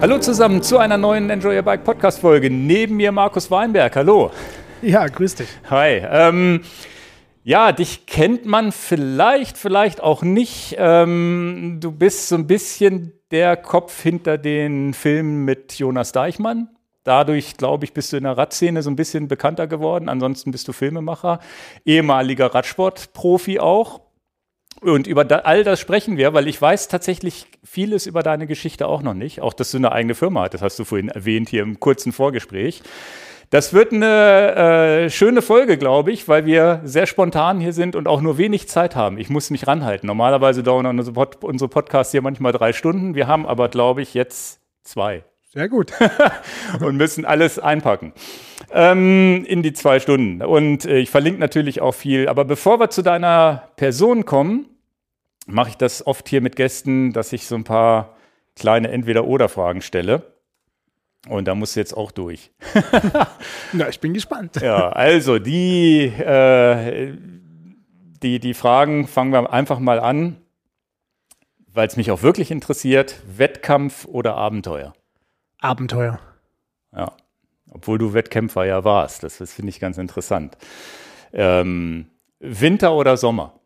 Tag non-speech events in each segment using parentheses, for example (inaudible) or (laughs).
Hallo zusammen zu einer neuen Enjoy Your Bike Podcast Folge. Neben mir Markus Weinberg. Hallo. Ja, grüß dich. Hi. Ähm, ja, dich kennt man vielleicht, vielleicht auch nicht. Ähm, du bist so ein bisschen der Kopf hinter den Filmen mit Jonas Deichmann. Dadurch, glaube ich, bist du in der Radszene so ein bisschen bekannter geworden. Ansonsten bist du Filmemacher, ehemaliger Radsportprofi auch. Und über da, all das sprechen wir, weil ich weiß tatsächlich vieles über deine Geschichte auch noch nicht. Auch, dass du eine eigene Firma hattest, hast du vorhin erwähnt hier im kurzen Vorgespräch. Das wird eine äh, schöne Folge, glaube ich, weil wir sehr spontan hier sind und auch nur wenig Zeit haben. Ich muss mich ranhalten. Normalerweise dauern unsere, Pod unsere Podcasts hier manchmal drei Stunden. Wir haben aber, glaube ich, jetzt zwei. Sehr gut. (laughs) und müssen alles einpacken ähm, in die zwei Stunden. Und äh, ich verlinke natürlich auch viel. Aber bevor wir zu deiner Person kommen, mache ich das oft hier mit Gästen, dass ich so ein paar kleine Entweder-Oder-Fragen stelle. Und da musst du jetzt auch durch. (laughs) Na, ich bin gespannt. Ja, also die, äh, die, die Fragen fangen wir einfach mal an, weil es mich auch wirklich interessiert. Wettkampf oder Abenteuer? Abenteuer. Ja, obwohl du Wettkämpfer ja warst. Das, das finde ich ganz interessant. Ähm, Winter oder Sommer?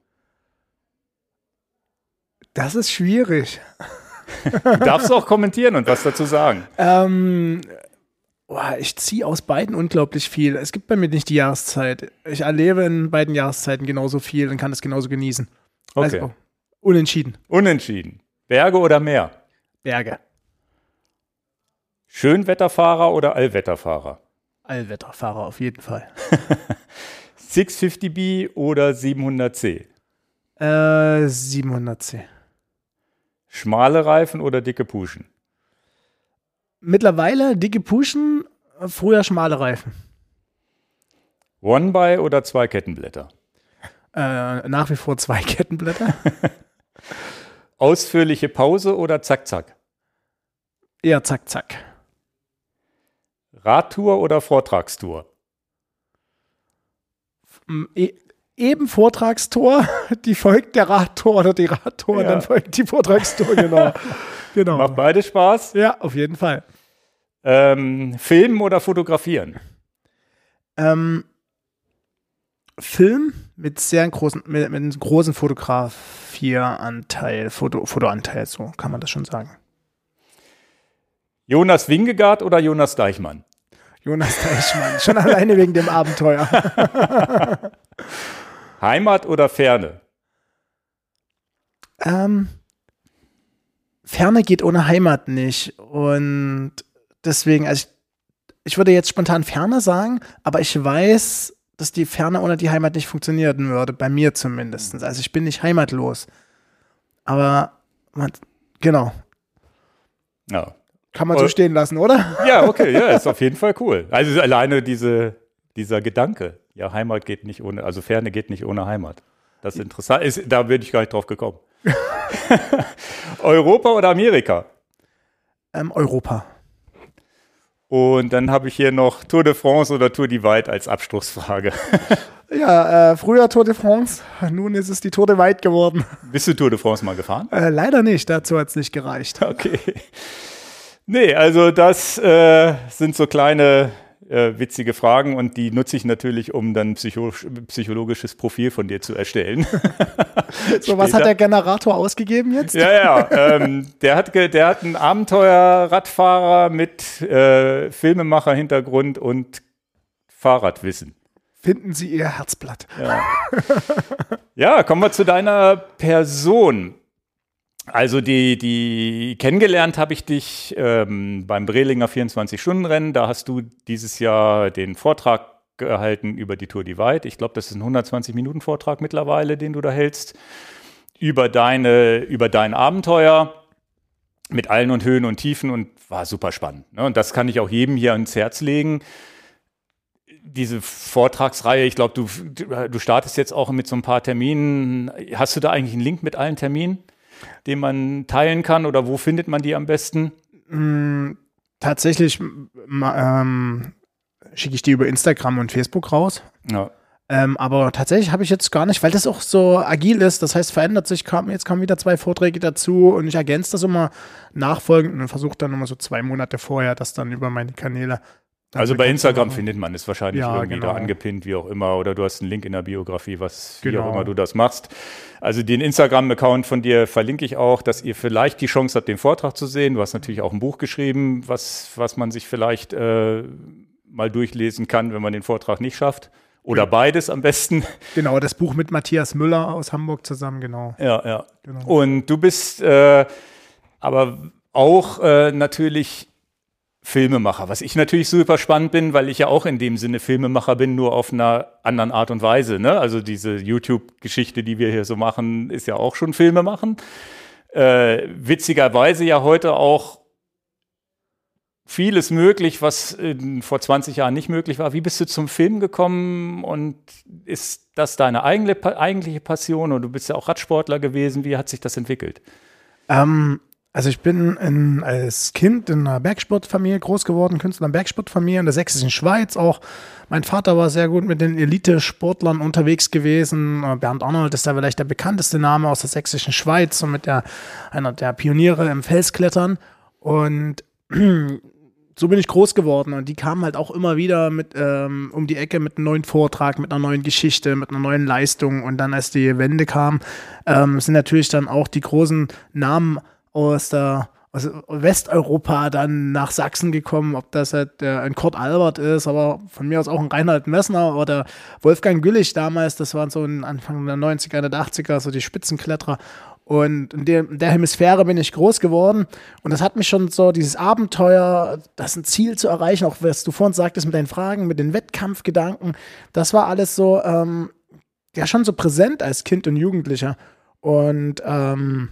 Das ist schwierig. (laughs) Du darfst auch kommentieren und was dazu sagen. Ähm, oh, ich ziehe aus beiden unglaublich viel. Es gibt bei mir nicht die Jahreszeit. Ich erlebe in beiden Jahreszeiten genauso viel und kann es genauso genießen. Okay. Also, unentschieden. Unentschieden. Berge oder Meer? Berge. Schönwetterfahrer oder Allwetterfahrer? Allwetterfahrer auf jeden Fall. (laughs) 650B oder 700C? Äh, 700C. Schmale Reifen oder dicke Puschen? Mittlerweile dicke Puschen, früher schmale Reifen. One-By oder zwei Kettenblätter? Äh, nach wie vor zwei Kettenblätter. (laughs) Ausführliche Pause oder Zack-Zack? Eher zack, zack. Radtour oder Vortragstour? E eben Vortragstor, (laughs) die folgt der Radtor oder die Radtor und Ja. dann folgt die Vortragstor, genau. (laughs) genau. Macht beide Spaß? Ja, auf jeden Fall. Ähm, Filmen oder fotografieren? Ähm, Film mit sehr großen, mit, mit einem großen Fotografieranteil, Foto, Fotoanteil, so kann man das schon sagen. Jonas Wingegaard oder Jonas Deichmann? Jonas Deichmann, schon alleine wegen dem Abenteuer. (laughs) Heimat oder Ferne? Ähm, Ferne geht ohne Heimat nicht. Und deswegen, also ich, ich würde jetzt spontan Ferne sagen, aber ich weiß, dass die Ferne ohne die Heimat nicht funktionieren würde, bei mir zumindest. Also ich bin nicht heimatlos. Aber man, genau, Ja. Kann man so Äh, stehen lassen, oder? (laughs) Ja, okay, ja, ist auf jeden Fall cool. Also alleine diese, dieser Gedanke, ja, Heimat geht nicht ohne, also Ferne geht nicht ohne Heimat. Das ist interessant, ist, da bin ich gar nicht drauf gekommen. (laughs) Europa oder Amerika? Ähm, Europa. Und dann habe ich hier noch Tour de France oder Tour Divide als Abschlussfrage. (laughs) Ja, äh, früher Tour de France, nun ist es die Tour de Weit geworden. Bist du Tour de France mal gefahren? Äh, leider nicht, dazu hat es nicht gereicht. Okay. Nee, also das äh, sind so kleine äh, witzige Fragen und die nutze ich natürlich, um dann psycho psychologisches Profil von dir zu erstellen. (laughs) So, was hat der Generator ausgegeben jetzt? Ja, ja. Ähm, der, hat der hat einen Abenteuer-Radfahrer mit äh, Filmemacher-Hintergrund und Fahrradwissen. Finden Sie Ihr Herzblatt. Ja, kommen wir zu deiner Person. Also die, die kennengelernt habe ich dich ähm, beim Brelinger 24-Stunden-Rennen. Da hast du dieses Jahr den Vortrag gehalten über die Tour Divide. Ich glaube, das ist ein 120-Minuten-Vortrag mittlerweile, den du da hältst. Über deine, über dein Abenteuer mit allen und Höhen und Tiefen und war super spannend. Ne? Und das kann ich auch jedem hier ans Herz legen. Diese Vortragsreihe, ich glaube, du, du startest jetzt auch mit so ein paar Terminen. Hast du da eigentlich einen Link mit allen Terminen, den man teilen kann oder wo findet man die am besten? Mm, tatsächlich ähm, schicke ich die über Instagram und Facebook raus. Ja. Ähm, aber tatsächlich habe ich jetzt gar nicht, weil das auch so agil ist, das heißt, verändert sich, kam, jetzt kamen wieder zwei Vorträge dazu und ich ergänze das immer nachfolgend und versuche dann immer so zwei Monate vorher das dann über meine Kanäle. Also bei Instagram findet man es wahrscheinlich Ja, irgendwie genau. da angepinnt, wie auch immer, oder du hast einen Link in der Biografie, was wie Genau. auch immer du das machst. Also den Instagram-Account von dir verlinke ich auch, dass ihr vielleicht die Chance habt, den Vortrag zu sehen. Du hast natürlich auch ein Buch geschrieben, was, was man sich vielleicht äh, mal durchlesen kann, wenn man den Vortrag nicht schafft. Oder beides am besten. Genau, das Buch mit Matthias Müller aus Hamburg zusammen, genau. Ja, ja. Genau. Und du bist äh, aber auch äh, natürlich Filmemacher, was ich natürlich super spannend bin, weil ich ja auch in dem Sinne Filmemacher bin, nur auf einer anderen Art und Weise. Ne? Also diese YouTube-Geschichte, die wir hier so machen, ist ja auch schon Filme machen. Äh, witzigerweise ja heute auch vieles möglich, was in, vor 20 Jahren nicht möglich war. Wie bist du zum Film gekommen und ist das deine eigene, eigentliche Passion und du bist ja auch Radsportler gewesen? Wie hat sich das entwickelt? Ähm, also ich bin in, als Kind in einer Bergsportfamilie groß geworden, Künstler in Bergsportfamilie in der sächsischen Schweiz auch. Mein Vater war sehr gut mit den Elite-Sportlern unterwegs gewesen. Bernd Arnold ist da vielleicht der bekannteste Name aus der sächsischen Schweiz und mit der, einer der Pioniere im Felsklettern. Und (clears throat) so bin ich groß geworden und die kamen halt auch immer wieder mit ähm, um die Ecke mit einem neuen Vortrag, mit einer neuen Geschichte, mit einer neuen Leistung und dann als die Wende kam, ähm, sind natürlich dann auch die großen Namen aus der aus Westeuropa dann nach Sachsen gekommen, ob das halt der, ein Kurt Albert ist, aber von mir aus auch ein Reinhard Messner oder Wolfgang Güllich damals, das waren so Anfang der 90er, der 80er, so die Spitzenkletterer. Und in der, in der Hemisphäre bin ich groß geworden. Und das hat mich schon so, dieses Abenteuer, das ein Ziel zu erreichen, auch was du vorhin sagtest mit deinen Fragen, mit den Wettkampfgedanken, das war alles so, ähm, ja, schon so präsent als Kind und Jugendlicher. Und ähm,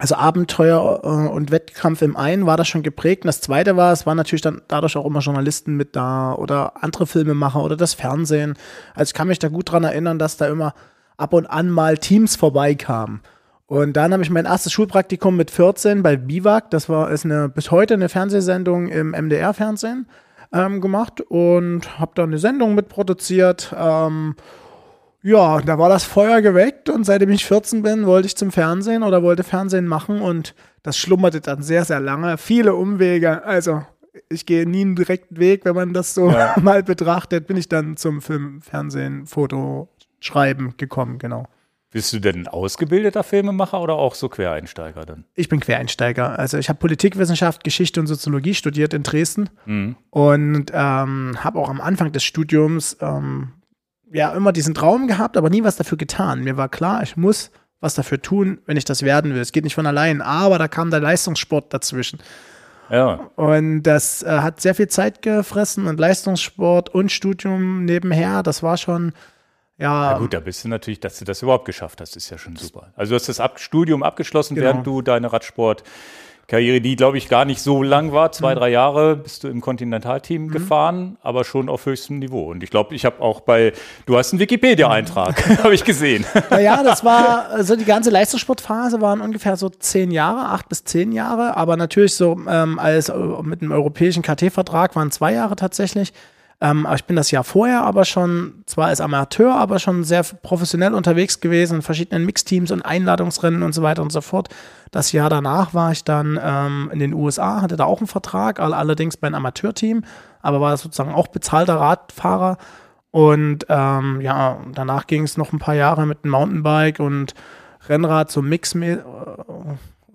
also Abenteuer äh, und Wettkampf im einen war das schon geprägt. Und das zweite war, es waren natürlich dann dadurch auch immer Journalisten mit da oder andere Filmemacher oder das Fernsehen. Also ich kann mich da gut dran erinnern, dass da immer ab und an mal Teams vorbeikamen. Und dann habe ich mein erstes Schulpraktikum mit 14 bei Biwak, das war ist eine bis heute eine Fernsehsendung im MDR-Fernsehen ähm, gemacht und habe da eine Sendung mitproduziert. Ähm, ja, da war das Feuer geweckt und seitdem ich 14 bin, wollte ich zum Fernsehen oder wollte Fernsehen machen und das schlummerte dann sehr, sehr lange. Viele Umwege. Also ich gehe nie einen direkten Weg, wenn man das so Ja. (laughs) mal betrachtet, bin ich dann zum Film, Fernsehen, Foto, Schreiben gekommen, genau. Bist du denn ein ausgebildeter Filmemacher oder auch so Quereinsteiger dann? Ich bin Quereinsteiger. Also ich habe Politikwissenschaft, Geschichte und Soziologie studiert in Dresden Mhm. und ähm, habe auch am Anfang des Studiums ähm, ja immer diesen Traum gehabt, aber nie was dafür getan. Mir war klar, ich muss was dafür tun, wenn ich das werden will. Es geht nicht von allein, aber da kam der Leistungssport dazwischen. Ja, Und das äh, hat sehr viel Zeit gefressen und Leistungssport und Studium nebenher, das war schon, ja, Na gut, da bist du natürlich, dass du das überhaupt geschafft hast, ist ja schon super. Also du hast das Ab Studium abgeschlossen, Genau. während du deine Radsportkarriere, die glaube ich gar nicht so lang war, Mhm. zwei, drei Jahre, bist du im Kontinentalteam gefahren, aber schon auf höchstem Niveau. Und ich glaube, ich habe auch bei, du hast einen Wikipedia-Eintrag, (laughs) habe ich gesehen. Naja, das war, also die ganze Leistungssportphase waren ungefähr so zehn Jahre, acht bis zehn Jahre, aber natürlich so ähm, als äh, mit einem europäischen KT-Vertrag waren zwei Jahre tatsächlich. Ähm, aber ich bin das Jahr vorher aber schon, zwar als Amateur, aber schon sehr professionell unterwegs gewesen in verschiedenen Mixteams und Einladungsrennen und so weiter und so fort. Das Jahr danach war ich dann ähm, in den USA, hatte da auch einen Vertrag, all allerdings bei einem Amateurteam, aber war sozusagen auch bezahlter Radfahrer. Und ähm, ja, danach ging es noch ein paar Jahre mit dem Mountainbike und Rennrad so, Mix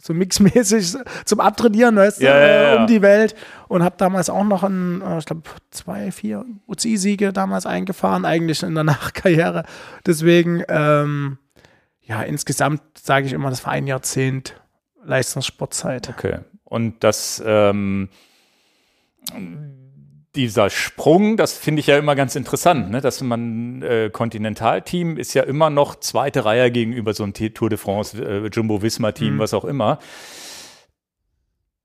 so mixmäßig zum Abtrainieren, weißt du, Ja, ja, ja. äh, um die Welt. Und habe damals auch noch ein, äh, ich glaube, zwei, vier UCI-Siege damals eingefahren, eigentlich in der (laughs) Nachkarriere. Deswegen, ähm, ja, insgesamt sage ich immer, das war ein Jahrzehnt Leistungssportzeit. Okay. Und das, ähm, dieser Sprung, das finde ich ja immer ganz interessant, ne? dass man äh, Kontinentalteam ist ja immer noch zweite Reihe gegenüber so einem Tour de France, äh, Jumbo-Visma-Team, Mhm. was auch immer.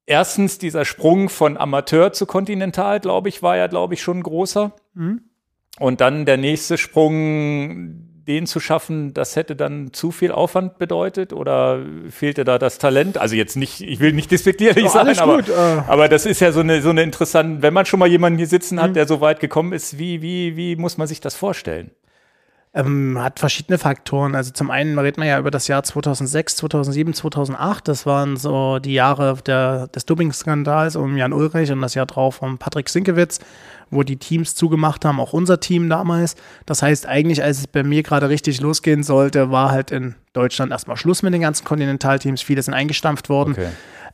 Erstens, dieser Sprung von Amateur zu Kontinental, glaube ich, war ja, glaube ich, schon ein großer. Mhm. Und dann der nächste Sprung, den zu schaffen, das hätte dann zu viel Aufwand bedeutet oder fehlte da das Talent? Also jetzt nicht, ich will nicht despektierlich Ja, sein, aber, äh. aber das ist ja so eine, so eine interessante, wenn man schon mal jemanden hier sitzen Mhm. hat, der so weit gekommen ist, wie, wie, wie muss man sich das vorstellen? Ähm, hat verschiedene Faktoren. Also zum einen redet man ja über das Jahr 2006, 2007, 2008. Das waren so die Jahre der, des Doping-Skandals um Jan Ulrich und das Jahr drauf um Patrick Sinkewitz, wo die Teams zugemacht haben, auch unser Team damals. Das heißt, eigentlich, als es bei mir gerade richtig losgehen sollte, war halt in Deutschland erstmal Schluss mit den ganzen Kontinentalteams. Viele sind eingestampft worden. Okay.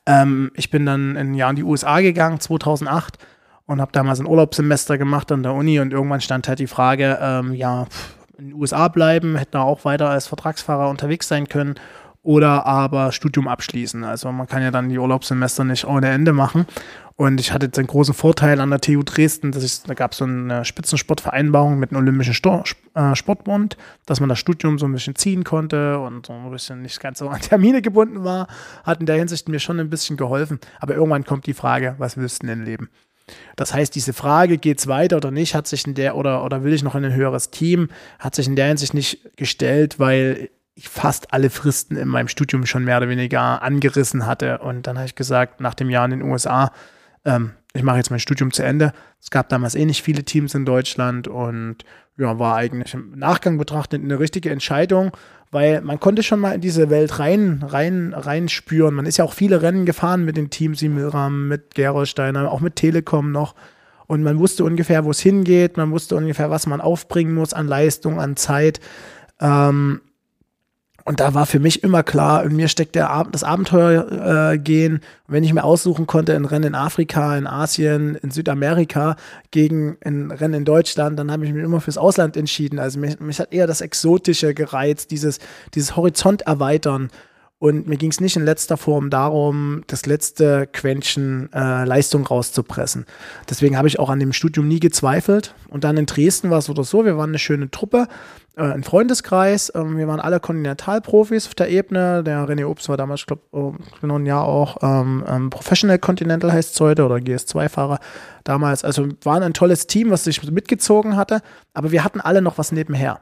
Ähm, ich bin dann ein Jahr in die USA gegangen, 2008 und habe damals ein Urlaubssemester gemacht an der Uni und irgendwann stand halt die Frage, ähm, ja, pff, in den USA bleiben, hätten auch weiter als Vertragsfahrer unterwegs sein können oder aber Studium abschließen. Also man kann ja dann die Urlaubssemester nicht ohne Ende machen. Und ich hatte jetzt einen großen Vorteil an der TU Dresden, dass ich, da gab es so eine Spitzensportvereinbarung mit dem Olympischen Stor äh, Sportbund, dass man das Studium so ein bisschen ziehen konnte und so ein bisschen nicht ganz so an Termine gebunden war. Hat in der Hinsicht mir schon ein bisschen geholfen. Aber irgendwann kommt die Frage, was willst du denn leben? Das heißt, diese Frage, geht es weiter oder nicht, hat sich in der, oder, oder will ich noch in ein höheres Team, hat sich in der Hinsicht nicht gestellt, weil ich fast alle Fristen in meinem Studium schon mehr oder weniger angerissen hatte. Und dann habe ich gesagt, nach dem Jahr in den USA, ähm, ich mache jetzt mein Studium zu Ende. Es gab damals eh nicht viele Teams in Deutschland und ja, war eigentlich im Nachgang betrachtet eine richtige Entscheidung weil man konnte schon mal in diese Welt rein, rein, rein spüren. Man ist ja auch viele Rennen gefahren mit den Teams wie Milram, mit Gerolsteiner, auch mit Telekom noch. Und man wusste ungefähr, wo es hingeht. Man wusste ungefähr, was man aufbringen muss an Leistung, an Zeit. Ähm, und da war für mich immer klar, in mir steckt der das Abenteuer äh, gehen. wenn ich mir aussuchen konnte, ein Rennen in Afrika, in Asien, in Südamerika gegen ein Rennen in Deutschland, dann habe ich mich immer fürs Ausland entschieden. Also mich, mich hat eher das Exotische gereizt, dieses, dieses Horizont erweitern. Und mir ging es nicht in letzter Form darum, das letzte Quäntchen äh, Leistung rauszupressen. Deswegen habe ich auch an dem Studium nie gezweifelt. Und dann in Dresden war es oder so, wir waren eine schöne Truppe, äh, ein Freundeskreis. Äh, wir waren alle Kontinentalprofis auf der Ebene. Der René Obst war damals, ich glaube, oh, genau ein Jahr auch ähm, ähm, Professional Continental heißt es heute oder GS2-Fahrer damals. Also waren ein tolles Team, was sich mitgezogen hatte. Aber wir hatten alle noch was nebenher.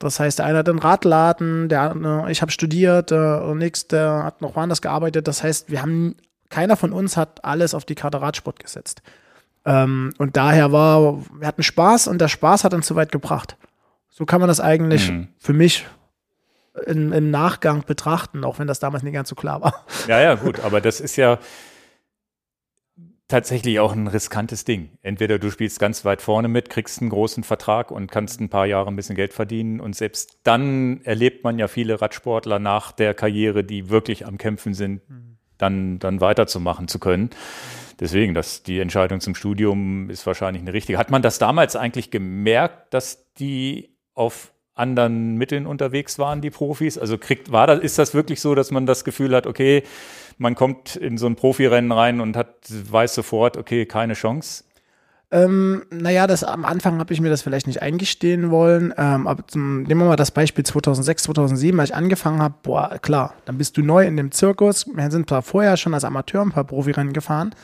Das heißt, der eine hat einen Radladen, der äh, ich habe studiert, der äh, nächste hat noch woanders gearbeitet. Das heißt, wir haben, keiner von uns hat alles auf die Karte Radsport gesetzt. Ähm, und daher war, wir hatten Spaß und der Spaß hat uns so weit gebracht. So kann man das eigentlich mhm. für mich in, im Nachgang betrachten, auch wenn das damals nicht ganz so klar war. Ja, ja, gut, aber das ist ja, tatsächlich auch ein riskantes Ding. Entweder du spielst ganz weit vorne mit, kriegst einen großen Vertrag und kannst ein paar Jahre ein bisschen Geld verdienen. Und selbst dann erlebt man ja viele Radsportler nach der Karriere, die wirklich am Kämpfen sind, dann, dann weiterzumachen zu können. Deswegen, dass die Entscheidung zum Studium ist wahrscheinlich eine richtige. Hat man das damals eigentlich gemerkt, dass die auf anderen Mitteln unterwegs waren, die Profis? Also kriegt, war das, ist das wirklich so, dass man das Gefühl hat, okay, man kommt in so ein Profirennen rein und hat, weiß sofort, okay, keine Chance? Ähm, naja, das, am Anfang habe ich mir das vielleicht nicht eingestehen wollen. Ähm, aber zum, nehmen wir mal das Beispiel 2006, 2007, als ich angefangen habe. Boah, klar, dann bist du neu in dem Zirkus. Wir sind zwar vorher schon als Amateur ein paar Profirennen gefahren,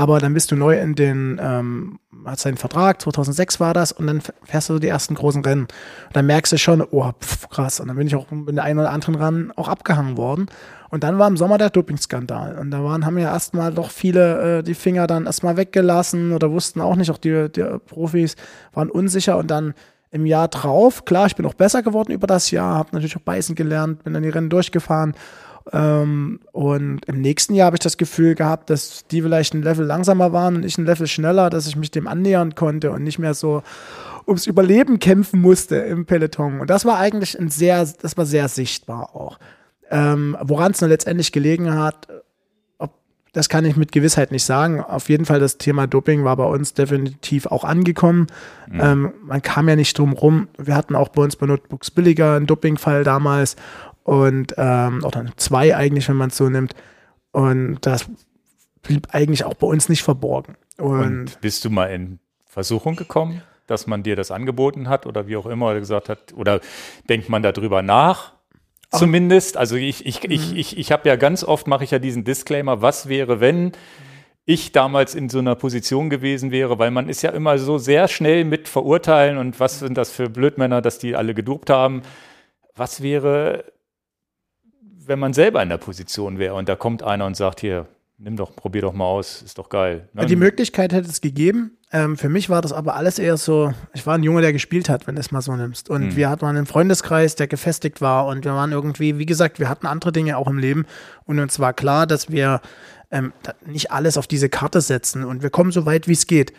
aber dann bist du neu in den, ähm, hast deinen Vertrag, 2006 war das, und dann fährst du die ersten großen Rennen. Und dann merkst du schon, oh, pf, krass. Und dann bin ich auch in der einen oder anderen Rennen auch abgehangen worden. Und dann war im Sommer der Dopingskandal. Und da waren, haben ja erstmal doch viele äh, die Finger dann erstmal weggelassen oder wussten auch nicht, auch die, die Profis waren unsicher und dann im Jahr drauf, klar, ich bin auch besser geworden über das Jahr, habe natürlich auch beißen gelernt, bin dann die Rennen durchgefahren. Ähm, und im nächsten Jahr habe ich das Gefühl gehabt, dass die vielleicht ein Level langsamer waren und ich ein Level schneller, dass ich mich dem annähern konnte und nicht mehr so ums Überleben kämpfen musste im Peloton. Und das war eigentlich ein sehr, das war sehr sichtbar auch. Ähm, Woran es nur letztendlich gelegen hat, ob, das kann ich mit Gewissheit nicht sagen. Auf jeden Fall, das Thema Doping war bei uns definitiv auch angekommen. Mhm. Ähm, man kam ja nicht drum rum. Wir hatten auch bei uns bei Notebooks billiger einen Dopingfall damals und ähm, oder zwei eigentlich, wenn man es so nimmt. Und das blieb eigentlich auch bei uns nicht verborgen. Und, und bist du mal in Versuchung gekommen, dass man dir das angeboten hat oder wie auch immer gesagt hat, oder denkt man darüber nach? Zumindest, also ich, ich, ich, mhm. ich, ich habe ja ganz oft, mache ich ja diesen Disclaimer, was wäre, wenn ich damals in so einer Position gewesen wäre, weil man ist ja immer so sehr schnell mit verurteilen und was sind das für Blödmänner, dass die alle gedopt haben. Was wäre, wenn man selber in der Position wäre und da kommt einer und sagt hier, nimm doch, probier doch mal aus, ist doch geil. Ne? Die Möglichkeit hätte es gegeben. Ähm, für mich war das aber alles eher so, ich war ein Junge, der gespielt hat, wenn du es mal so nimmst. Und mhm. wir hatten einen Freundeskreis, der gefestigt war und wir waren irgendwie, wie gesagt, wir hatten andere Dinge auch im Leben und uns war klar, dass wir ähm, nicht alles auf diese Karte setzen und wir kommen so weit, wie es geht.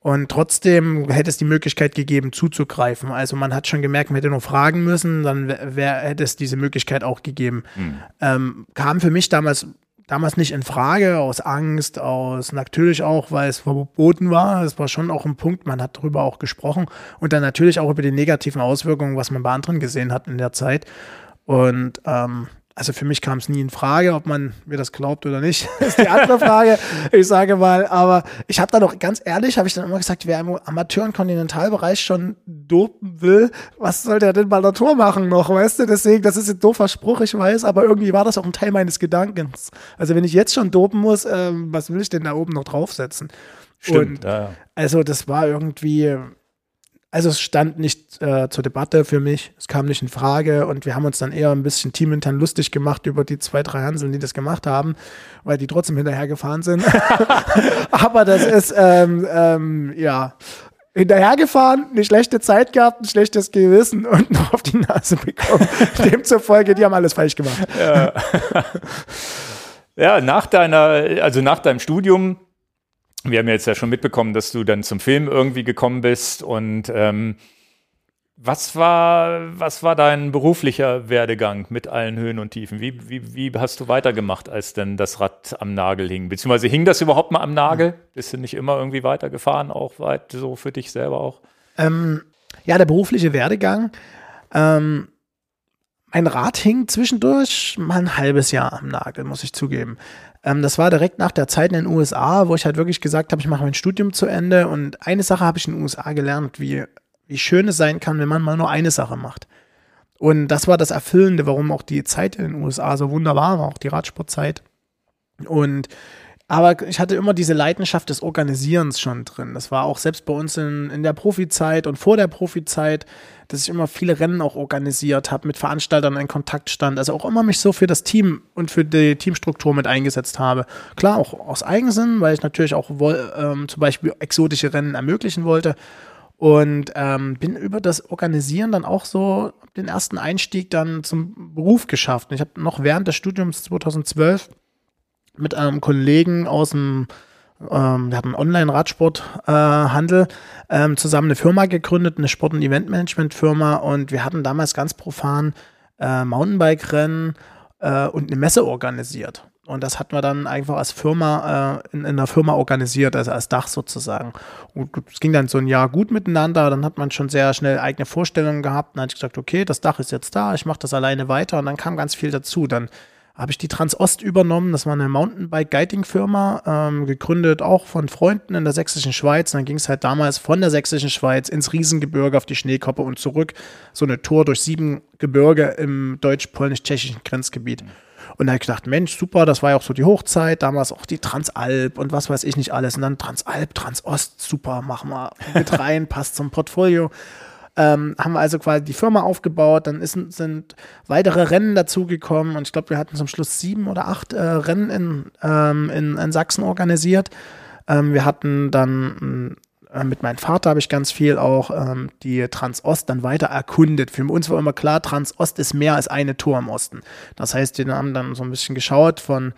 Und trotzdem hätte es die Möglichkeit gegeben, zuzugreifen. Also man hat schon gemerkt, man hätte nur fragen müssen, dann wär, hätte es diese Möglichkeit auch gegeben. Mhm. Ähm, kam für mich damals damals nicht in Frage, aus Angst, aus natürlich auch, weil es verboten war. Es war schon auch ein Punkt, man hat darüber auch gesprochen und dann natürlich auch über die negativen Auswirkungen, was man bei anderen gesehen hat in der Zeit. Und ähm, also für mich kam es nie in Frage, ob man mir das glaubt oder nicht, (laughs) ist die andere Frage. ich sage mal, aber ich habe da doch ganz ehrlich, habe ich dann immer gesagt, wer im Amateur- und Kontinentalbereich schon dopen will, was soll der denn bei der Tour machen noch, weißt du? Deswegen, das ist ein doofer Spruch, ich weiß, aber irgendwie war das auch ein Teil meines Gedankens. Also wenn ich jetzt schon dopen muss, ähm, was will ich denn da oben noch draufsetzen? Stimmt, und ja, ja. also das war irgendwie, also es stand nicht äh, zur Debatte für mich, es kam nicht in Frage und wir haben uns dann eher ein bisschen teamintern lustig gemacht über die zwei, drei Hanseln, die das gemacht haben, weil die trotzdem hinterhergefahren sind. (laughs) (laughs) Aber das ist, ähm, ähm, ja, hinterhergefahren, eine schlechte Zeit gehabt, ein schlechtes Gewissen und (laughs) noch auf die Nase bekommen. Demzufolge, die haben alles falsch gemacht. Ja. ja, nach deiner, also nach deinem Studium wir haben jetzt ja schon mitbekommen, dass du dann zum Film irgendwie gekommen bist und ähm, was war, was war dein beruflicher Werdegang mit allen Höhen und Tiefen? Wie, wie, wie hast du weitergemacht, als denn das Rad am Nagel hing? Beziehungsweise hing das überhaupt mal am Nagel? Bist du nicht immer irgendwie weitergefahren, auch weit so für dich selber auch? Ähm, ja, der berufliche Werdegang. Ähm, mein Rad hing zwischendurch mal ein halbes Jahr am Nagel, muss ich zugeben. Ähm, das war direkt nach der Zeit in den USA, wo ich halt wirklich gesagt habe, ich mache mein Studium zu Ende. Und eine Sache habe ich in den USA gelernt, wie, wie schön es sein kann, wenn man mal nur eine Sache macht. Und das war das Erfüllende, warum auch die Zeit in den USA so wunderbar war, auch die Radsportzeit. Und aber ich hatte immer diese Leidenschaft des Organisierens schon drin. Das war auch selbst bei uns in, in der Profizeit und vor der Profizeit, dass ich immer viele Rennen auch organisiert habe, mit Veranstaltern in Kontakt stand. Also auch immer mich so für das Team und für die Teamstruktur mit eingesetzt habe. Klar, auch aus Eigensinn, weil ich natürlich auch ähm, zum Beispiel exotische Rennen ermöglichen wollte. Und ähm, bin über das Organisieren dann auch so den ersten Einstieg dann zum Beruf geschafft. Und ich habe noch während des Studiums 2012 mit einem Kollegen aus dem ähm, wir hatten einen Online-Radsporthandel, äh, ähm, zusammen eine Firma gegründet, eine Sport- und Eventmanagement-Firma und wir hatten damals ganz profan äh, Mountainbike-Rennen äh, und eine Messe organisiert. Und das hatten wir dann einfach als Firma, äh, in, in einer Firma organisiert, also als Dach sozusagen. Und es ging dann so ein Jahr gut miteinander, dann hat man schon sehr schnell eigene Vorstellungen gehabt. Dann hatte ich gesagt, okay, das Dach ist jetzt da, ich mache das alleine weiter und dann kam ganz viel dazu. Dann habe ich die Transost übernommen. Das war eine Mountainbike-Guiding-Firma, ähm, gegründet auch von Freunden in der sächsischen Schweiz. Und dann ging es halt damals von der sächsischen Schweiz ins Riesengebirge auf die Schneekoppe und zurück. So eine Tour durch sieben Gebirge im deutsch-polnisch-tschechischen Grenzgebiet. Und da habe ich gedacht, Mensch, super, das war ja auch so die Hochzeit, damals auch die Transalp und was weiß ich nicht alles. Und dann Transalp, Transost, super, machen wir mit (laughs) rein, passt zum Portfolio. Ähm, haben wir also quasi die Firma aufgebaut, dann ist, sind weitere Rennen dazugekommen und ich glaube, wir hatten zum Schluss sieben oder acht äh, Rennen in, ähm, in, in, Sachsen organisiert. Ähm, wir hatten dann äh, mit meinem Vater habe ich ganz viel auch ähm, die Transost dann weiter erkundet. Für uns war immer klar, Transost ist mehr als eine Tour im Osten. Das heißt, wir haben dann so ein bisschen geschaut von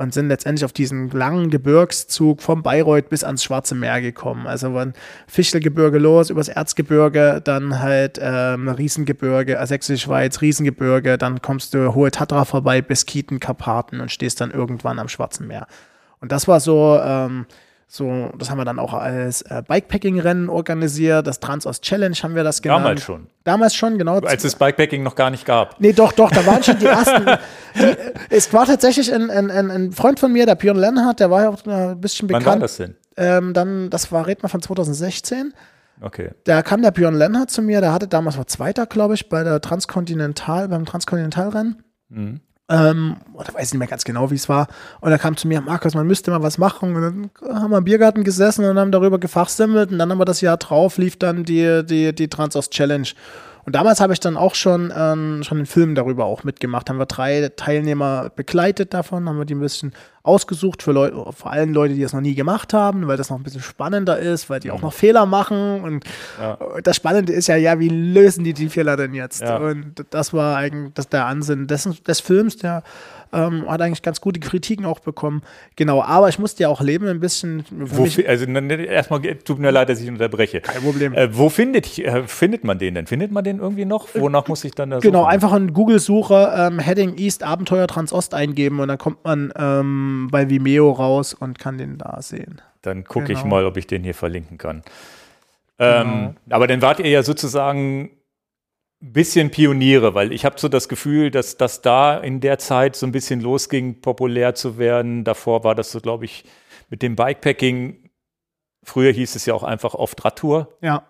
und sind letztendlich auf diesen langen Gebirgszug vom Bayreuth bis ans Schwarze Meer gekommen. Also von Fichtelgebirge los, übers Erzgebirge, dann halt ähm, Riesengebirge, äh, Sächsische Schweiz, Riesengebirge, dann kommst du Hohe Tatra vorbei, Beskiden, Karpaten und stehst dann irgendwann am Schwarzen Meer. Und das war so ähm, so, das haben wir dann auch als äh, Bikepacking-Rennen organisiert. Das Transost Challenge haben wir das genannt. Damals schon. Damals schon, genau. Als es Bikepacking noch gar nicht gab. Nee, doch, doch, da waren schon die ersten. die, es war tatsächlich ein, ein, ein, Freund von mir, der Björn Lennart, der war ja auch ein bisschen bekannt. Wann war das denn? Ähm, dann, das war Redner von 2016. Okay. Da kam der Björn Lennart zu mir, der hatte damals war Zweiter, glaube ich, bei der Transkontinental, beim Transkontinentalrennen. Mhm. Ähm, oder weiß nicht mehr ganz genau, wie es war. Und er kam zu mir, Markus, man müsste mal was machen. Und dann haben wir im Biergarten gesessen und haben darüber gefachsimmelt. Und dann haben wir das Jahr drauf, lief dann die, die, die Transost Challenge. Und damals habe ich dann auch schon, ähm, schon einen Film darüber auch mitgemacht. Haben wir drei Teilnehmer begleitet davon, haben wir die ein bisschen ausgesucht für Leute, vor allem Leute, die das noch nie gemacht haben, weil das noch ein bisschen spannender ist, weil die auch noch Fehler machen. Und ja. das Spannende ist ja, ja, wie lösen die die Fehler denn jetzt? Ja. Und das war eigentlich das, der Ansinn des, des Films, der ähm, hat eigentlich ganz gute Kritiken auch bekommen. Genau, aber ich musste ja auch leben ein bisschen. Wo, also erstmal tut mir leid, dass ich unterbreche. Kein Problem. Äh, wo findet, äh, findet man den denn? Findet man den irgendwie noch? Wonach muss ich dann da Genau, suchen? einfach in Google-Suche ähm, Heading East Abenteuer Transost eingeben und dann kommt man ähm, bei Vimeo raus und kann den da sehen. Dann gucke genau. ich mal, ob ich den hier verlinken kann. Genau. Ähm, aber dann wart ihr ja sozusagen bisschen Pioniere, weil ich habe so das Gefühl, dass das da in der Zeit so ein bisschen losging, populär zu werden. Davor war das so, glaube ich, mit dem Bikepacking. Früher hieß es ja auch einfach oft Radtour. Ja.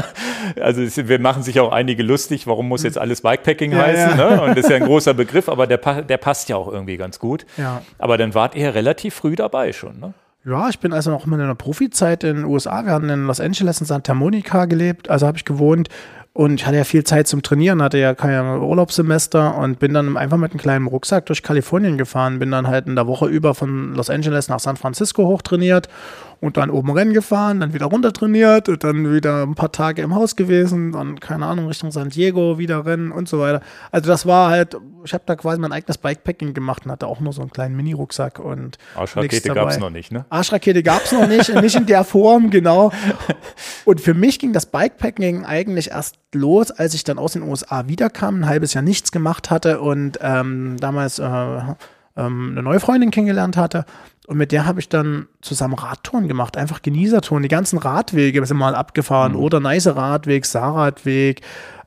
(laughs) also es, wir machen sich auch einige lustig, warum muss jetzt alles Bikepacking ja, heißen? Ja. Ne? (laughs) Und das ist ja ein großer Begriff, aber der, der passt ja auch irgendwie ganz gut. Ja. Aber dann wart ihr relativ früh dabei schon, ne? Ja, ich bin also noch in meiner Profizeit in den USA. Wir hatten in Los Angeles in Santa Monica gelebt, also habe ich gewohnt. Und ich hatte ja viel Zeit zum Trainieren, hatte ja kein Urlaubssemester und bin dann einfach mit einem kleinen Rucksack durch Kalifornien gefahren, bin dann halt in der Woche über von Los Angeles nach San Francisco hochtrainiert und dann oben Rennen gefahren, dann wieder runter trainiert und dann wieder ein paar Tage im Haus gewesen, dann keine Ahnung Richtung San Diego wieder Rennen und so weiter. Also das war halt, ich habe da quasi mein eigenes Bikepacking gemacht und hatte auch nur so einen kleinen Mini-Rucksack und Arschrakete gab es noch nicht, ne? Arschrakete gab es noch nicht, nicht in der Form, genau. (laughs) Und für mich ging das Bikepacking eigentlich erst los, als ich dann aus den USA wiederkam, ein halbes Jahr nichts gemacht hatte und ähm, damals äh, ähm, eine neue Freundin kennengelernt hatte und mit der habe ich dann zusammen Radtouren gemacht, einfach Genießertouren. Die ganzen Radwege sind mal abgefahren. Mhm. Oder Neiße Radweg, Saarradweg,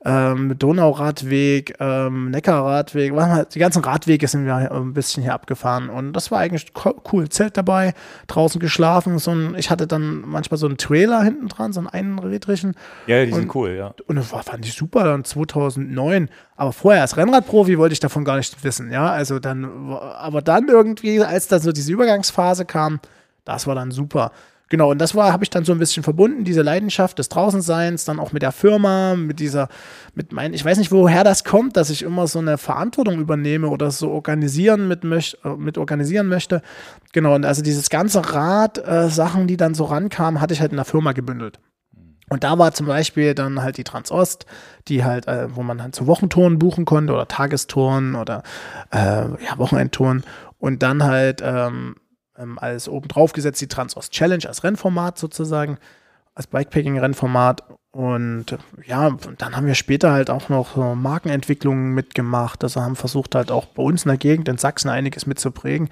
ähm, Donauradweg, ähm, Neckarradweg, die ganzen Radwege sind wir ein bisschen hier abgefahren und das war eigentlich cool. Zelt dabei, draußen geschlafen, so ein, ich hatte dann manchmal so einen Trailer hinten dran, so einen einrädrigen. Ja, die und, sind cool, ja. Und das war, fand ich super dann 2009. Aber vorher als Rennradprofi wollte ich davon gar nicht wissen, ja, also dann, aber dann irgendwie, als dann so diese Übergangsphase kam, das war dann super. Genau, und das war, habe ich dann so ein bisschen verbunden, diese Leidenschaft des Draußenseins, dann auch mit der Firma, mit dieser, mit meinen, ich weiß nicht, woher das kommt, dass ich immer so eine Verantwortung übernehme oder so organisieren mit, äh, mit organisieren möchte. Genau, und also dieses ganze Rad, äh, Sachen, die dann so rankamen, hatte ich halt in der Firma gebündelt. Und da war zum Beispiel dann halt die Transost, die halt, äh, wo man halt zu Wochentouren buchen konnte oder Tagestouren oder äh, ja, Wochenendtouren. Und dann halt ähm, ähm, als obendrauf gesetzt die Transost Challenge als Rennformat sozusagen, als Bikepacking-Rennformat. Und ja, dann haben wir später halt auch noch so Markenentwicklungen mitgemacht. Also haben versucht halt auch bei uns in der Gegend in Sachsen einiges mitzuprägen.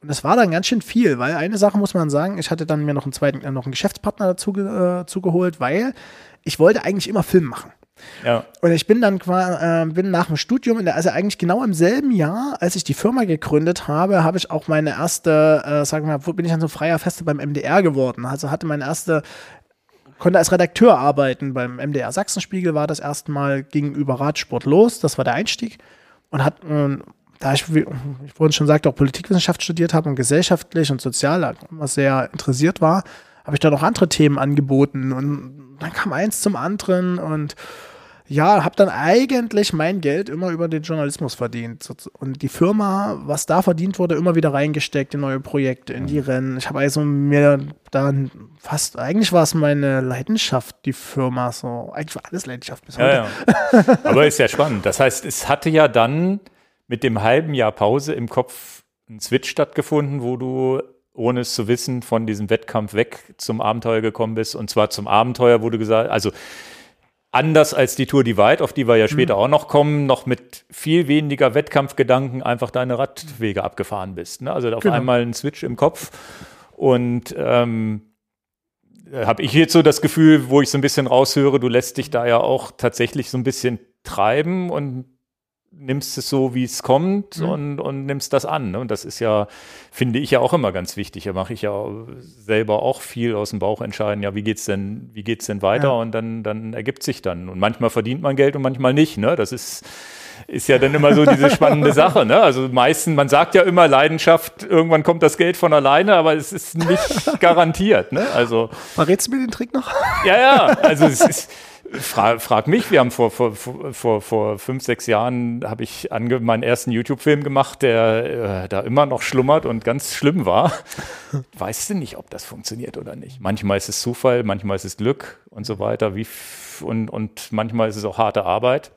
Und das war dann ganz schön viel, weil eine Sache muss man sagen, ich hatte dann mir noch einen zweiten, äh, noch einen Geschäftspartner dazu äh, zugeholt, weil ich wollte eigentlich immer Film machen. Ja. Und ich bin dann äh, bin nach dem Studium, der, also eigentlich genau im selben Jahr, als ich die Firma gegründet habe, habe ich auch meine erste, äh, sagen wir mal, bin ich dann so freier Feste beim MDR geworden. Also hatte meine erste konnte als Redakteur arbeiten beim MDR Sachsenspiegel, war das erste Mal gegenüber Radsport los. Das war der Einstieg. Und hat, äh, da ich, wie ich vorhin schon sagte, auch Politikwissenschaft studiert habe und gesellschaftlich und sozial immer sehr interessiert war, habe ich da noch andere Themen angeboten. Und dann kam eins zum anderen und ja, habe dann eigentlich mein Geld immer über den Journalismus verdient. Und die Firma, was da verdient wurde, immer wieder reingesteckt in neue Projekte, in die mhm. Rennen. Ich habe also mir dann fast, eigentlich war es meine Leidenschaft, die Firma. So, eigentlich war alles Leidenschaft bis heute. Ja, ja. Aber ist ja (laughs) spannend. Das heißt, es hatte ja dann mit dem halben Jahr Pause im Kopf ein Switch stattgefunden, wo du ohne es zu wissen, von diesem Wettkampf weg zum Abenteuer gekommen bist. Und zwar zum Abenteuer, wo du gesagt also anders als die Tour Divide, auf die wir ja später mhm. auch noch kommen, noch mit viel weniger Wettkampfgedanken einfach deine Radwege abgefahren bist. Ne? Also auf genau. einmal ein Switch im Kopf. Und ähm, habe ich jetzt so das Gefühl, wo ich so ein bisschen raushöre, du lässt dich da ja auch tatsächlich so ein bisschen treiben und nimmst es so, wie es kommt mhm. und, und nimmst das an. Ne? Und das ist ja, finde ich ja auch immer ganz wichtig. Da mache ich ja selber auch viel aus dem Bauch entscheiden, ja, wie geht's denn, wie geht's denn weiter? Ja. Und dann, dann ergibt sich dann. Und manchmal verdient man Geld und manchmal nicht. Ne? Das ist, ist ja dann immer so diese spannende Sache. Ne? Also meistens, man sagt ja immer Leidenschaft, irgendwann kommt das Geld von alleine, aber es ist nicht (laughs) garantiert. Ne? Also, Verrätst du mir den Trick noch? Ja, ja. Also es ist Fra frag mich, wir haben vor, vor, vor, vor fünf, sechs Jahren habe ich meinen ersten YouTube-Film gemacht, der äh, da immer noch schlummert und ganz schlimm war. Weißt du nicht, ob das funktioniert oder nicht. Manchmal ist es Zufall, manchmal ist es Glück und so weiter. Wie und, und manchmal ist es auch harte Arbeit.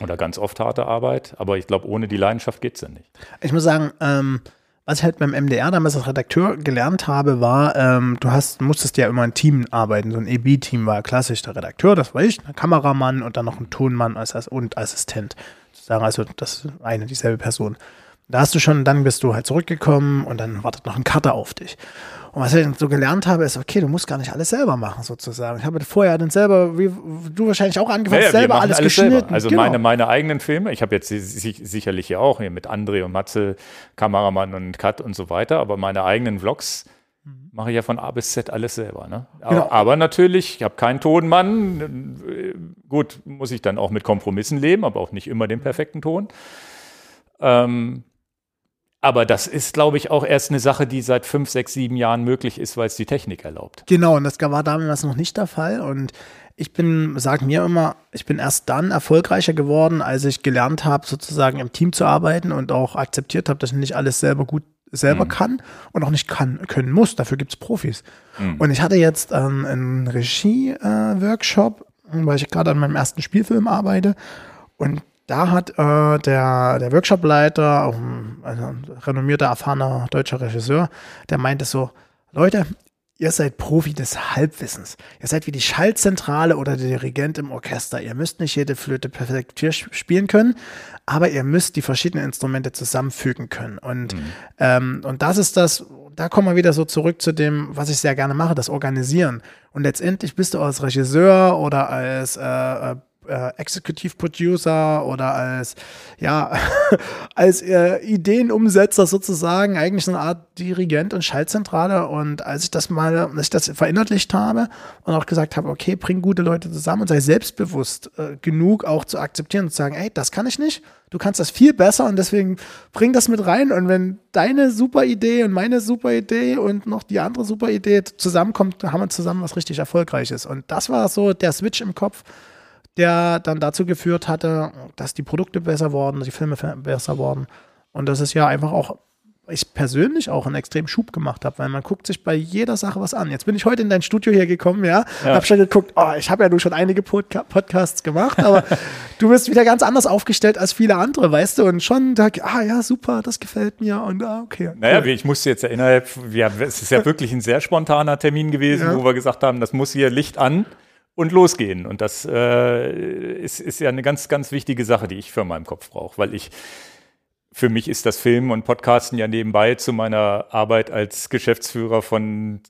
Oder ganz oft harte Arbeit. Aber ich glaube, ohne die Leidenschaft geht es ja nicht. Ich muss sagen, ähm, was ich halt beim MDR damals als Redakteur gelernt habe, war, ähm, du hast, musstest ja immer ein Team arbeiten. So ein EB-Team war klassisch der Redakteur, das war ich, ein Kameramann und dann noch ein Tonmann und Assistent. Sozusagen, also das ist eine, dieselbe Person. Da hast du schon, dann bist du halt zurückgekommen und dann wartet noch ein Cutter auf dich. Und was ich so gelernt habe, ist, okay, du musst gar nicht alles selber machen, sozusagen. Ich habe vorher dann selber, wie du wahrscheinlich auch angefangen, ja, ja, selber alles, alles geschnitten. Selber. Also genau. meine, meine eigenen Filme, ich habe jetzt sicherlich ja auch hier mit André und Matze, Kameramann und Cut und so weiter, aber meine eigenen Vlogs mache ich ja von A bis Z alles selber. Ne? Aber, genau. aber natürlich, ich habe keinen Tonmann. Gut, muss ich dann auch mit Kompromissen leben, aber auch nicht immer den perfekten Ton. Ähm, aber das ist, glaube ich, auch erst eine Sache, die seit fünf, sechs, sieben Jahren möglich ist, weil es die Technik erlaubt. Genau, und das war damals noch nicht der Fall. Und ich bin, sag mir immer, ich bin erst dann erfolgreicher geworden, als ich gelernt habe, sozusagen im Team zu arbeiten und auch akzeptiert habe, dass ich nicht alles selber gut selber mhm. kann und auch nicht kann, können muss. Dafür gibt es Profis. Mhm. Und ich hatte jetzt ähm, einen Regie-Workshop, äh, weil ich gerade an meinem ersten Spielfilm arbeite. Und da hat äh, der, der Workshopleiter, auch ein, also ein renommierter, erfahrener deutscher Regisseur, der meinte so, Leute, ihr seid Profi des Halbwissens. Ihr seid wie die Schaltzentrale oder der Dirigent im Orchester. Ihr müsst nicht jede Flöte perfekt spielen können, aber ihr müsst die verschiedenen Instrumente zusammenfügen können. Und, mhm. ähm, und das ist das, da kommen wir wieder so zurück zu dem, was ich sehr gerne mache, das Organisieren. Und letztendlich bist du als Regisseur oder als äh, äh Executive Producer oder als, ja, (laughs) als äh, Ideenumsetzer sozusagen, eigentlich eine Art Dirigent und Schaltzentrale. Und als ich das mal, als ich das verinnerlicht habe und auch gesagt habe, okay, bring gute Leute zusammen und sei selbstbewusst äh, genug auch zu akzeptieren und zu sagen, ey, das kann ich nicht, du kannst das viel besser und deswegen bring das mit rein. Und wenn deine super Idee und meine super Idee und noch die andere super Idee zusammenkommt, haben wir zusammen was richtig Erfolgreiches. Und das war so der Switch im Kopf der dann dazu geführt hatte, dass die Produkte besser wurden, die Filme besser wurden. Und das ist ja einfach auch, ich persönlich auch einen extremen Schub gemacht habe, weil man guckt sich bei jeder Sache was an. Jetzt bin ich heute in dein Studio hier gekommen, ja, ja. habe schon geguckt, oh, ich habe ja nur schon einige Podca Podcasts gemacht, aber (laughs) du bist wieder ganz anders aufgestellt als viele andere, weißt du, und schon da, ah ja, super, das gefällt mir und ah, okay. Naja, cool. ich musste jetzt innerhalb, ja, es ist ja wirklich ein sehr spontaner Termin gewesen, ja. wo wir gesagt haben, das muss hier Licht an und losgehen. Und das äh, ist, ist ja eine ganz, ganz wichtige Sache, die ich für meinen Kopf brauche, weil ich für mich ist das Filmen und Podcasten ja nebenbei zu meiner Arbeit als Geschäftsführer von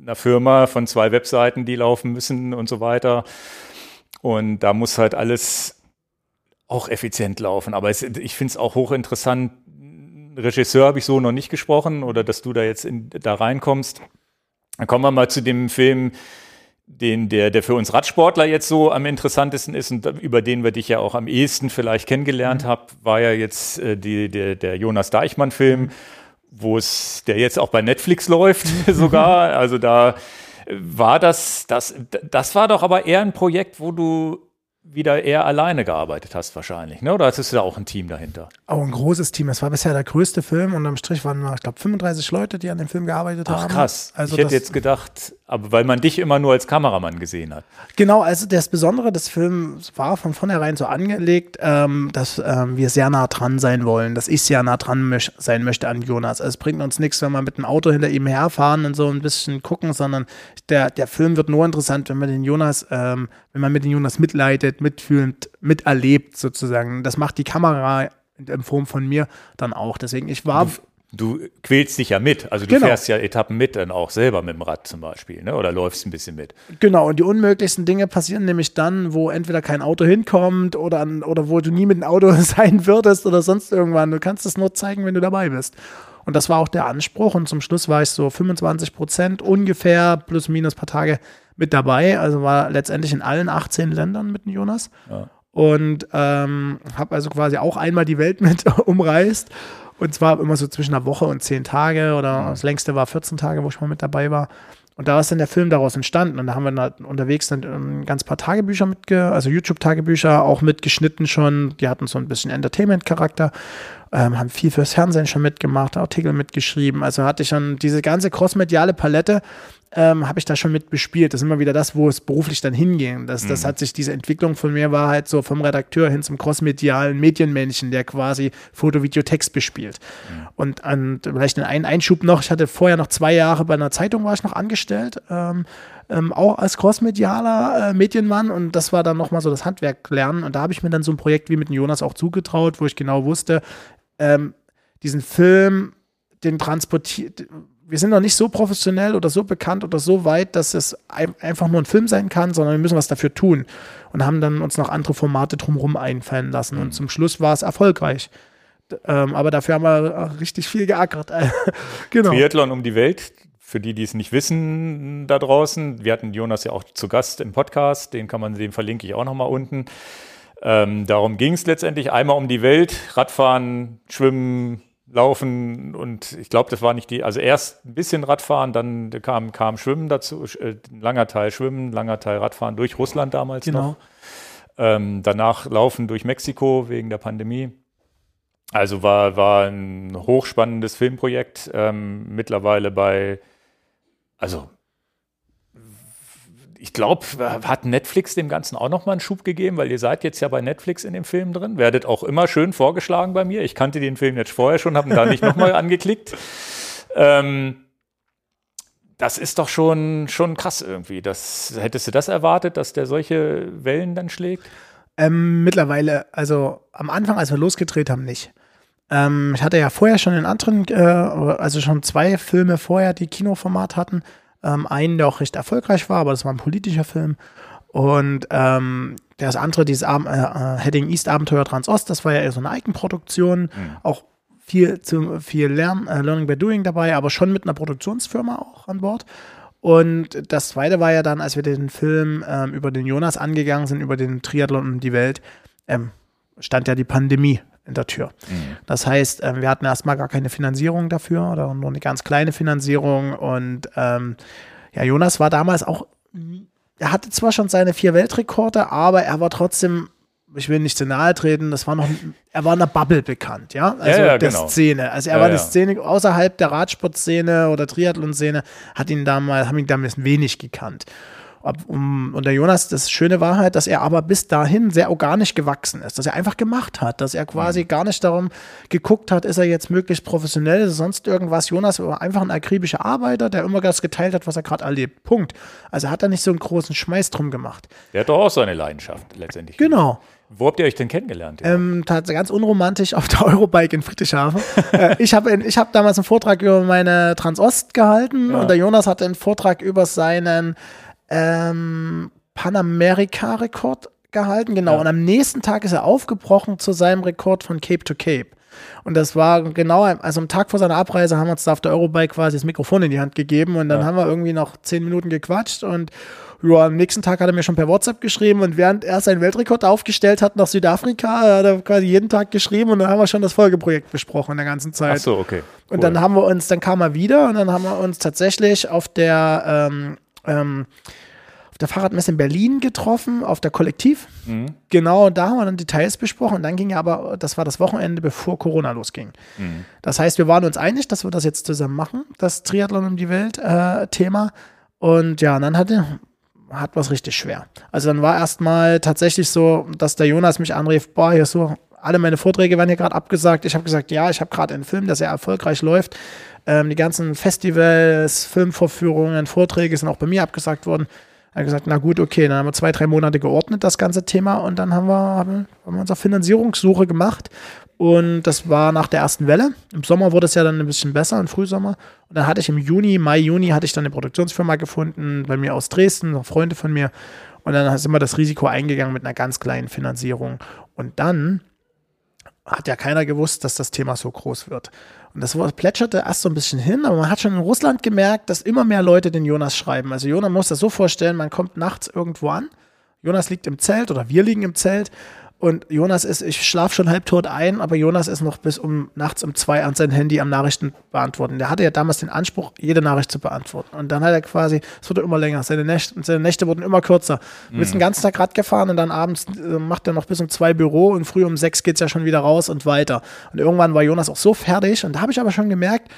einer Firma, von zwei Webseiten, die laufen müssen und so weiter. Und da muss halt alles auch effizient laufen. Aber es, ich finde es auch hochinteressant. Regisseur habe ich so noch nicht gesprochen oder dass du da jetzt in, da reinkommst. Dann kommen wir mal zu dem Film den, der, der für uns Radsportler jetzt so am interessantesten ist und über den wir dich ja auch am ehesten vielleicht kennengelernt mhm. haben, war ja jetzt äh, die, der, der Jonas Deichmann-Film, wo es, der jetzt auch bei Netflix läuft (laughs) sogar. Also da war das, das, das war doch aber eher ein Projekt, wo du wieder eher alleine gearbeitet hast wahrscheinlich, ne? Oder hattest du da auch ein Team dahinter? Auch ein großes Team. Es war bisher der größte Film und am Strich waren, ich glaube, 35 Leute, die an dem Film gearbeitet Ach, haben. krass. Also ich hätte jetzt gedacht, aber weil man dich immer nur als Kameramann gesehen hat. Genau, also das Besondere des Films war von vornherein so angelegt, ähm, dass ähm, wir sehr nah dran sein wollen, dass ich sehr nah dran sein möchte an Jonas. Also es bringt uns nichts, wenn wir mit dem Auto hinter ihm herfahren und so ein bisschen gucken, sondern der, der Film wird nur interessant, wenn man den Jonas, ähm, wenn man mit dem Jonas mitleidet, mitfühlend, miterlebt sozusagen. Das macht die Kamera in Form von mir dann auch. Deswegen, ich war. Du, quälst dich ja mit. Also du genau. fährst ja Etappen mit, dann auch selber mit dem Rad zum Beispiel, ne? oder läufst ein bisschen mit. Genau, und die unmöglichsten Dinge passieren nämlich dann, wo entweder kein Auto hinkommt oder, oder wo du nie mit dem Auto (laughs) sein würdest oder sonst irgendwann. Du kannst es nur zeigen, wenn du dabei bist. Und das war auch der Anspruch. Und zum Schluss war ich so 25 Prozent ungefähr, plus minus paar Tage mit dabei. Also war letztendlich in allen 18 Ländern mit dem Jonas. Ja. Und ähm, habe also quasi auch einmal die Welt (laughs) mit umreist und zwar immer so zwischen einer Woche und zehn Tage oder das längste war 14 Tage, wo ich mal mit dabei war. Und da ist dann der Film daraus entstanden. Und da haben wir dann unterwegs dann ein ganz paar Tagebücher mitge, also YouTube-Tagebücher auch mitgeschnitten schon. Die hatten so ein bisschen Entertainment-Charakter, ähm, haben viel fürs Fernsehen schon mitgemacht, Artikel mitgeschrieben. Also hatte ich schon diese ganze crossmediale Palette ähm, habe ich da schon mit bespielt. Das ist immer wieder das, wo es beruflich dann hinging. Das, mhm. das hat sich, diese Entwicklung von mir war halt so vom Redakteur hin zum crossmedialen Medienmännchen, der quasi Foto, Video, Text bespielt. Mhm. Und, und vielleicht einen Einschub noch, ich hatte vorher noch zwei Jahre bei einer Zeitung war ich noch angestellt, ähm, ähm, auch als crossmedialer äh, Medienmann und das war dann nochmal so das Handwerk lernen und da habe ich mir dann so ein Projekt wie mit Jonas auch zugetraut, wo ich genau wusste, ähm, diesen Film den transportiert, wir sind noch nicht so professionell oder so bekannt oder so weit, dass es einfach nur ein Film sein kann, sondern wir müssen was dafür tun. Und haben dann uns noch andere Formate drumherum einfallen lassen. Und mhm. zum Schluss war es erfolgreich. Ähm, aber dafür haben wir richtig viel geackert. (laughs) genau. Triathlon um die Welt, für die, die es nicht wissen da draußen. Wir hatten Jonas ja auch zu Gast im Podcast, den kann man, den verlinke ich auch nochmal unten. Ähm, darum ging es letztendlich einmal um die Welt, Radfahren, Schwimmen, Laufen und ich glaube, das war nicht die, also erst ein bisschen Radfahren, dann kam, kam Schwimmen dazu, äh, langer Teil Schwimmen, langer Teil Radfahren durch Russland damals genau. noch. Ähm, danach Laufen durch Mexiko wegen der Pandemie. Also war, war ein hochspannendes Filmprojekt, ähm, mittlerweile bei, also ich glaube, hat Netflix dem Ganzen auch nochmal einen Schub gegeben, weil ihr seid jetzt ja bei Netflix in dem Film drin, werdet auch immer schön vorgeschlagen bei mir. Ich kannte den Film jetzt vorher schon, habe ihn da nicht nochmal (laughs) angeklickt. Ähm, das ist doch schon, schon krass irgendwie. Das, hättest du das erwartet, dass der solche Wellen dann schlägt? Ähm, mittlerweile, also am Anfang, als wir losgedreht haben, nicht. Ähm, ich hatte ja vorher schon in anderen, äh, also schon zwei Filme vorher, die Kinoformat hatten. Ähm, einen, der auch recht erfolgreich war, aber das war ein politischer Film. Und ähm, das andere, dieses Ab äh, äh, Heading East Abenteuer Transost, das war ja eher so eine Eigenproduktion, mhm. auch viel, zu, viel Lern, äh, Learning by Doing dabei, aber schon mit einer Produktionsfirma auch an Bord. Und das zweite war ja dann, als wir den Film ähm, über den Jonas angegangen sind, über den Triathlon und die Welt, ähm, stand ja die Pandemie in der Tür. Mhm. Das heißt, äh, wir hatten erstmal gar keine Finanzierung dafür oder nur eine ganz kleine Finanzierung. Und ähm, ja, Jonas war damals auch, er hatte zwar schon seine vier Weltrekorde, aber er war trotzdem ich will nicht zu nahe treten, das war noch, er war in der Bubble bekannt, ja, also ja, ja, der genau. Szene. Also er ja, war eine Szene außerhalb der Radsportszene oder Triathlon-Szene, hat ihn damals, haben ihn damals wenig gekannt. Und der Jonas, das Schöne war halt, dass er aber bis dahin sehr organisch gewachsen ist, dass er einfach gemacht hat, dass er quasi mhm. gar nicht darum geguckt hat, ist er jetzt möglichst professionell, sonst irgendwas. Jonas war einfach ein akribischer Arbeiter, der immer das geteilt hat, was er gerade erlebt. Punkt. Also hat er nicht so einen großen Schmeiß drum gemacht. Der hat doch auch seine Leidenschaft letztendlich. Genau. Wo habt ihr euch denn kennengelernt? Ähm, ganz unromantisch auf der (laughs) Eurobike in Friedrichshafen. äh, ich habe ich hab damals einen Vortrag über meine Transost gehalten ja. und der Jonas hatte einen Vortrag über seinen ähm, Panamerika-Rekord gehalten, genau. Ja. Und am nächsten Tag ist er aufgebrochen zu seinem Rekord von Cape to Cape. Und das war genau, also am Tag vor seiner Abreise haben wir uns da auf der Eurobike quasi das Mikrofon in die Hand gegeben und dann ja. haben wir irgendwie noch zehn Minuten gequatscht und ja, am nächsten Tag hat er mir schon per WhatsApp geschrieben und während er seinen Weltrekord aufgestellt hat nach Südafrika, hat er quasi jeden Tag geschrieben und dann haben wir schon das Folgeprojekt besprochen in der ganzen Zeit. Ach so, okay. Cool. Und dann haben wir uns, dann kam er wieder und dann haben wir uns tatsächlich auf der ähm, ähm, der Fahrradmesse in Berlin getroffen, auf der Kollektiv. Mhm. Genau, da haben wir dann Details besprochen. Und dann ging ja aber, das war das Wochenende, bevor Corona losging. Mhm. Das heißt, wir waren uns einig, dass wir das jetzt zusammen machen, das Triathlon um die Welt-Thema. Äh, und ja, dann hatte, hat was richtig schwer. Also dann war erstmal tatsächlich so, dass der Jonas mich anrief, boah, hier so, alle meine Vorträge werden hier gerade abgesagt. Ich habe gesagt, ja, ich habe gerade einen Film, der sehr erfolgreich läuft. Ähm, die ganzen Festivals, Filmvorführungen, Vorträge sind auch bei mir abgesagt worden. Er hat gesagt, na gut, okay, dann haben wir zwei, drei Monate geordnet, das ganze Thema, und dann haben wir, haben, haben wir unsere Finanzierungssuche gemacht. Und das war nach der ersten Welle. Im Sommer wurde es ja dann ein bisschen besser, im Frühsommer. Und dann hatte ich im Juni, Mai, Juni, hatte ich dann eine Produktionsfirma gefunden, bei mir aus Dresden, noch Freunde von mir. Und dann sind wir das Risiko eingegangen mit einer ganz kleinen Finanzierung. Und dann hat ja keiner gewusst, dass das Thema so groß wird. Und das plätscherte erst so ein bisschen hin, aber man hat schon in Russland gemerkt, dass immer mehr Leute den Jonas schreiben. Also Jonas muss das so vorstellen, man kommt nachts irgendwo an, Jonas liegt im Zelt oder wir liegen im Zelt Und Jonas ist, ich schlafe schon halb tot ein, aber Jonas ist noch bis um nachts um zwei an sein Handy am Nachrichten beantworten. Der hatte ja damals den Anspruch, jede Nachricht zu beantworten. Und dann hat er quasi, es wurde immer länger, seine Nächte, seine Nächte wurden immer kürzer. Du bist den ganzen Tag Rad gefahren und dann abends äh, macht er noch bis um zwei Büro und früh um sechs geht's ja schon wieder raus und weiter. Und irgendwann war Jonas auch so fertig und da habe ich aber schon gemerkt,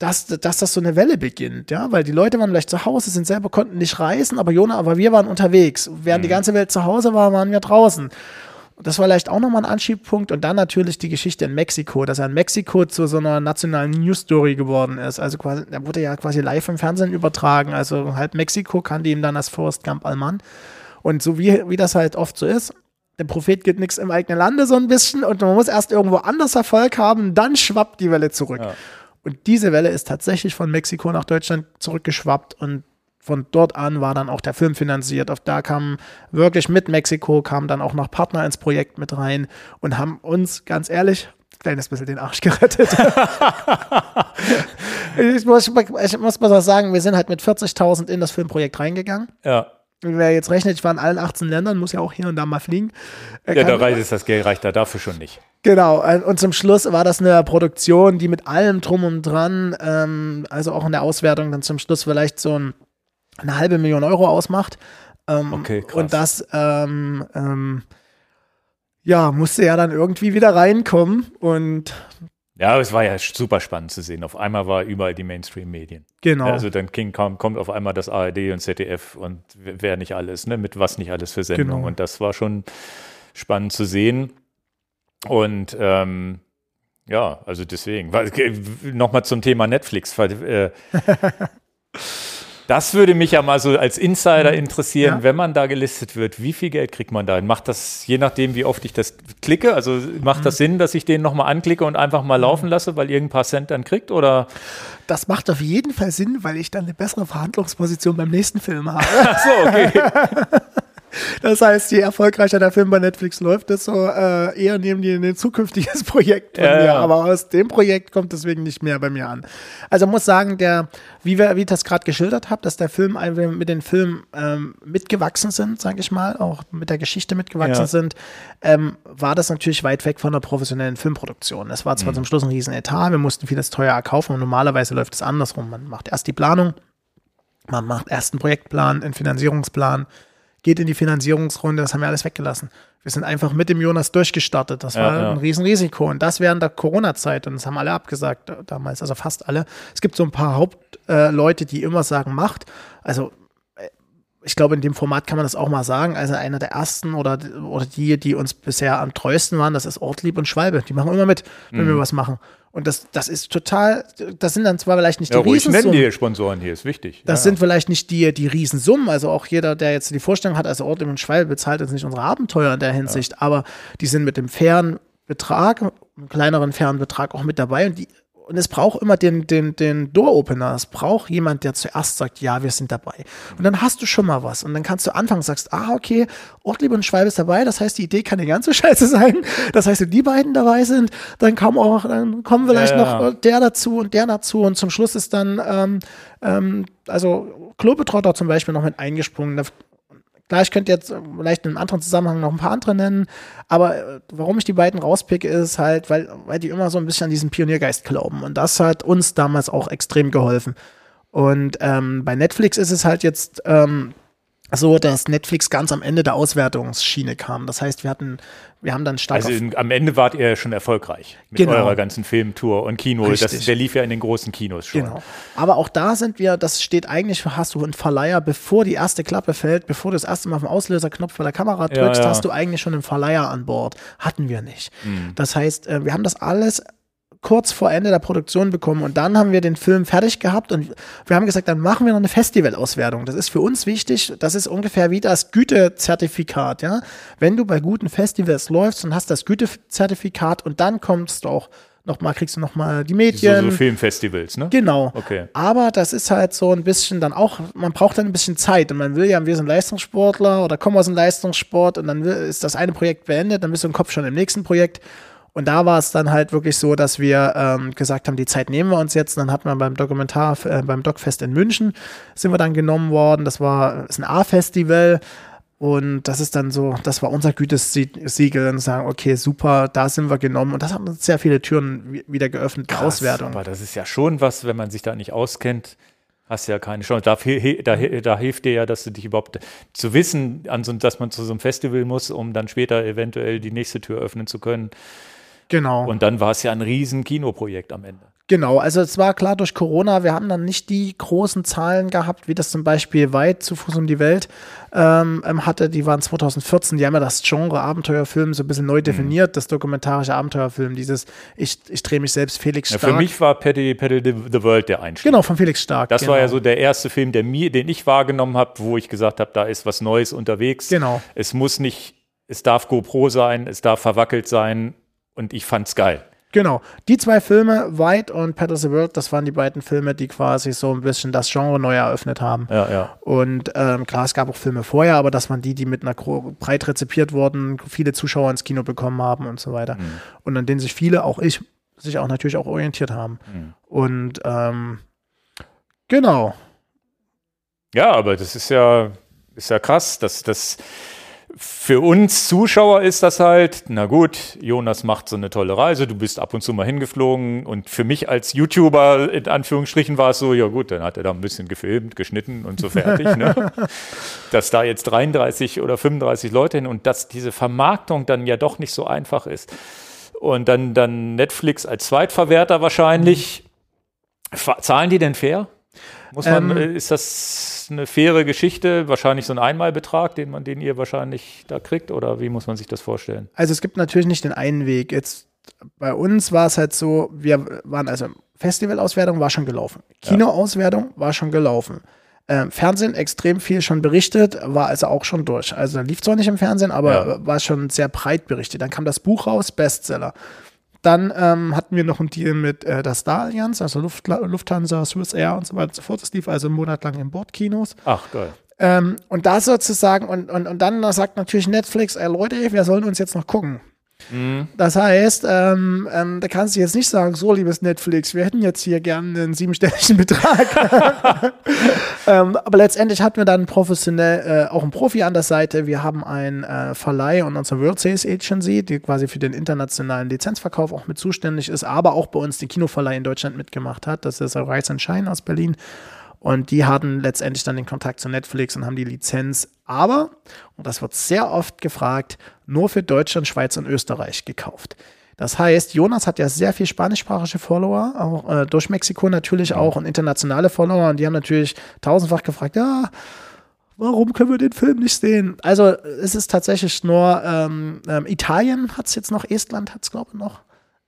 dass, dass das so eine Welle beginnt, ja, weil die Leute waren vielleicht zu Hause, sind selber, konnten nicht reisen, aber Jona, aber wir waren unterwegs. Während die ganze Welt zu Hause war, waren wir draußen. Und das war vielleicht auch nochmal ein Anschiebpunkt. Und dann natürlich die Geschichte in Mexiko, dass er in Mexiko zu so einer nationalen News-Story geworden ist. Also quasi, er wurde ja quasi live im Fernsehen übertragen. Also halt Mexiko kannte ihm dann als Forrest Gump Allmann. Und so wie, wie das halt oft so ist, der Prophet geht nichts im eigenen Lande so ein bisschen und man muss erst irgendwo anders Erfolg haben, dann schwappt die Welle zurück. Ja. Und diese Welle ist tatsächlich von Mexiko nach Deutschland zurückgeschwappt und von dort an war dann auch der Film finanziert. Auf da kam wirklich mit Mexiko, kamen dann auch noch Partner ins Projekt mit rein und haben uns, ganz ehrlich, kleines bisschen den Arsch (laughs) gerettet. (laughs) ich, muss, ich muss mal sagen, wir sind halt mit 40.000 in das Filmprojekt reingegangen. Ja. Wer jetzt rechnet, ich war in allen 18 Ländern, muss ja auch hier und da mal fliegen. Er Ja, da reicht es das Geld, reicht da dafür schon nicht. Genau, äh, und zum Schluss war das eine Produktion, die mit allem drum und dran, ähm, also auch in der Auswertung dann zum Schluss vielleicht so ein, eine halbe Million Euro ausmacht. Ähm, Okay, krass. Und das, ähm, ähm, ja, musste ja dann irgendwie wieder reinkommen und Ja, aber es war ja super spannend zu sehen. Auf einmal war überall die Mainstream-Medien. genau. Also dann King kommt, kommt auf einmal das ARD und ZDF und wer nicht alles, ne, mit was nicht alles für Sendungen. Genau. Und das war schon spannend zu sehen. Und ähm, ja, also deswegen. Nochmal zum Thema Netflix. weil, Äh, (laughs) das würde mich ja mal so als Insider interessieren, Ja. wenn man da gelistet wird, wie viel Geld kriegt man da? Macht das, je nachdem, wie oft ich das klicke, also macht Mhm. das Sinn, dass ich den nochmal anklicke und einfach mal laufen lasse, weil irgendein paar Cent dann kriegt? Oder? das macht auf jeden Fall Sinn, weil ich dann eine bessere Verhandlungsposition beim nächsten Film habe. Ach so, okay. (laughs) Das heißt, je erfolgreicher der Film bei Netflix läuft, desto äh, eher nehmen die ein zukünftiges (laughs) Projekt von Ja, mir. ja. Aber aus dem Projekt kommt deswegen nicht mehr bei mir an. Also muss sagen, der, wie, wir, wie ich das gerade geschildert habe, dass der Film mit den Filmen ähm, mitgewachsen sind, sage ich mal, auch mit der Geschichte mitgewachsen Ja. sind, ähm, war das natürlich weit weg von der professionellen Filmproduktion. Es war Mhm. zwar zum Schluss ein riesen Etat, wir mussten vieles teuer erkaufen und normalerweise läuft es andersrum. Man macht erst die Planung, man macht erst einen Projektplan, einen Finanzierungsplan, geht in die Finanzierungsrunde, das haben wir alles weggelassen. Wir sind einfach mit dem Jonas durchgestartet. Das Ja, war ja. ein Riesenrisiko. Und das während der Corona-Zeit. Und das haben alle abgesagt äh, damals, also fast alle. Es gibt so ein paar Hauptleute, äh, die immer sagen, macht. Also ich glaube, in dem Format kann man das auch mal sagen. Also einer der ersten oder, oder die, die uns bisher am treuesten waren, das ist Ortlieb und Schwalbe. Die machen immer mit, wenn Mhm. wir was machen. Und das, das ist total, das sind dann zwar vielleicht nicht Ja, die ruhig nennen Riesensummen. die Sponsoren hier, ist wichtig. Das ja, sind vielleicht nicht die, die Riesensummen, also auch jeder, der jetzt die Vorstellung hat, also Ort und Schwalbe bezahlt jetzt nicht unsere Abenteuer in der Hinsicht, aber die sind mit dem fairen Betrag, einem kleineren fairen Betrag auch mit dabei und die und es braucht immer den, den, den Door-Opener. Es braucht jemand, der zuerst sagt, ja, wir sind dabei. Und dann hast du schon mal was. Und dann kannst du anfangen, sagst, ah, okay, Ortlieb und Schwalbe ist dabei. Das heißt, die Idee kann nicht ganz so (laughs) scheiße sein. Das heißt, wenn die beiden dabei sind, dann kommen auch, dann kommen vielleicht Ja, ja. noch der dazu und der dazu. Und zum Schluss ist dann, ähm, ähm, also Klobetrotter zum Beispiel noch mit eingesprungen. Klar, ich könnte jetzt vielleicht in einem anderen Zusammenhang noch ein paar andere nennen, aber äh, warum ich die beiden rauspicke, ist halt, weil, weil die immer so ein bisschen an diesen Pioniergeist glauben. Und das hat uns damals auch extrem geholfen. Und ähm, bei Netflix ist es halt jetzt ähm, so, dass Netflix ganz am Ende der Auswertungsschiene kam. Das heißt, wir hatten, wir haben dann stark Also in, am Ende wart ihr schon erfolgreich mit Genau. eurer ganzen Filmtour und Kino. Das, der lief ja in den großen Kinos schon. Genau. Aber auch da sind wir, das steht eigentlich, hast du einen Verleiher, bevor die erste Klappe fällt, bevor du das erste Mal auf den Auslöserknopf bei der Kamera Ja, drückst, ja. hast du eigentlich schon einen Verleiher an Bord. Hatten wir nicht. Mhm. Das heißt, äh, wir haben das alles kurz vor Ende der Produktion bekommen und dann haben wir den Film fertig gehabt und wir haben gesagt, dann machen wir noch eine Festivalauswertung. Das ist für uns wichtig. Das ist ungefähr wie das Gütezertifikat, ja. Wenn du bei guten Festivals läufst und hast das Gütezertifikat und dann kommst du auch noch mal, kriegst du noch mal die So, Medien. so Filmfestivals, ne? Genau. Okay. Aber das ist halt so ein bisschen dann auch, man braucht dann ein bisschen Zeit und man will ja, wir sind Leistungssportler oder kommen aus dem Leistungssport und dann ist das eine Projekt beendet, dann bist du im Kopf schon im nächsten Projekt. Und da war es dann halt wirklich so, dass wir ähm, gesagt haben, die Zeit nehmen wir uns jetzt. Und dann hat man beim Dokumentar, äh, beim Docfest in München sind wir dann genommen worden. Das war ist ein A-Festival. Und das ist dann so, das war unser Gütesiegel und sagen, okay, super, da sind wir genommen. Und das hat uns sehr viele Türen wieder geöffnet, Krass, Auswertung. Aber das ist ja schon was, wenn man sich da nicht auskennt, hast du ja keine Chance. Da, da, da, hilft dir ja, dass du dich überhaupt zu wissen, dass man zu so einem Festival muss, um dann später eventuell die nächste Tür öffnen zu können. Genau. Und dann war es ja ein riesen Kinoprojekt am Ende. Genau, also es war klar durch Corona, wir haben dann nicht die großen Zahlen gehabt, wie das zum Beispiel weit zu Fuß um die Welt ähm, ähm hatte. Die waren 2014, die haben ja das Genre Abenteuerfilm so ein bisschen neu mhm. definiert, mhm. das dokumentarische Abenteuerfilm, dieses Ich, ich drehe mich selbst, Felix Stark. Ja, für mich war Paddy, Paddy the, the World der Einstieg. Genau, von Felix Stark. Das genau. war ja so der erste Film, der mir, den ich wahrgenommen habe, wo ich gesagt habe, da ist was Neues unterwegs. Genau. Es muss nicht, es darf GoPro sein, es darf verwackelt sein und ich fand's geil. Genau. Die zwei Filme, White und of the World, das waren die beiden Filme, die quasi so ein bisschen das Genre neu eröffnet haben. Ja, ja. Und ähm, klar, es gab auch Filme vorher, aber das waren die, die mit einer breit rezipiert wurden, viele Zuschauer ins Kino bekommen haben und so weiter. Mhm. Und an denen sich viele, auch ich, sich auch natürlich auch orientiert haben. Mhm. Und ähm, genau. Ja, aber das ist ja, ist ja krass, dass das für uns Zuschauer ist das halt, na gut, Jonas macht so eine tolle Reise, du bist ab und zu mal hingeflogen und für mich als YouTuber in Anführungsstrichen war es so, ja gut, dann hat er da ein bisschen gefilmt, geschnitten und so fertig. ne? (laughs) Dass da jetzt 33 oder 35 Leute hin und dass diese Vermarktung dann ja doch nicht so einfach ist. Und dann, dann Netflix als Zweitverwerter wahrscheinlich. Zahlen die denn fair? Muss man, ähm, äh, ist das eine faire Geschichte? Wahrscheinlich so ein Einmalbetrag, den man, den ihr wahrscheinlich da kriegt, oder wie muss man sich das vorstellen? Also es gibt natürlich nicht den einen Weg. Jetzt bei uns war es halt so, wir waren also Festivalauswertung war schon gelaufen, Kinoauswertung war schon gelaufen. Ähm, Fernsehen extrem viel schon berichtet, war also auch schon durch. Also lief zwar nicht im Fernsehen, aber ja. war schon sehr breit berichtet. Dann kam das Buch raus, Bestseller. Dann ähm, hatten wir noch einen Deal mit äh, der Star Allianz, also Luft, Lufthansa, Swiss Air und so weiter und so fort. Das lief also einen Monat lang in Bordkinos. Ach, geil. Ähm, und da sozusagen, und, und, und dann sagt natürlich Netflix, ey Leute, wir sollen uns jetzt noch gucken. Mhm. Das heißt, ähm, ähm, da kannst du jetzt nicht sagen, so liebes Netflix, wir hätten jetzt hier gerne einen siebenstelligen (laughs) Betrag. (laughs) ähm, aber letztendlich hatten wir dann professionell äh, auch einen Profi an der Seite. Wir haben einen äh, Verleih und unsere World Sales Agency, die quasi für den internationalen Lizenzverkauf auch mit zuständig ist, aber auch bei uns den Kinoverleih in Deutschland mitgemacht hat. Das ist Rise and Shine aus Berlin. Und die hatten letztendlich dann den Kontakt zu Netflix und haben die Lizenz, aber, und das wird sehr oft gefragt, nur für Deutschland, Schweiz und Österreich gekauft. Das heißt, Jonas hat ja sehr viel spanischsprachige Follower, auch äh, durch Mexiko natürlich auch und internationale Follower. Und die haben natürlich tausendfach gefragt, ja, warum können wir den Film nicht sehen? Also es ist tatsächlich nur ähm, ähm, Italien hat es jetzt noch, Estland hat es glaube ich noch.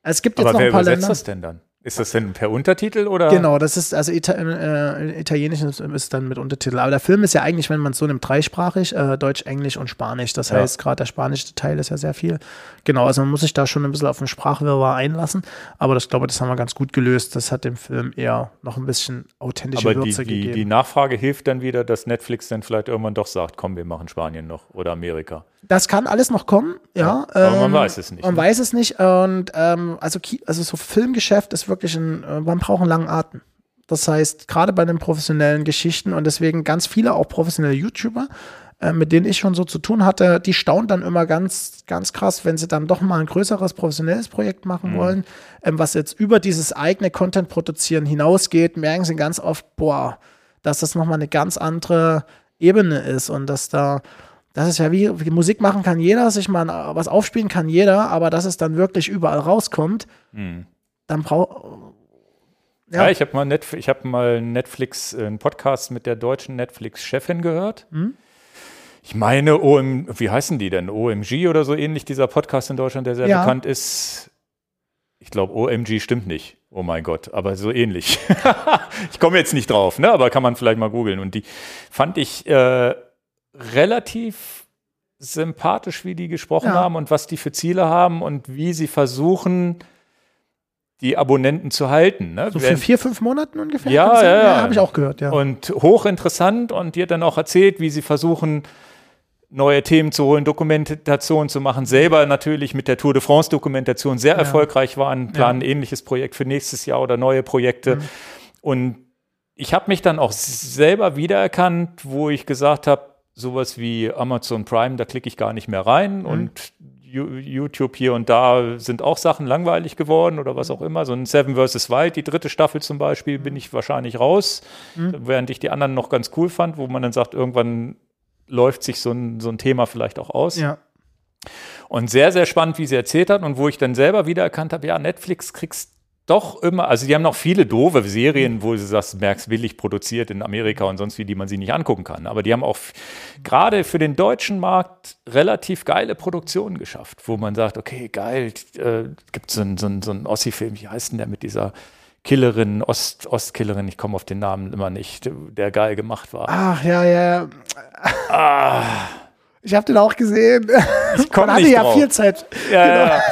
Es gibt jetzt Aber noch wer ein paar übersetzt Länder. das denn dann? Ist das denn per Untertitel oder? Genau, das ist, also Ita äh, Italienisch ist, ist, dann mit Untertitel. Aber der Film ist ja eigentlich, wenn man es so nimmt, dreisprachig, äh, Deutsch, Englisch und Spanisch. Das ja. heißt, gerade der spanische Teil ist ja sehr viel. Genau, also man muss sich da schon ein bisschen auf den Sprachwirrwarr einlassen. Aber das glaube ich, das haben wir ganz gut gelöst. Das hat dem Film eher noch ein bisschen authentische Aber Würze die, die, gegeben. Die Nachfrage hilft dann wieder, dass Netflix dann vielleicht irgendwann doch sagt, komm, wir machen Spanien noch oder Amerika. Das kann alles noch kommen, ja. ja aber ähm, man weiß es nicht. Man ne? weiß es nicht. Und ähm, also, also so Filmgeschäft ist wirklich ein, äh, man braucht einen langen Atem. Das heißt, gerade bei den professionellen Geschichten und deswegen ganz viele auch professionelle YouTuber, äh, mit denen ich schon so zu tun hatte, die staunen dann immer ganz, ganz krass, wenn sie dann doch mal ein größeres professionelles Projekt machen mhm. wollen, ähm, was jetzt über dieses eigene Content produzieren hinausgeht, merken sie ganz oft, boah, dass das nochmal eine ganz andere Ebene ist und dass da das ist ja wie, wie Musik machen kann jeder, sich mal was aufspielen kann jeder, aber dass es dann wirklich überall rauskommt, mhm. dann braucht. Ja. ja. ich habe mal, Netf hab mal Netflix, äh, einen Podcast mit der deutschen Netflix-Chefin gehört. Mhm. Ich meine, OM, wie heißen die denn? OMG oder so ähnlich, dieser Podcast in Deutschland, der sehr ja. bekannt ist. Ich glaube, OMG stimmt nicht. Oh mein Gott, aber so ähnlich. (laughs) ich komme jetzt nicht drauf, ne? aber kann man vielleicht mal googeln. Und die fand ich. Äh, relativ sympathisch, wie die gesprochen ja. haben und was die für Ziele haben und wie sie versuchen, die Abonnenten zu halten. Ne? So für vier, fünf Monaten ungefähr? Ja, ja, ja. ja habe ich auch gehört, ja. Und hochinteressant und hat dann auch erzählt, wie sie versuchen, neue Themen zu holen, Dokumentation zu machen. Selber natürlich mit der Tour de France Dokumentation sehr ja. erfolgreich waren, planen ein ähnliches Projekt für nächstes Jahr oder neue Projekte. Mhm. Und ich habe mich dann auch selber wiedererkannt, wo ich gesagt habe, sowas wie Amazon Prime, da klicke ich gar nicht mehr rein Mhm. und YouTube hier und da sind auch Sachen langweilig geworden oder was auch immer. So ein Seven vs. Wild, die dritte Staffel zum Beispiel, bin ich wahrscheinlich raus, während ich die anderen noch ganz cool fand, wo man dann sagt, irgendwann läuft sich so ein, so ein Thema vielleicht auch aus. Ja. Und sehr, sehr spannend, wie sie erzählt hat und wo ich dann selber wieder erkannt habe, ja, Netflix kriegst doch immer, also die haben noch viele doofe Serien, wo du sagst, merkst, billig produziert in Amerika und sonst wie, die man sich nicht angucken kann. Aber die haben auch gerade für den deutschen Markt relativ geile Produktionen geschafft, wo man sagt, okay, geil, äh, gibt so einen so einen- so einen Ossi-Film, wie heißt denn der mit dieser Killerin, Ost, Ostkillerin, ich komme auf den Namen immer nicht, der geil gemacht war. Ach, ja, ja. Ich habe den auch gesehen. (laughs) Ich Man hatte ja drauf. viel Zeit. Ja, ja.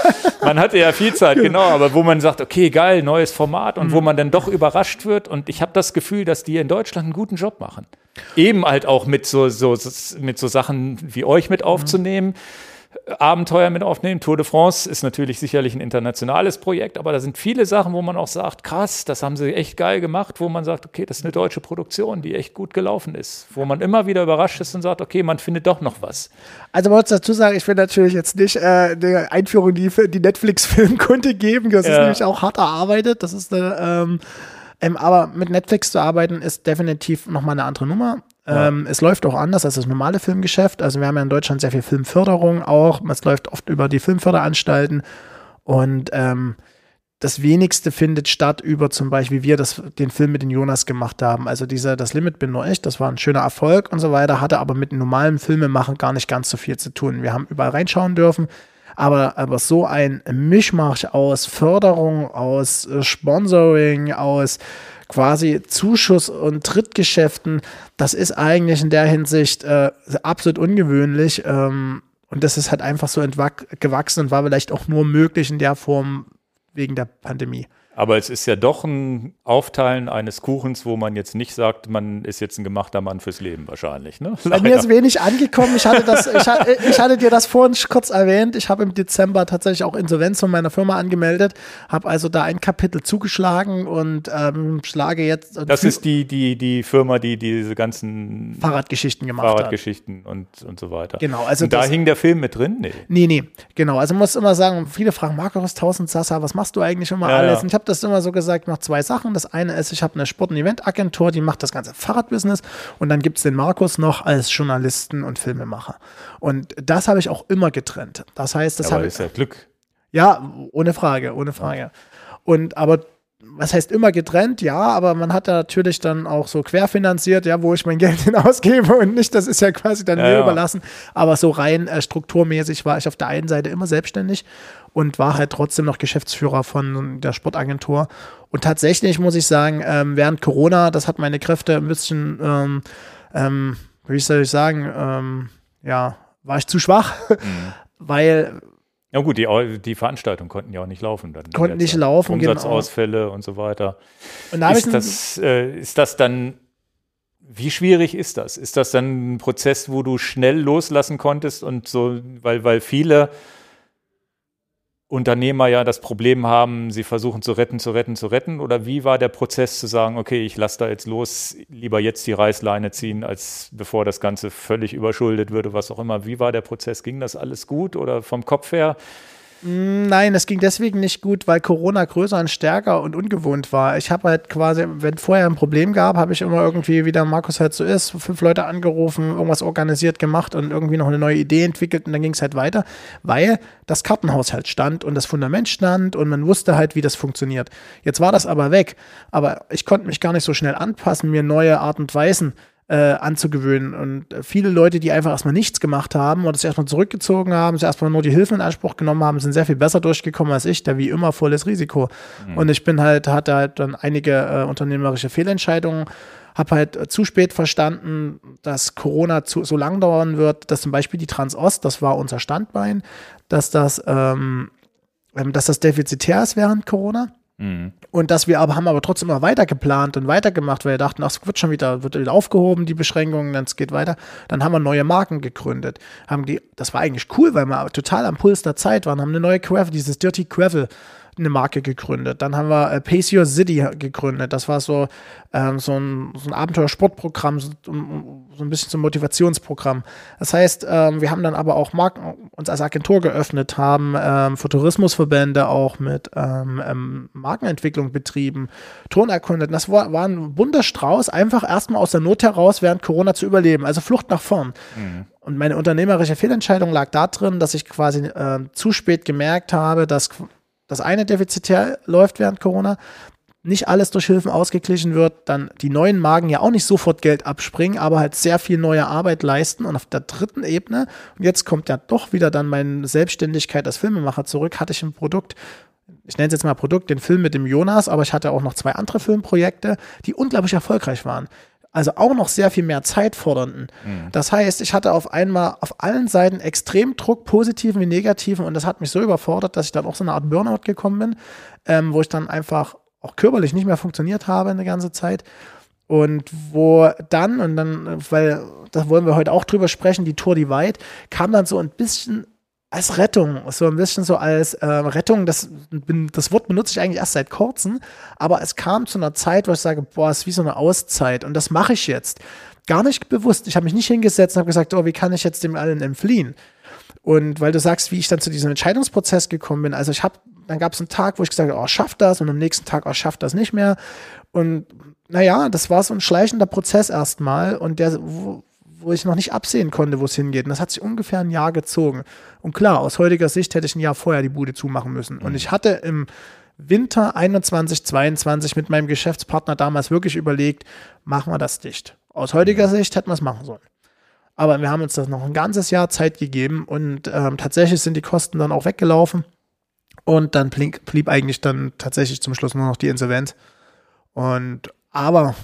Man hatte ja viel Zeit, (laughs) genau, aber wo man sagt, okay, geil, neues Format und wo man dann doch überrascht wird. Und ich habe das Gefühl, dass die in Deutschland einen guten Job machen. Eben halt auch mit so, so, mit so Sachen wie euch mit aufzunehmen. Abenteuer mit aufnehmen. Tour de France ist natürlich sicherlich ein internationales Projekt, aber da sind viele Sachen, wo man auch sagt, krass, das haben sie echt geil gemacht, wo man sagt, okay, das ist eine deutsche Produktion, die echt gut gelaufen ist, wo man immer wieder überrascht ist und sagt, okay, man findet doch noch was. Also man muss dazu sagen, ich will natürlich jetzt nicht äh, eine Einführung, die für die Netflix-Filmkunde geben. Das ist Ja. nämlich auch hart erarbeitet. Das ist eine, ähm, ähm, aber mit Netflix zu arbeiten ist definitiv nochmal eine andere Nummer. Ähm, es läuft auch anders als das normale Filmgeschäft. Also wir haben ja in Deutschland sehr viel Filmförderung auch. Es läuft oft über die Filmförderanstalten und ähm, das wenigste findet statt über zum Beispiel, wie wir das, den Film mit den Jonas gemacht haben. Also dieser, das Limit bin nur ich, das war ein schöner Erfolg und so weiter, hatte aber mit normalem Filmemachen gar nicht ganz so viel zu tun. Wir haben überall reinschauen dürfen, aber, aber so ein Mischmasch aus Förderung, aus äh, Sponsoring, aus quasi Zuschuss und Trittgeschäften, das ist eigentlich in der Hinsicht äh, absolut ungewöhnlich. Ähm, und das ist halt einfach so gewachsen und war vielleicht auch nur möglich in der Form wegen der Pandemie. Aber es ist ja doch ein Aufteilen eines Kuchens, wo man jetzt nicht sagt, man ist jetzt ein gemachter Mann fürs Leben wahrscheinlich. Ne? Bei mir ist wenig angekommen. Ich hatte, das, ich, hatte, ich hatte dir das vorhin kurz erwähnt. Ich habe im Dezember tatsächlich auch Insolvenz von meiner Firma angemeldet, habe also da ein Kapitel zugeschlagen und ähm, schlage jetzt Das ist die, die, die Firma, die diese ganzen Fahrradgeschichten gemacht hat. Fahrradgeschichten und, und so weiter. Genau, also und da hing der Film mit drin? Nee. Nee, nee, genau. Also man muss immer sagen, viele fragen, Markus Tausend Sasa, was machst du eigentlich immer Ja, alles? ja. Und ich habe das immer so gesagt, ich mache zwei Sachen. Das eine ist, ich habe eine Sport- und Eventagentur, die macht das ganze Fahrradbusiness. Und dann gibt es den Markus noch als Journalisten und Filmemacher. Und das habe ich auch immer getrennt. Das heißt, das habe ist ja Glück. ja, ohne Frage, ohne Frage. Und aber was heißt immer getrennt? Ja, aber man hat da natürlich dann auch so querfinanziert, ja, wo ich mein (laughs) Geld hin ausgebe und nicht, das ist ja quasi dann Ja, mir ja. überlassen. Aber so rein äh, strukturmäßig war ich auf der einen Seite immer selbstständig und war halt trotzdem noch Geschäftsführer von der Sportagentur. Und tatsächlich muss ich sagen, ähm, während Corona, das hat meine Kräfte ein bisschen, ähm, ähm, wie soll ich sagen, ähm, ja, war ich zu schwach, Mhm. (laughs) weil Ja gut, die, die Veranstaltungen konnten ja auch nicht laufen. Dann Konnten nicht Zeit. laufen, genau. Umsatzausfälle und so weiter. und da Ist das, äh, ist das dann, wie schwierig ist das? Ist das dann ein Prozess, wo du schnell loslassen konntest und so, weil, weil viele Unternehmer ja das Problem haben, sie versuchen zu retten, zu retten, zu retten? Oder wie war der Prozess zu sagen, okay, ich lasse da jetzt los, lieber jetzt die Reißleine ziehen, als bevor das Ganze völlig überschuldet würde, was auch immer. Wie war der Prozess? Ging das alles gut oder vom Kopf her? Nein, es ging deswegen nicht gut, weil Corona größer und stärker und ungewohnt war. Ich habe halt quasi, wenn vorher ein Problem gab, habe ich immer irgendwie, wie der Markus halt so ist, fünf Leute angerufen, irgendwas organisiert gemacht und irgendwie noch eine neue Idee entwickelt und dann ging es halt weiter, weil das Kartenhaus halt stand und das Fundament stand und man wusste halt, wie das funktioniert. Jetzt war das aber weg, aber ich konnte mich gar nicht so schnell anpassen, mir neue Art und Weisen äh, anzugewöhnen. Und äh, viele Leute, die einfach erstmal nichts gemacht haben oder sich erstmal zurückgezogen haben, sich erstmal nur die Hilfen in Anspruch genommen haben, sind sehr viel besser durchgekommen als ich, der wie immer volles Risiko. Und ich bin halt, hatte halt dann einige äh, unternehmerische Fehlentscheidungen, habe halt äh, zu spät verstanden, dass Corona zu, so lang dauern wird, dass zum Beispiel die Transost, das war unser Standbein, dass das, ähm, ähm, dass das defizitär ist während Corona. Und dass wir aber haben aber trotzdem immer weiter geplant und weitergemacht, weil wir dachten, ach, es wird schon wieder, wird wieder aufgehoben, die Beschränkungen, dann es geht weiter. Dann haben wir neue Marken gegründet. Haben die, das war eigentlich cool, weil wir total am Puls der Zeit waren, haben eine neue Gravel, dieses Dirty Gravel eine Marke gegründet. Dann haben wir äh, Pace Your City gegründet. Das war so, ähm, so ein, so ein Abenteuersportprogramm, so, so ein bisschen so ein Motivationsprogramm. Das heißt, ähm, wir haben dann aber auch Marken, uns als Agentur geöffnet, haben ähm, für Tourismusverbände auch mit ähm, ähm, Markenentwicklung betrieben, Touren erkundet. Das war, war ein bunter Strauß, einfach erstmal aus der Not heraus während Corona zu überleben. Also Flucht nach vorn. Mhm. Und meine unternehmerische Fehlentscheidung lag darin, dass ich quasi äh, zu spät gemerkt habe, dass das eine defizitär läuft während Corona, nicht alles durch Hilfen ausgeglichen wird, dann die neuen Magen ja auch nicht sofort Geld abspringen, aber halt sehr viel neue Arbeit leisten. Und auf der dritten Ebene, und jetzt kommt ja doch wieder dann meine Selbstständigkeit als Filmemacher zurück, hatte ich ein Produkt, ich nenne es jetzt mal Produkt, den Film mit dem Jonas, aber ich hatte auch noch zwei andere Filmprojekte, die unglaublich erfolgreich waren also auch noch sehr viel mehr Zeit fordernden. Mhm. Das heißt, ich hatte auf einmal auf allen Seiten extrem Druck, positiven wie negativen, und das hat mich so überfordert, dass ich dann auch so eine Art Burnout gekommen bin, ähm, wo ich dann einfach auch körperlich nicht mehr funktioniert habe eine ganze Zeit. Und wo dann, und dann, weil da wollen wir heute auch drüber sprechen, die Tour Divide, kam dann so ein bisschen als Rettung, so ein bisschen so als äh, Rettung, das, das Wort benutze ich eigentlich erst seit kurzem, aber es kam zu einer Zeit, wo ich sage, boah, ist wie so eine Auszeit und das mache ich jetzt. Gar nicht bewusst. Ich habe mich nicht hingesetzt und habe gesagt, oh, wie kann ich jetzt dem allen entfliehen? Und weil du sagst, wie ich dann zu diesem Entscheidungsprozess gekommen bin, also ich habe, dann gab es einen Tag, wo ich gesagt habe, oh, schaff das und am nächsten Tag, oh, schaff das nicht mehr. Und naja, das war so ein schleichender Prozess erstmal und der, wo, wo ich noch nicht absehen konnte, wo es hingeht. Und das hat sich ungefähr ein Jahr gezogen. Und klar, aus heutiger Sicht hätte ich ein Jahr vorher die Bude zumachen müssen. Und mhm. ich hatte im Winter 21, 22 mit meinem Geschäftspartner damals wirklich überlegt, machen wir das dicht. Aus heutiger mhm. Sicht hätten wir es machen sollen. Aber wir haben uns das noch ein ganzes Jahr Zeit gegeben und ähm, tatsächlich sind die Kosten dann auch weggelaufen. Und dann blieb, blieb eigentlich dann tatsächlich zum Schluss nur noch die Insolvenz. Und aber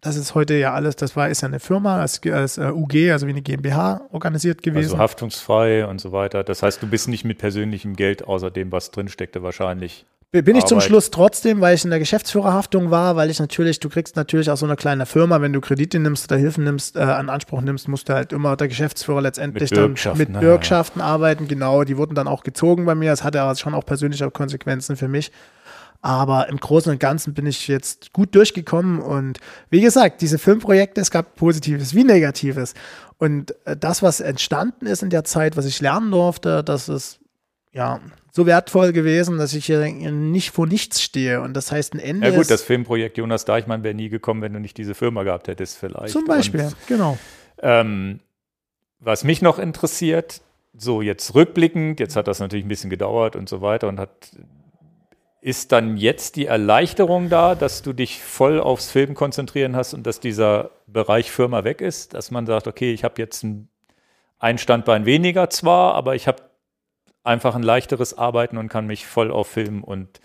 das ist heute ja alles, das war, ist ja eine Firma als, als uh, UG, also wie eine GmbH organisiert gewesen. Also haftungsfrei und so weiter. Das heißt, du bist nicht mit persönlichem Geld außer dem, was drinsteckte, wahrscheinlich. Bin ich Arbeit. zum Schluss trotzdem, weil ich in der Geschäftsführerhaftung war, weil ich natürlich, du kriegst natürlich auch so eine kleine Firma, wenn du Kredite nimmst oder Hilfen nimmst, äh, an Anspruch nimmst, musst du halt immer der Geschäftsführer letztendlich mit dann mit Bürgschaften arbeiten. Genau, die wurden dann auch gezogen bei mir. Das hatte aber schon auch persönliche Konsequenzen für mich. Aber im Großen und Ganzen bin ich jetzt gut durchgekommen. Und wie gesagt, diese Filmprojekte, es gab Positives wie Negatives. Und äh, das, was entstanden ist in der Zeit, was ich lernen durfte, das ist ja so wertvoll gewesen, dass ich hier nicht vor nichts stehe. Und das heißt, ein Ende. Ja, gut, das Filmprojekt Jonas Deichmann wäre nie gekommen, wenn du nicht diese Firma gehabt hättest, vielleicht. Zum Beispiel, und, genau. Ähm, was mich noch interessiert, so jetzt rückblickend, jetzt hat das natürlich ein bisschen gedauert und so weiter und hat ist dann jetzt die Erleichterung da, dass du dich voll aufs Film konzentrieren hast und dass dieser Bereich Firma weg ist, dass man sagt, okay, ich habe jetzt ein, ein Standbein weniger zwar, aber ich habe einfach ein leichteres Arbeiten und kann mich voll auf Film und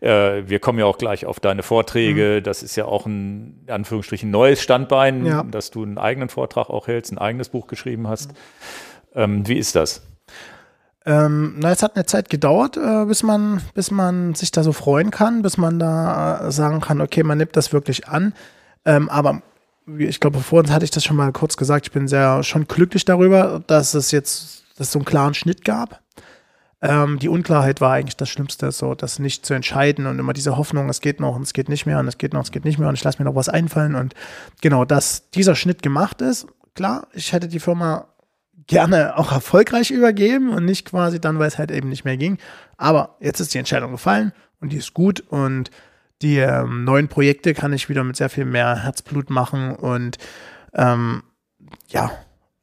äh, wir kommen ja auch gleich auf deine Vorträge. Mhm. Das ist ja auch ein, in Anführungsstrichen, neues Standbein, ja. dass du einen eigenen Vortrag auch hältst, ein eigenes Buch geschrieben hast. Mhm. Ähm, wie ist das? Ähm, na, es hat eine Zeit gedauert, äh, bis man, bis man sich da so freuen kann, bis man da äh, sagen kann, okay, man nimmt das wirklich an. Ähm, aber ich glaube, vor uns hatte ich das schon mal kurz gesagt, ich bin sehr schon glücklich darüber, dass es jetzt dass es so einen klaren Schnitt gab. Ähm, die Unklarheit war eigentlich das Schlimmste, so das nicht zu entscheiden und immer diese Hoffnung, es geht noch und es geht nicht mehr und es geht noch, es geht nicht mehr und ich lasse mir noch was einfallen und genau, dass dieser Schnitt gemacht ist. Klar, ich hätte die Firma gerne auch erfolgreich übergeben und nicht quasi dann, weil es halt eben nicht mehr ging. Aber jetzt ist die Entscheidung gefallen und die ist gut und die ähm, neuen Projekte kann ich wieder mit sehr viel mehr Herzblut machen und ähm, ja,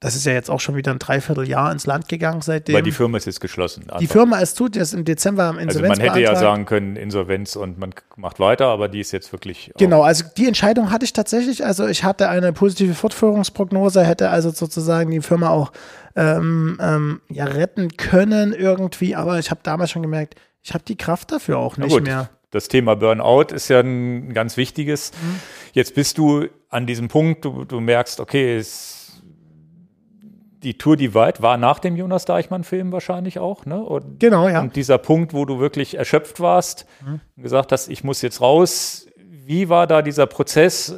das ist ja jetzt auch schon wieder ein Dreivierteljahr ins Land gegangen seitdem. Weil die Firma ist jetzt geschlossen. Einfach. Die Firma ist tut jetzt im Dezember am Insolvenz. Also man hätte ja sagen können Insolvenz und man macht weiter, aber die ist jetzt wirklich. Genau, also die Entscheidung hatte ich tatsächlich. Also ich hatte eine positive Fortführungsprognose, hätte also sozusagen die Firma auch ähm, ähm, ja retten können irgendwie, aber ich habe damals schon gemerkt, ich habe die Kraft dafür auch nicht mehr. Das Thema Burnout ist ja ein ganz wichtiges. Mhm. Jetzt bist du an diesem Punkt, du, du merkst, okay, es die Tour Divide war nach dem Jonas Deichmann-Film wahrscheinlich auch, ne? Und, genau, ja. Und dieser Punkt, wo du wirklich erschöpft warst, mhm. gesagt hast, ich muss jetzt raus. Wie war da dieser Prozess,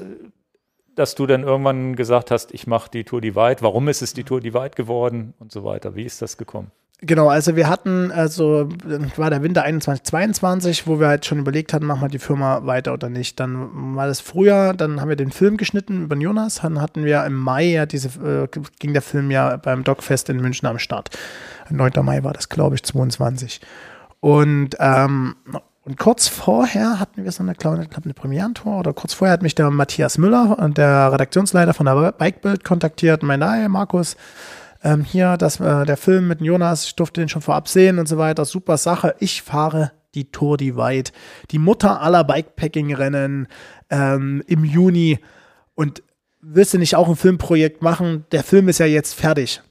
dass du dann irgendwann gesagt hast, ich mache die Tour Divide? Warum ist es die Tour Divide geworden und so weiter? Wie ist das gekommen? Genau, also wir hatten, also war der Winter 21, 22, wo wir halt schon überlegt hatten, machen wir die Firma weiter oder nicht. Dann war das Frühjahr, dann haben wir den Film geschnitten über den Jonas. Dann hatten wir im Mai ja diese, äh, ging der Film ja beim Dogfest in München am Start. 9. Mai war das, glaube ich, 22. Und, ähm, und kurz vorher hatten wir so eine, glaube ich, eine Premierentour oder kurz vorher hat mich der Matthias Müller, der Redaktionsleiter von der Bikebild, kontaktiert und meinte, Markus, ähm, hier, das, äh, der Film mit Jonas, ich durfte den schon vorab sehen und so weiter, super Sache. Ich fahre die Tour Divide, die Mutter aller Bikepacking-Rennen ähm, im Juni. Und willst du nicht auch ein Filmprojekt machen? Der Film ist ja jetzt fertig.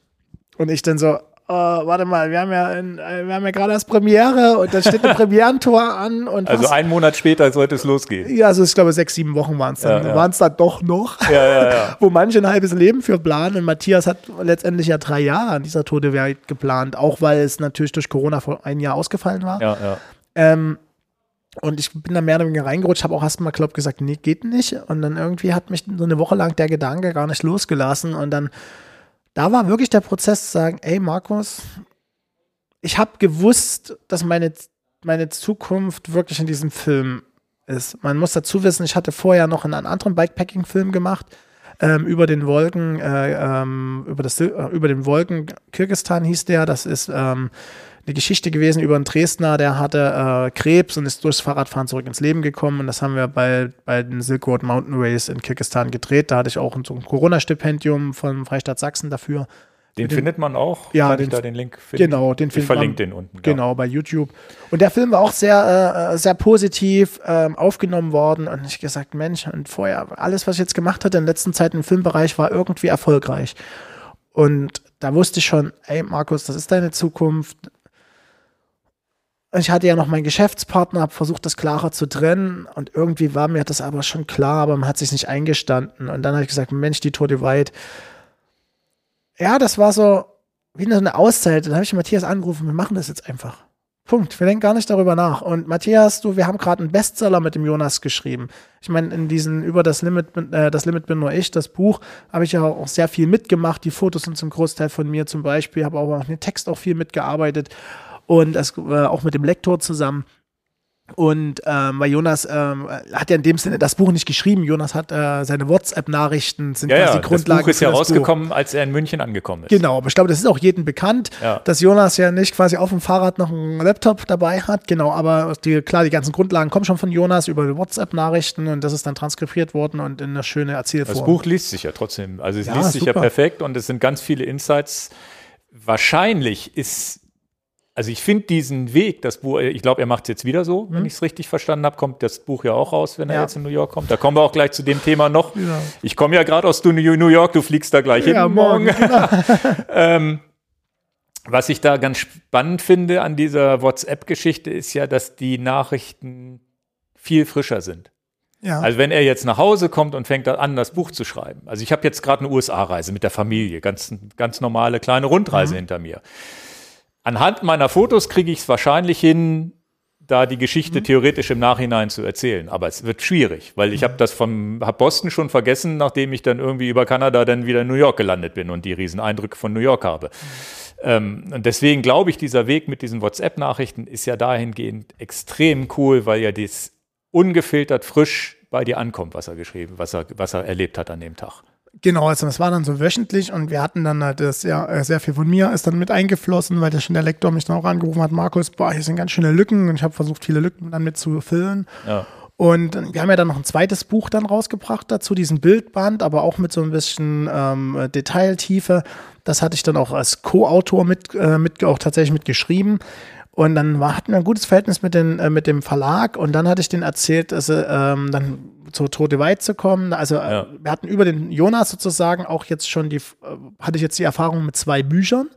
Und ich dann so, oh, warte mal, wir haben ja, in, wir haben ja gerade erst Premiere und da steht ein (laughs) Premierentor an. Und also was, einen Monat später sollte es losgehen. Ja, also ich glaube, sechs, sieben Wochen waren es dann, Ja, ja. waren es dann doch noch, Ja, (laughs) wo manche ein halbes Leben für planen. Und Matthias hat letztendlich ja drei Jahre an dieser Welt geplant, auch weil es natürlich durch Corona vor ein Jahr ausgefallen war. ja, ja. Ähm, und ich bin da mehr oder weniger reingerutscht, habe auch erstmal, glaub gesagt, nee, geht nicht. Und dann irgendwie hat mich so eine Woche lang der Gedanke gar nicht losgelassen. Und dann, da war wirklich der Prozess zu sagen, ey Markus, ich habe gewusst, dass meine, meine Zukunft wirklich in diesem Film ist. Man muss dazu wissen, ich hatte vorher noch einen anderen Bikepacking-Film gemacht, ähm, über den Wolken, äh, ähm, über, das, äh, über den Wolken Kirgistan hieß der. Das ist ähm, eine Geschichte gewesen über einen Dresdner, der hatte äh, Krebs und ist durchs Fahrradfahren zurück ins Leben gekommen. Und das haben wir bei, bei den Silk Road Mountain Race in Kirgistan gedreht. Da hatte ich auch ein, so ein Corona-Stipendium vom Freistaat Sachsen dafür. Den Den- findet man auch. Ja, Kann den- ich da den Link finden? Genau, den Ich findet man- verlinke den unten. Genau, bei YouTube. Und der Film war auch sehr, äh, sehr positiv ähm, aufgenommen worden. Und ich gesagt, Mensch, und vorher, alles, was ich jetzt gemacht hatte in der letzten Zeit im Filmbereich, war irgendwie erfolgreich. Und da wusste ich schon, ey, Markus, das ist deine Zukunft. Ich hatte ja noch meinen Geschäftspartner, habe versucht, das klarer zu trennen. Und irgendwie war mir das aber schon klar, aber man hat sich nicht eingestanden. Und dann habe ich gesagt, Mensch, die Tour Divide. Ja, das war so wie eine Auszeit. Dann habe ich Matthias angerufen, wir machen das jetzt einfach. Punkt. Wir denken gar nicht darüber nach. Und Matthias, du, wir haben gerade einen Bestseller mit dem Jonas geschrieben. Ich meine, in diesen über das Limit, bin- äh, das Limit bin nur ich, das Buch, habe ich ja auch sehr viel mitgemacht. Die Fotos sind zum Großteil von mir zum Beispiel, habe aber auch den Text auch viel mitgearbeitet und das, äh, auch mit dem Lektor zusammen. Und ähm, weil Jonas ähm, hat ja in dem Sinne das Buch nicht geschrieben. Jonas hat äh, seine WhatsApp-Nachrichten sind Ja, quasi ja, die Grundlage das Buch ist ja das Buch. rausgekommen, als er in München angekommen ist. Genau, aber ich glaube, das ist auch jedem bekannt, Ja. dass Jonas ja nicht quasi auf dem Fahrrad noch einen Laptop dabei hat. Genau, aber die, klar, die ganzen Grundlagen kommen schon von Jonas über WhatsApp-Nachrichten und das ist dann transkribiert worden und in eine schöne Erzählform. Das Buch liest sich ja trotzdem. Also es Ja, liest sich ja super. perfekt und es sind ganz viele Insights. Wahrscheinlich ist, also ich finde diesen Weg, das Buch, ich glaube, er macht es jetzt wieder so, wenn ich es richtig verstanden habe, kommt das Buch ja auch raus, wenn er Mhm. Ja. jetzt in New York kommt. Da kommen wir auch gleich zu dem Thema noch. Ja. Ich komme ja gerade aus New York, du fliegst da gleich Ja, hin morgen, genau. (laughs) ähm, was ich da ganz spannend finde an dieser WhatsApp-Geschichte ist ja, dass die Nachrichten viel frischer sind. Ja. Also wenn er jetzt nach Hause kommt und fängt an, das Buch zu schreiben. Also ich habe jetzt gerade eine USA-Reise mit der Familie, ganz, ganz normale kleine Rundreise hinter mir. Anhand meiner Fotos kriege ich es wahrscheinlich hin, da die Geschichte theoretisch im Nachhinein zu erzählen. Aber es wird schwierig, weil ich habe das vom hab Boston schon vergessen, nachdem ich dann irgendwie über Kanada dann wieder in New York gelandet bin und die riesen Eindrücke von New York habe. Ähm, und deswegen glaube ich, dieser Weg mit diesen WhatsApp-Nachrichten ist ja dahingehend extrem cool, weil ja das ungefiltert frisch bei dir ankommt, was er geschrieben, was er, was er erlebt hat an dem Tag. Genau, also das war dann so wöchentlich und wir hatten dann halt das ja äh, sehr viel von mir ist dann mit eingeflossen, weil der schon der Lektor mich dann auch angerufen hat, Markus, boah, hier sind ganz schöne Lücken und ich habe versucht, viele Lücken dann mit zu füllen. Ja. Und wir haben ja dann noch ein zweites Buch dann rausgebracht dazu, diesen Bildband, aber auch mit so ein bisschen ähm, Detailtiefe. Das hatte ich dann auch als Co-Autor mit, äh, mit auch tatsächlich mitgeschrieben. Und dann war, hatten wir ein gutes Verhältnis mit, den, äh, mit dem Verlag und dann hatte ich denen erzählt, dass sie ähm, dann zur Tote Weit zu kommen. Also äh, Ja. wir hatten über den Jonas sozusagen auch jetzt schon die, äh, hatte ich jetzt die Erfahrung mit zwei Büchern.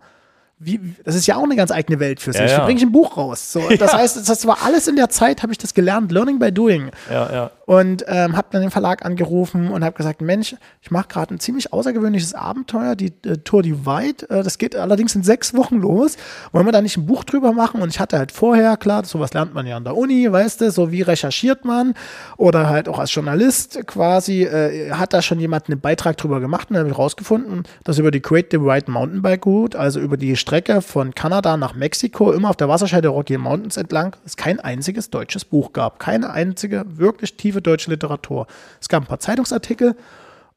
Wie, das ist ja auch eine ganz eigene Welt für sich. Ja, ja. Wie bringe ich ein Buch raus? So, (laughs) das heißt, das war alles in der Zeit, habe ich das gelernt, Learning by Doing. Ja, ja. und ähm, habe dann den Verlag angerufen und habe gesagt, Mensch, ich mache gerade ein ziemlich außergewöhnliches Abenteuer, die äh, Tour Divide. Äh, das geht allerdings in sechs Wochen los. Wollen wir da nicht ein Buch drüber machen? Und ich hatte halt vorher, klar, sowas lernt man ja an der Uni, weißt du, so wie recherchiert man oder halt auch als Journalist quasi, äh, hat da schon jemand einen Beitrag drüber gemacht und dann habe ich rausgefunden, dass über die Great Divide Mountainbike Route, also über die Strecke von Kanada nach Mexiko, immer auf der Wasserscheide Rocky Mountains entlang, es kein einziges deutsches Buch gab. Keine einzige wirklich tiefe deutsche Literatur. Es gab ein paar Zeitungsartikel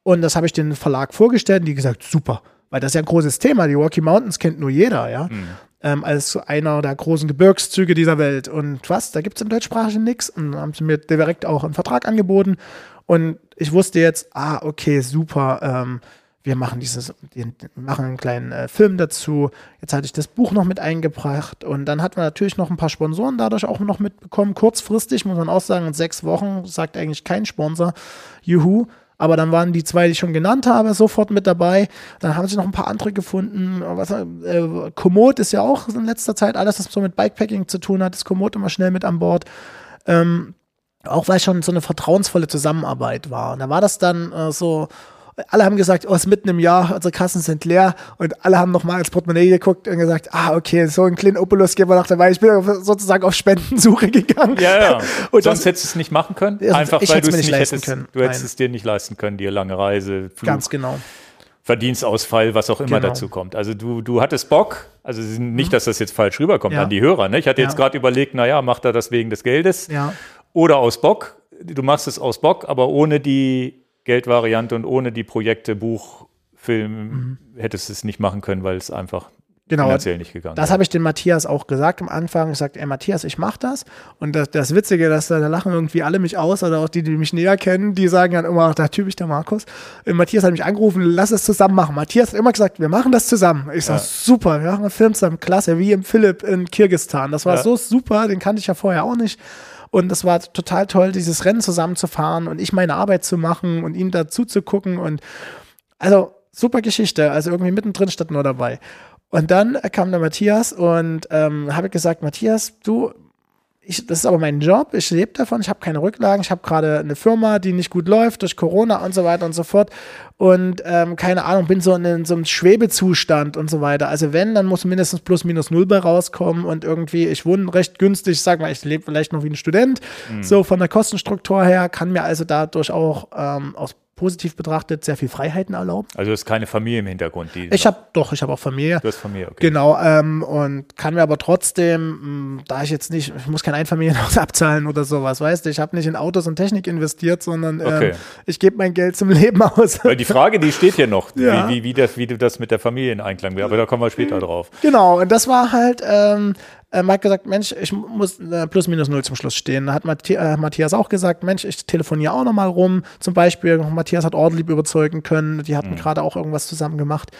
und das habe ich den Verlag vorgestellt und die gesagt, super, weil das ist ja ein großes Thema. Die Rocky Mountains kennt nur jeder, ja. Mhm. Ähm, als einer der großen Gebirgszüge dieser Welt. Und was, da gibt es im Deutschsprachigen nichts. Und dann haben sie mir direkt auch einen Vertrag angeboten. Und ich wusste jetzt, ah, okay, super. Ähm, wir machen dieses, wir machen einen kleinen äh, Film dazu. Jetzt hatte ich das Buch noch mit eingebracht und dann hat man natürlich noch ein paar Sponsoren dadurch auch noch mitbekommen. Kurzfristig muss man auch sagen, in sechs Wochen sagt eigentlich kein Sponsor, juhu. Aber dann waren die zwei, die ich schon genannt habe, sofort mit dabei. Dann haben sich noch ein paar andere gefunden. Was, äh, Komoot ist ja auch in letzter Zeit alles, was so mit Bikepacking zu tun hat, ist Komoot immer schnell mit an Bord. Ähm, auch weil schon so eine vertrauensvolle Zusammenarbeit war. Und da war das dann äh, so, alle haben gesagt, oh, es ist mitten im Jahr, unsere Kassen sind leer und alle haben nochmal ins Portemonnaie geguckt und gesagt, ah, okay, so ein kleinen Opulus geben wir noch dabei. Ich bin sozusagen auf Spendensuche gegangen. Ja, ja. (laughs) Und Sonst das, hättest du es nicht machen können? Einfach weil du es nicht hättest, können. du hättest Nein. es dir nicht leisten können, dir lange Reise, Flug. Ganz genau. Verdienstausfall, was auch immer genau. dazu kommt. Also du, du hattest Bock, also nicht, mhm. dass das jetzt falsch rüberkommt ja. an die Hörer. Ne? Ich hatte jetzt gerade überlegt, naja, macht er das wegen des Geldes ja. oder aus Bock. Du machst es aus Bock, aber ohne die Geldvariante und ohne die Projekte Buch, Film mhm. hättest du es nicht machen können, weil es einfach genau, finanziell nicht gegangen Das habe ich dem Matthias auch gesagt am Anfang. Ich sagte, ey Matthias, ich mache das. Und das, das Witzige, dass da, da, lachen irgendwie alle mich aus oder auch die, die mich näher kennen, die sagen dann immer, der typisch der Markus. Und Matthias hat mich angerufen, lass es zusammen machen. Matthias hat immer gesagt, wir machen das zusammen. Ich sage, ja. super, wir machen einen Film zusammen, klasse, wie im Philipp in Kirgistan. Das war ja. so super, den kannte ich ja vorher auch nicht. Und es war total toll, dieses Rennen zusammenzufahren und ich meine Arbeit zu machen und ihm dazu zu gucken. Und also super Geschichte. Also irgendwie mittendrin statt nur dabei. Und dann kam der Matthias und ähm, habe gesagt, Matthias, du, ich, das ist aber mein Job, ich lebe davon, ich habe keine Rücklagen, ich habe gerade eine Firma, die nicht gut läuft durch Corona und so weiter und so fort. Und ähm, keine Ahnung, bin so in, in, so einem Schwebezustand und so weiter. Also wenn, dann muss mindestens plus minus null bei rauskommen und irgendwie, ich wohne recht günstig, sag mal, ich lebe vielleicht noch wie ein Student, mhm. so von der Kostenstruktur her, kann mir also dadurch auch ähm, aus positiv betrachtet sehr viel Freiheiten erlaubt. Also es ist keine Familie im Hintergrund, die. Ich habe doch, ich habe auch Familie. Du hast Familie, okay. Genau, ähm, und kann mir aber trotzdem, mh, hm, da ich jetzt nicht, ich muss kein Einfamilienhaus (laughs) abzahlen oder sowas, weißt du, ich habe nicht in Autos und Technik investiert, sondern ähm, okay. ich gebe mein Geld zum (laughs) Leben aus. Weil die Frage, die steht hier noch, ja. wie, wie, wie, das, wie du das mit der Familie in Einklang willst, aber da kommen wir später drauf. Genau, und das war halt, ähm, äh, Mike gesagt, Mensch, ich muss äh, plus minus null zum Schluss stehen. Da hat Mathi äh, Matthias auch gesagt, Mensch, ich telefoniere auch nochmal rum. Zum Beispiel, Matthias hat Ortlieb überzeugen können, die hatten mhm. gerade auch irgendwas zusammen gemacht.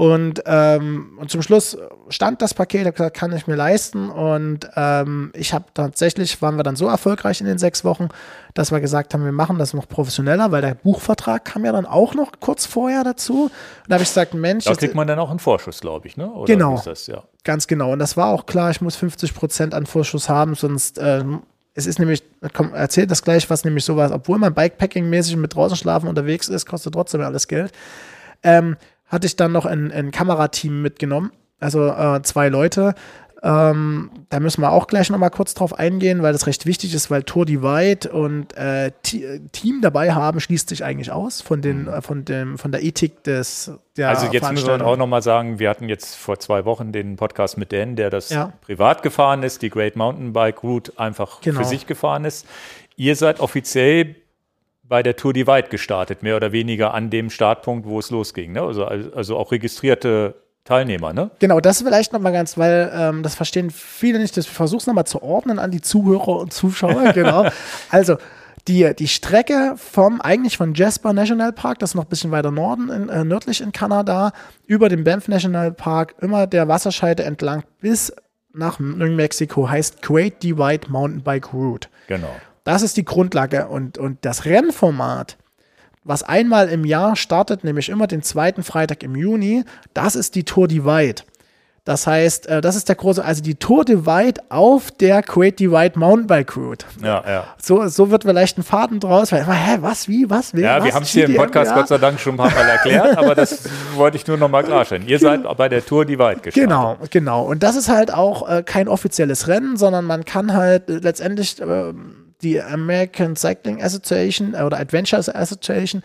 Und, ähm, und zum Schluss stand das Paket, habe gesagt, kann ich mir leisten. Und ähm, ich habe tatsächlich, waren wir dann so erfolgreich in den sechs Wochen, dass wir gesagt haben, wir machen das noch professioneller, weil der Buchvertrag kam ja dann auch noch kurz vorher dazu. Und da habe ich gesagt, Mensch. Da kriegt man dann auch einen Vorschuss, glaube ich, ne? Oder genau. Das, ja? Ganz genau. Und das war auch klar, ich muss 50 Prozent an Vorschuss haben, sonst. Ähm, es ist nämlich, komm, erzählt das gleich, was nämlich sowas, obwohl man Bikepacking-mäßig mit draußen schlafen unterwegs ist, kostet trotzdem alles Geld. Ähm, hatte ich dann noch ein, ein Kamerateam mitgenommen, also äh, zwei Leute. Ähm, da müssen wir auch gleich noch mal kurz drauf eingehen, weil das recht wichtig ist, weil Tour Divide und äh, Team dabei haben, schließt sich eigentlich aus von, den, mhm. äh, von, dem, von der Ethik des der Also jetzt müssen wir auch noch mal sagen, wir hatten jetzt vor zwei Wochen den Podcast mit Dan, der das ja. privat gefahren ist, die Great Mountain Bike Route einfach genau. für sich gefahren ist. Ihr seid offiziell bei der Tour Divide gestartet, mehr oder weniger an dem Startpunkt, wo es losging. Ne? Also, also auch registrierte Teilnehmer, ne? Genau, das vielleicht nochmal ganz, weil ähm, das verstehen viele nicht. Ich versuche es nochmal zu ordnen an die Zuhörer und Zuschauer, (laughs) genau. Also, die, die Strecke vom, eigentlich von Jasper National Park, das ist noch ein bisschen weiter Norden, in, äh, nördlich in Kanada, über den Banff National Park, immer der Wasserscheide entlang bis nach New Mexico, heißt Great Divide Mountain Route. Genau. Das ist die Grundlage. Und, und das Rennformat, was einmal im Jahr startet, nämlich immer den zweiten Freitag im Juni, das ist die Tour Divide. Das heißt, äh, das ist der große, also die Tour Divide auf der Great Divide Mountainbike Route. Ja, ja. So, so wird vielleicht ein Faden draus, weil hä, was, wie, was, wer, Ja, wir haben es hier im Podcast. Gott sei Dank schon ein paar Mal erklärt, aber das wollte ich nur noch mal klarstellen. Ihr seid bei der Tour Divide gestartet. Genau, genau. Und das ist halt auch äh, kein offizielles Rennen, sondern man kann halt äh, letztendlich äh, die American Cycling Association äh, oder Adventures Association,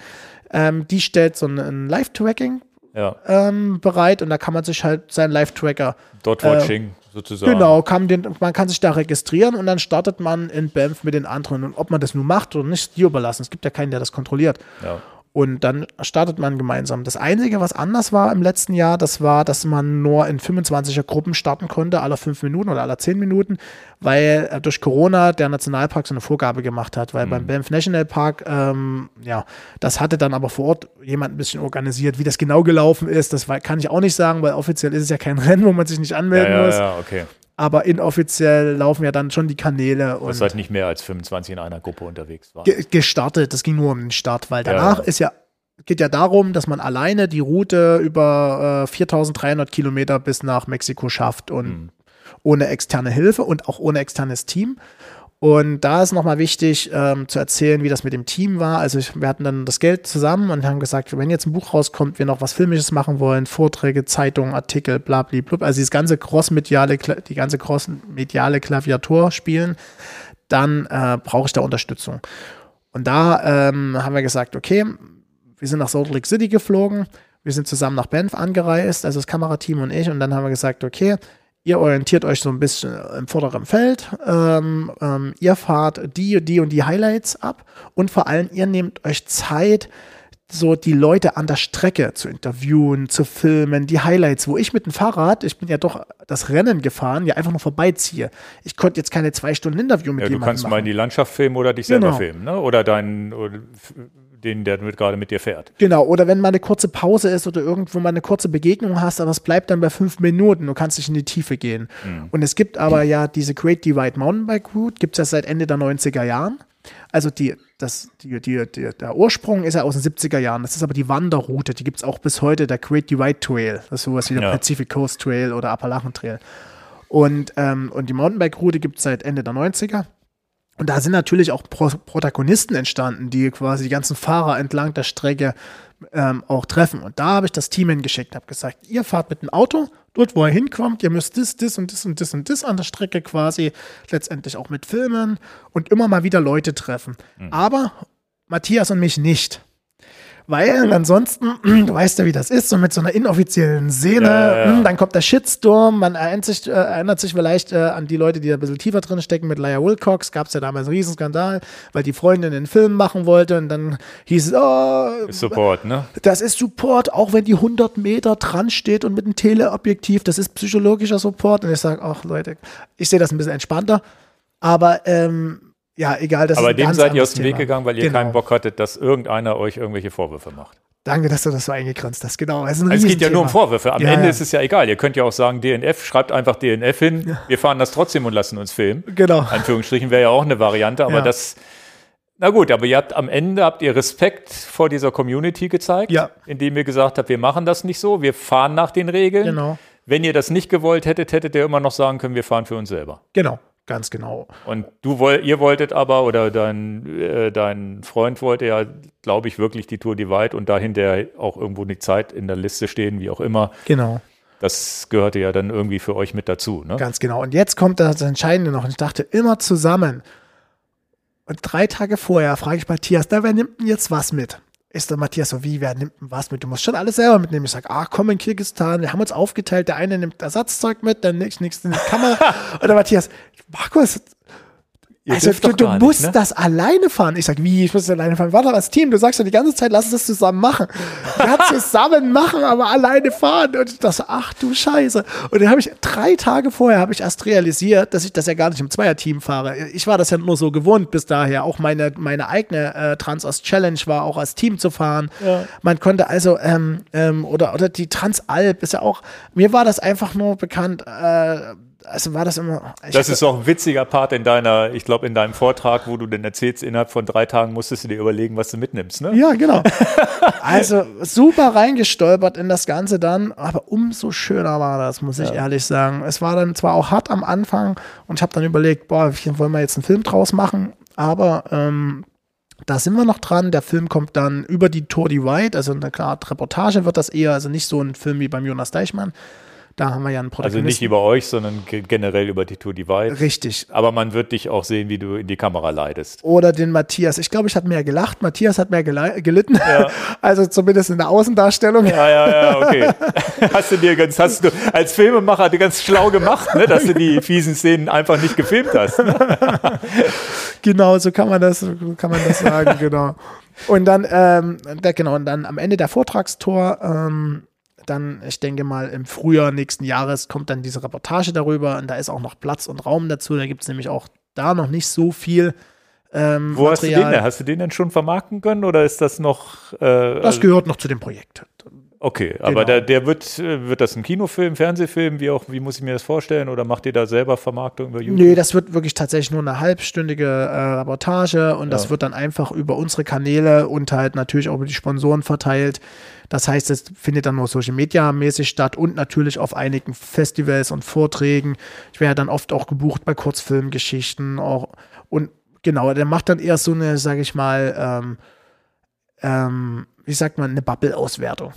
ähm, die stellt so ein, Live-Tracking Ja, ähm, bereit und da kann man sich halt seinen Live-Tracker Dot Watching sozusagen. Genau, kann den, man kann sich da registrieren und dann startet man in Banff mit den anderen. Und ob man das nun macht oder nicht, ist dir überlassen. Es gibt ja keinen, der das kontrolliert. Ja. Und dann startet man gemeinsam. Das Einzige, was anders war im letzten Jahr, das war, dass man nur in 25er Gruppen starten konnte, alle fünf Minuten oder alle zehn Minuten, weil äh, durch Corona der Nationalpark so eine Vorgabe gemacht hat. Weil beim Banff National Park, ähm, ja, das hatte dann aber vor Ort jemand ein bisschen organisiert. Wie das genau gelaufen ist, das kann ich auch nicht sagen, weil offiziell ist es ja kein (laughs) Rennen, wo man sich nicht Ja, anmelden ja, muss. ja, okay. Aber inoffiziell laufen ja dann schon die Kanäle und seid nicht mehr als 25 in einer Gruppe unterwegs war. ge gestartet. Das ging nur um den Start, weil danach ja. ist ja geht ja darum, dass man alleine die Route über äh, 4300 Kilometer bis nach Mexiko schafft und Hm. ohne externe Hilfe und auch ohne externes Team. Und da ist nochmal wichtig ähm, zu erzählen, wie das mit dem Team war. Also ich, wir hatten dann das Geld zusammen und haben gesagt, wenn jetzt ein Buch rauskommt, wir noch was Filmisches machen wollen, Vorträge, Zeitungen, Artikel, bla bla bla, also dieses ganze crossmediale, die ganze crossmediale Klaviatur spielen, dann äh, brauche ich da Unterstützung. Und da ähm, haben wir gesagt, okay, wir sind nach Salt Lake City geflogen, wir sind zusammen nach Banff angereist, also das Kamerateam und ich, und dann haben wir gesagt, okay, ihr orientiert euch so ein bisschen im vorderen Feld, ähm, ähm, ihr fahrt die, die und die Highlights ab und vor allem ihr nehmt euch Zeit, so die Leute an der Strecke zu interviewen, zu filmen, die Highlights, wo ich mit dem Fahrrad, ich bin ja doch das Rennen gefahren, ja einfach nur vorbeiziehe. Ich konnte jetzt keine zwei Stunden Interview mit Ja, du jemandem kannst machen. mal in die Landschaft filmen oder dich selber Genau. filmen, ne? Oder deinen, den, der mit, gerade mit dir fährt. Genau, oder wenn mal eine kurze Pause ist oder irgendwo mal eine kurze Begegnung hast, aber es bleibt dann bei fünf Minuten, du kannst nicht in die Tiefe gehen. Und es gibt aber ja diese Great Divide Mountainbike Route, gibt es ja seit Ende der 90er Jahren. Also die, das, die, die, die, der Ursprung ist ja aus den 70er Jahren. Das ist aber die Wanderroute, die gibt es auch bis heute, der Great Divide Trail. Das ist sowas wie der Ja. Pacific Coast Trail oder Appalachen Trail. Und, ähm, und die Mountainbike-Route gibt es seit Ende der 90er. Und da sind natürlich auch Pro Protagonisten entstanden, die quasi die ganzen Fahrer entlang der Strecke ähm, auch treffen. Und da habe ich das Team hingeschickt, habe gesagt, ihr fahrt mit dem Auto, dort wo ihr hinkommt, ihr müsst das, das und das und das und das an der Strecke quasi letztendlich auch mit filmen und immer mal wieder Leute treffen. Aber Matthias und mich nicht. Weil ansonsten, (clears throat) du weißt ja, wie das ist, so mit so einer inoffiziellen Szene, Ja, ja, hm, dann kommt der Shitstorm, man erinnert sich, äh, erinnert sich vielleicht äh, an die Leute, die da ein bisschen tiefer drin stecken. Mit Leia Wilcox gab es ja damals einen Riesenskandal, weil die Freundin den Film machen wollte und dann hieß es, oh, Support, ne? das ist Support, auch wenn die 100 Meter dran steht und mit einem Teleobjektiv, das ist psychologischer Support. Und ich sage, ach Leute, ich sehe das ein bisschen entspannter, aber ähm, ja, egal, das Aber dem seid ihr aus dem Weg Thema. gegangen, weil ihr Genau. keinen Bock hattet, dass irgendeiner euch irgendwelche Vorwürfe macht. Danke, dass du das so eingegrenzt hast. Genau. Ist ein Es geht ja nur um. Vorwürfe. Am Ja, Ende ja. ist es ja egal. Ihr könnt ja auch sagen, DNF, schreibt einfach DNF hin. Wir fahren das trotzdem und lassen uns filmen. Genau. Anführungsstrichen wäre ja auch eine Variante, aber Ja. das, na gut, aber ihr habt am Ende habt ihr Respekt vor dieser Community gezeigt, Ja. indem ihr gesagt habt, wir machen das nicht so, wir fahren nach den Regeln. Genau. Wenn ihr das nicht gewollt hättet, hättet ihr immer noch sagen können, wir fahren für uns selber. Genau. Ganz genau. Und du woll, ihr wolltet aber, oder dein, äh, dein Freund wollte ja, glaube ich, wirklich die Tour Divide und dahinter auch irgendwo die Zeit in der Liste stehen, wie auch immer. Genau. Das gehörte ja dann irgendwie für euch mit dazu. Ne? Ganz genau. Und jetzt kommt das Entscheidende noch. Und ich dachte immer zusammen. Und drei Tage vorher frage ich Matthias, na, wer nimmt denn jetzt was mit? Ist der Matthias so, wie, wer nimmt was mit? Du musst schon alles selber mitnehmen. Ich sage, ah, komm in Kirgistan, wir haben uns aufgeteilt, der eine nimmt Ersatzzeug mit, der nächste nimmt Kamera. (laughs) Und der Matthias, Markus, Ihr also du, du gar nicht, musst ne? das alleine fahren. Ich sag, wie, ich muss das alleine fahren? Warte, als Team, du sagst doch die ganze Zeit, lass uns das zusammen machen. Ja, (laughs) zusammen machen, aber alleine fahren. Und das, ach du Scheiße. Und dann habe ich, drei Tage vorher habe ich erst realisiert, dass ich das ja gar nicht im Zweierteam fahre. Ich war das ja nur so gewohnt bis daher. Auch meine, meine eigene äh, Transost Challenge war auch als Team zu fahren. Man konnte also, ähm, ähm, oder, oder die Transalp ist ja auch, mir war das einfach nur bekannt, äh, also war das immer. Das ist auch ein witziger Part in deiner, ich glaube, in deinem Vortrag, wo du denn erzählst, innerhalb von drei Tagen musstest du dir überlegen, was du mitnimmst, ne? Ja, genau. (laughs) also super reingestolpert in das Ganze dann, aber umso schöner war das, muss ich ja. ehrlich sagen. Es war dann zwar auch hart am Anfang und ich habe dann überlegt, boah, wollen wir jetzt einen Film draus machen, aber ähm, da sind wir noch dran. Der Film kommt dann über die Tour White, also eine Art Reportage wird das eher, also nicht so ein Film wie beim Jonas Deichmann, da haben wir ja einen Protagonisten. Also nicht über euch, sondern generell über die Tour Divide. Richtig. Aber man wird dich auch sehen, wie du in die Kamera leidest. Oder den Matthias. Ich glaube, ich habe mehr gelacht. Matthias hat mehr gelitten. Ja. (laughs) Also zumindest in der Außendarstellung. Ja, ja, ja, okay. (laughs) hast du dir ganz, hast du als Filmemacher ganz schlau gemacht, ne, dass du die (laughs) fiesen Szenen einfach nicht gefilmt hast. Ne? genau, so kann man das, kann man das sagen, genau. Und dann, ähm, genau, und dann am Ende der Vortragstour, ähm, dann, ich denke mal, im Frühjahr nächsten Jahres kommt dann diese Reportage darüber und da ist auch noch Platz und Raum dazu. Da gibt es nämlich auch da noch nicht so viel. Ähm, Wo Material. hast du den denn? Hast du den denn schon vermarkten können oder ist das noch? Äh, das also gehört noch zu dem Projekt. Okay, aber genau. der, der wird, wird das ein Kinofilm, Fernsehfilm, wie auch, wie muss ich mir das vorstellen? Oder macht ihr da selber Vermarktung über YouTube? Nee, das wird wirklich tatsächlich nur eine halbstündige äh, Reportage und ja. das wird dann einfach über unsere Kanäle und halt natürlich auch über die Sponsoren verteilt. Das heißt, es findet dann nur Social Media mäßig statt und natürlich auf einigen Festivals und Vorträgen. Ich werde dann oft auch gebucht bei Kurzfilmgeschichten auch. Und genau, der macht dann eher so eine, sage ich mal, ähm, ähm, wie sagt man, eine Bubble-Auswertung.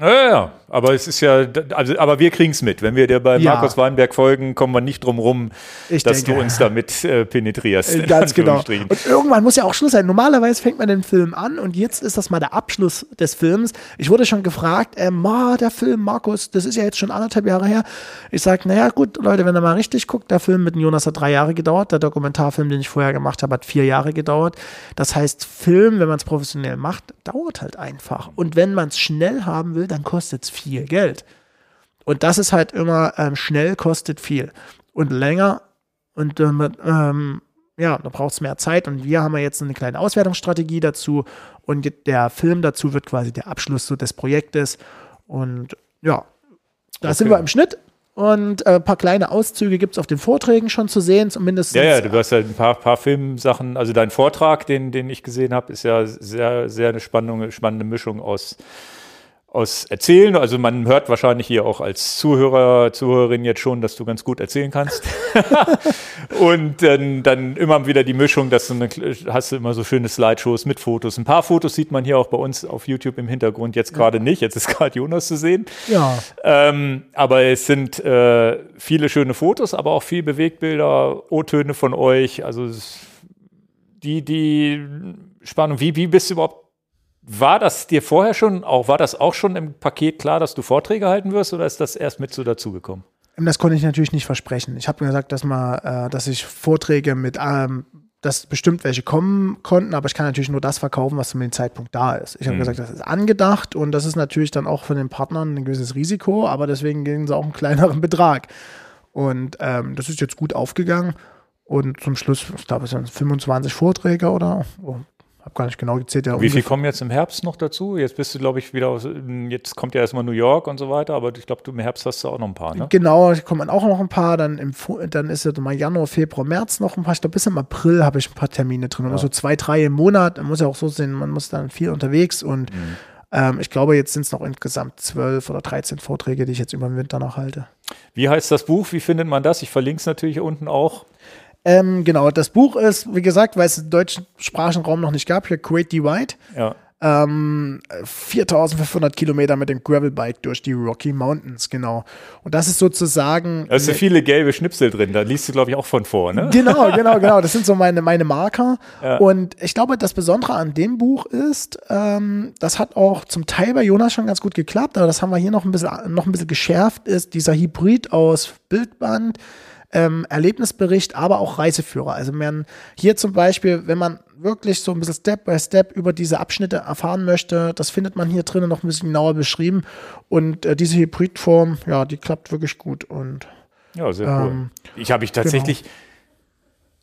Ja, ja, aber es ist ja, also, aber wir kriegen es mit. Wenn wir dir bei ja. Markus Weinberg folgen, kommen wir nicht drum rum, ich dass denke, du uns damit äh, penetrierst. Äh, ganz genau. Und irgendwann muss ja auch Schluss sein. Normalerweise fängt man den Film an und jetzt ist das mal der Abschluss des Films. Ich wurde schon gefragt, äh, Ma, der Film, Markus, das ist ja jetzt schon anderthalb Jahre her. Ich sage, naja, gut, Leute, wenn ihr mal richtig guckt, der Film mit Jonas hat drei Jahre gedauert. Der Dokumentarfilm, den ich vorher gemacht habe, hat vier Jahre gedauert. Das heißt, Film, wenn man es professionell macht, dauert halt einfach. Und wenn man es schnell haben will, will, dann kostet es viel Geld. Und das ist halt immer ähm, schnell kostet viel und länger und ähm, ja, da braucht es mehr Zeit und wir haben ja jetzt eine kleine Auswertungsstrategie dazu und der Film dazu wird quasi der Abschluss so des Projektes und ja, da okay. sind wir im Schnitt und äh, ein paar kleine Auszüge gibt es auf den Vorträgen schon zu sehen, zumindest. Ja, ja, du hast ja ein paar, paar Filmsachen. Also dein Vortrag, den, den ich gesehen habe, ist ja sehr, sehr eine spannende, spannende Mischung aus aus Erzählen. Also man hört wahrscheinlich hier auch als Zuhörer, Zuhörerin jetzt schon, dass du ganz gut erzählen kannst. (laughs) und dann, dann immer wieder die Mischung, dass du eine, hast du immer so schöne Slideshows mit Fotos. Ein paar Fotos sieht man hier auch bei uns auf YouTube im Hintergrund, jetzt gerade ja. nicht. Jetzt ist (laughs) gerade Jonas zu sehen. Ja. Ähm, aber es sind äh, viele schöne Fotos, aber auch viel Bewegbilder, O-Töne von euch. Also die, die Spannung, wie, wie bist du überhaupt war das dir vorher schon, auch war das auch schon im Paket klar, dass du Vorträge halten wirst oder ist das erst mit so dazugekommen? Das konnte ich natürlich nicht versprechen. Ich habe gesagt, dass mal, äh, dass ich Vorträge mit, ähm, dass bestimmt welche kommen konnten, aber ich kann natürlich nur das verkaufen, was zu dem Zeitpunkt da ist. Ich habe mhm. gesagt, das ist angedacht und das ist natürlich dann auch von den Partnern ein gewisses Risiko, aber deswegen gehen sie auch einen kleineren Betrag. Und ähm, das ist jetzt gut aufgegangen. Und zum Schluss, ich glaube, es sind 25 Vorträge oder habe gar nicht genau gezählt. Ja, Wie viel kommen jetzt im Herbst noch dazu? Jetzt bist du, glaube ich, wieder aus, jetzt kommt ja erstmal New York und so weiter, aber ich glaube, im Herbst hast du auch noch ein paar, ne? Genau, ich kommen auch noch ein paar, dann, im, dann ist es mal Januar, Februar, März noch ein paar, ich glaube, bis im April habe ich ein paar Termine drin. Ja. Und so zwei, drei im Monat, man muss ja auch so sehen, man muss dann viel unterwegs und mhm. ähm, ich glaube, jetzt sind es noch insgesamt zwölf oder 13 Vorträge, die ich jetzt über den Winter noch halte. Wie heißt das Buch? Wie findet man das? Ich verlinke es natürlich unten auch. Ähm, genau, das Buch ist, wie gesagt, weil es im deutschen Sprachenraum noch nicht gab, hier Create Divide. Ja. Ähm, 4500 Kilometer mit dem Gravelbike durch die Rocky Mountains, genau. Und das ist sozusagen. Da sind viele gelbe Schnipsel drin, da liest du, glaube ich, auch von vor, ne? Genau, (laughs) genau, genau. Das sind so meine, meine Marker. Ja. Und ich glaube, das Besondere an dem Buch ist, ähm, das hat auch zum Teil bei Jonas schon ganz gut geklappt, aber das haben wir hier noch ein bisschen, noch ein bisschen geschärft, ist dieser Hybrid aus Bildband ähm, Erlebnisbericht, aber auch Reiseführer. Also man hier zum Beispiel, wenn man wirklich so ein bisschen Step by Step über diese Abschnitte erfahren möchte, das findet man hier drinnen noch ein bisschen genauer beschrieben. Und äh, diese Hybridform, ja, die klappt wirklich gut. Und ja, sehr cool. Ähm, ich habe ich tatsächlich. Genau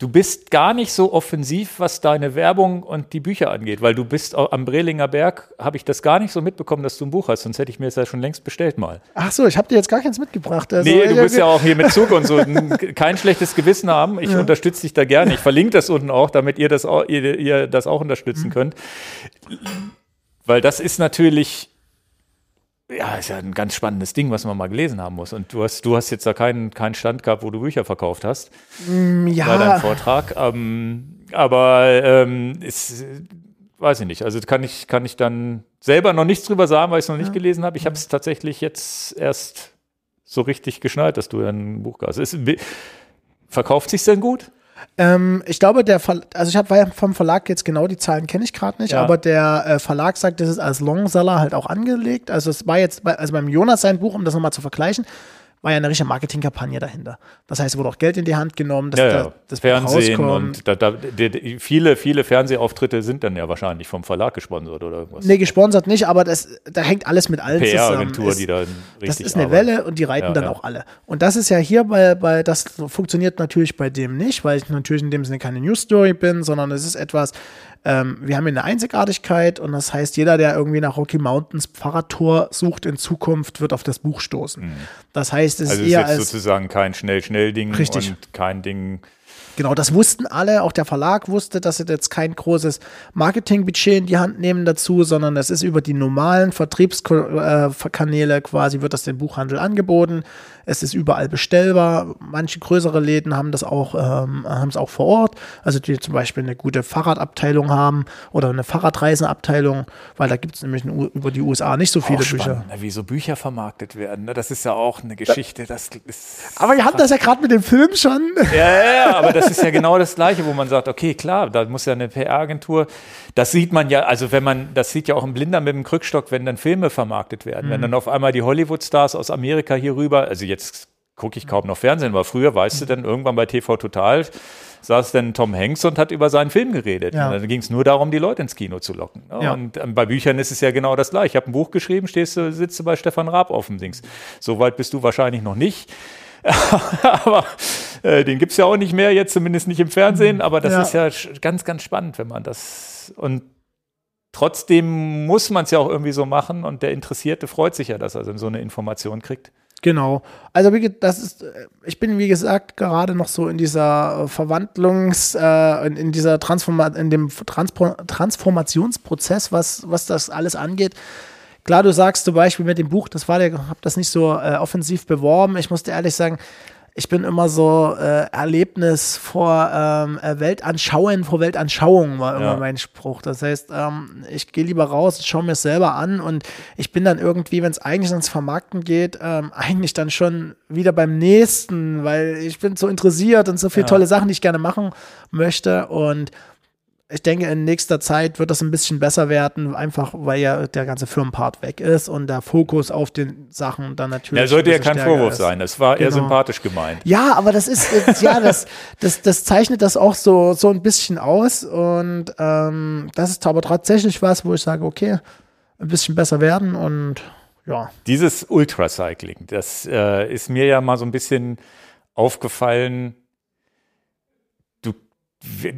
du bist gar nicht so offensiv, was deine Werbung und die Bücher angeht, weil du bist am Brelinger Berg, habe ich das gar nicht so mitbekommen, dass du ein Buch hast, sonst hätte ich mir das ja schon längst bestellt mal. Ach so, ich habe dir jetzt gar keins mitgebracht. Also, nee, du bist ja auch hier mit Zug und so (laughs) kein schlechtes Gewissen haben. Ich ja. unterstütze dich da gerne. Ich verlinke das unten auch, damit ihr das auch, ihr, ihr das auch unterstützen mhm. könnt. Weil das ist natürlich ja, ist ja ein ganz spannendes Ding, was man mal gelesen haben muss. Und du hast, du hast jetzt da keinen, keinen Stand gehabt, wo du Bücher verkauft hast. Mm, ja. Bei deinem Vortrag. Ähm, aber ähm, ist, weiß ich nicht. Also kann ich, kann ich dann selber noch nichts drüber sagen, weil ich es noch nicht ja. gelesen habe. Ich habe es tatsächlich jetzt erst so richtig geschnallt, dass du ein Buch hast. Ist, verkauft sich denn gut? Ähm, ich glaube, der Ver also ich habe vom Verlag jetzt genau die Zahlen kenne ich gerade nicht, ja. aber der äh, Verlag sagt, das ist als Longseller halt auch angelegt. Also es war jetzt, bei, also beim Jonas sein Buch, um das nochmal zu vergleichen, war ja eine richtige Marketingkampagne dahinter. Das heißt, es wurde auch Geld in die Hand genommen, dass ja, ja. das Fernsehen und da, da, die, viele, viele Fernsehauftritte sind dann ja wahrscheinlich vom Verlag gesponsert oder irgendwas. Nee, gesponsert nicht, aber das, da hängt alles mit allen zusammen. PR-Agentur, die da richtig Das ist eine arbeiten. Welle und die reiten ja, dann auch alle. Und das ist ja hier bei, bei, das funktioniert natürlich bei dem nicht, weil ich natürlich in dem Sinne keine News Story bin, sondern es ist etwas, ähm, wir haben hier eine Einzigartigkeit und das heißt, jeder, der irgendwie nach Rocky Mountains Fahrradtour sucht in Zukunft, wird auf das Buch stoßen. Mhm. Das heißt, es also ist eher ist sozusagen kein Schnell-Schnell-Ding und kein Ding. Genau, das wussten alle. Auch der Verlag wusste, dass sie jetzt kein großes Marketingbudget in die Hand nehmen dazu, sondern es ist über die normalen Vertriebskanäle quasi wird das dem Buchhandel angeboten. Es ist überall bestellbar. Manche größere Läden haben das auch, ähm, haben es auch vor Ort. Also die zum Beispiel eine gute Fahrradabteilung haben oder eine Fahrradreisenabteilung, weil da gibt es nämlich über die USA nicht so viele Bücher. Ne, wie so Bücher vermarktet werden. Ne? Das ist ja auch eine Geschichte. Das ist aber ihr habt das ja gerade mit dem Film schon. Ja, ja, aber (laughs) das ist ja genau das Gleiche, wo man sagt, okay, klar, da muss ja eine PR-Agentur. Das sieht man ja, also wenn man, das sieht ja auch ein Blinder mit dem Krückstock, wenn dann Filme vermarktet werden. Mhm. Wenn dann auf einmal die Hollywood-Stars aus Amerika hier rüber, also jetzt gucke ich kaum noch Fernsehen, aber früher, weißt du, dann irgendwann bei TV Total saß dann Tom Hanks und hat über seinen Film geredet. Ja. Dann ging es nur darum, die Leute ins Kino zu locken. Ja. Und ähm, bei Büchern ist es ja genau das gleiche. Ich habe ein Buch geschrieben, stehst du, sitzt du bei Stefan Raab auf dem Dings. So weit bist du wahrscheinlich noch nicht. (laughs) aber äh, den gibt es ja auch nicht mehr, jetzt zumindest nicht im Fernsehen. Aber das ja. ist ja ganz, ganz spannend, wenn man das. Und trotzdem muss man es ja auch irgendwie so machen und der Interessierte freut sich ja, dass er so eine Information kriegt. Genau. Also das ist, äh, ich bin wie gesagt gerade noch so in dieser Verwandlungs, äh, in, in, dieser Transforma in dem Transpro Transformationsprozess, was, was das alles angeht. Klar, du sagst zum Beispiel mit dem Buch, das war der, hab das nicht so äh, offensiv beworben. Ich musste ehrlich sagen, ich bin immer so äh, Erlebnis vor ähm, äh, Weltanschauen vor Weltanschauung war immer ja. mein Spruch. Das heißt, ähm, ich gehe lieber raus, schaue mir es selber an und ich bin dann irgendwie, wenn es eigentlich ans Vermarkten geht, ähm, (laughs) eigentlich dann schon wieder beim nächsten, weil ich bin so interessiert und so viele ja. tolle Sachen, die ich gerne machen möchte und ich denke, in nächster Zeit wird das ein bisschen besser werden, einfach weil ja der ganze Firmenpart weg ist und der Fokus auf den Sachen dann natürlich. Ja, sollte ja kein Vorwurf ist. sein. Das war genau. eher sympathisch gemeint. Ja, aber das ist, ist ja, das, das, das zeichnet das auch so, so ein bisschen aus. Und ähm, das ist aber tatsächlich was, wo ich sage, okay, ein bisschen besser werden und ja. Dieses Ultracycling, das äh, ist mir ja mal so ein bisschen aufgefallen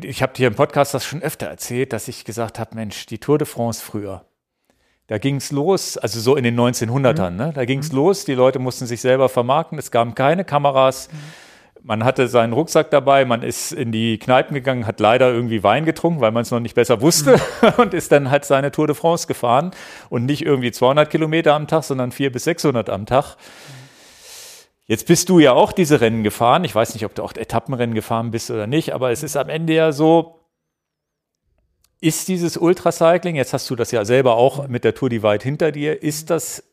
ich habe dir im Podcast das schon öfter erzählt, dass ich gesagt habe, Mensch, die Tour de France früher, da ging es los, also so in den 1900ern, mhm. ne? da ging es mhm. los, die Leute mussten sich selber vermarkten, es gab keine Kameras, mhm. man hatte seinen Rucksack dabei, man ist in die Kneipen gegangen, hat leider irgendwie Wein getrunken, weil man es noch nicht besser wusste mhm. (laughs) und ist dann halt seine Tour de France gefahren und nicht irgendwie 200 Kilometer am Tag, sondern 400 bis 600 am Tag. Jetzt bist du ja auch diese Rennen gefahren. Ich weiß nicht, ob du auch Etappenrennen gefahren bist oder nicht, aber es ist am Ende ja so, ist dieses Ultracycling, jetzt hast du das ja selber auch mit der Tour die weit hinter dir, ist das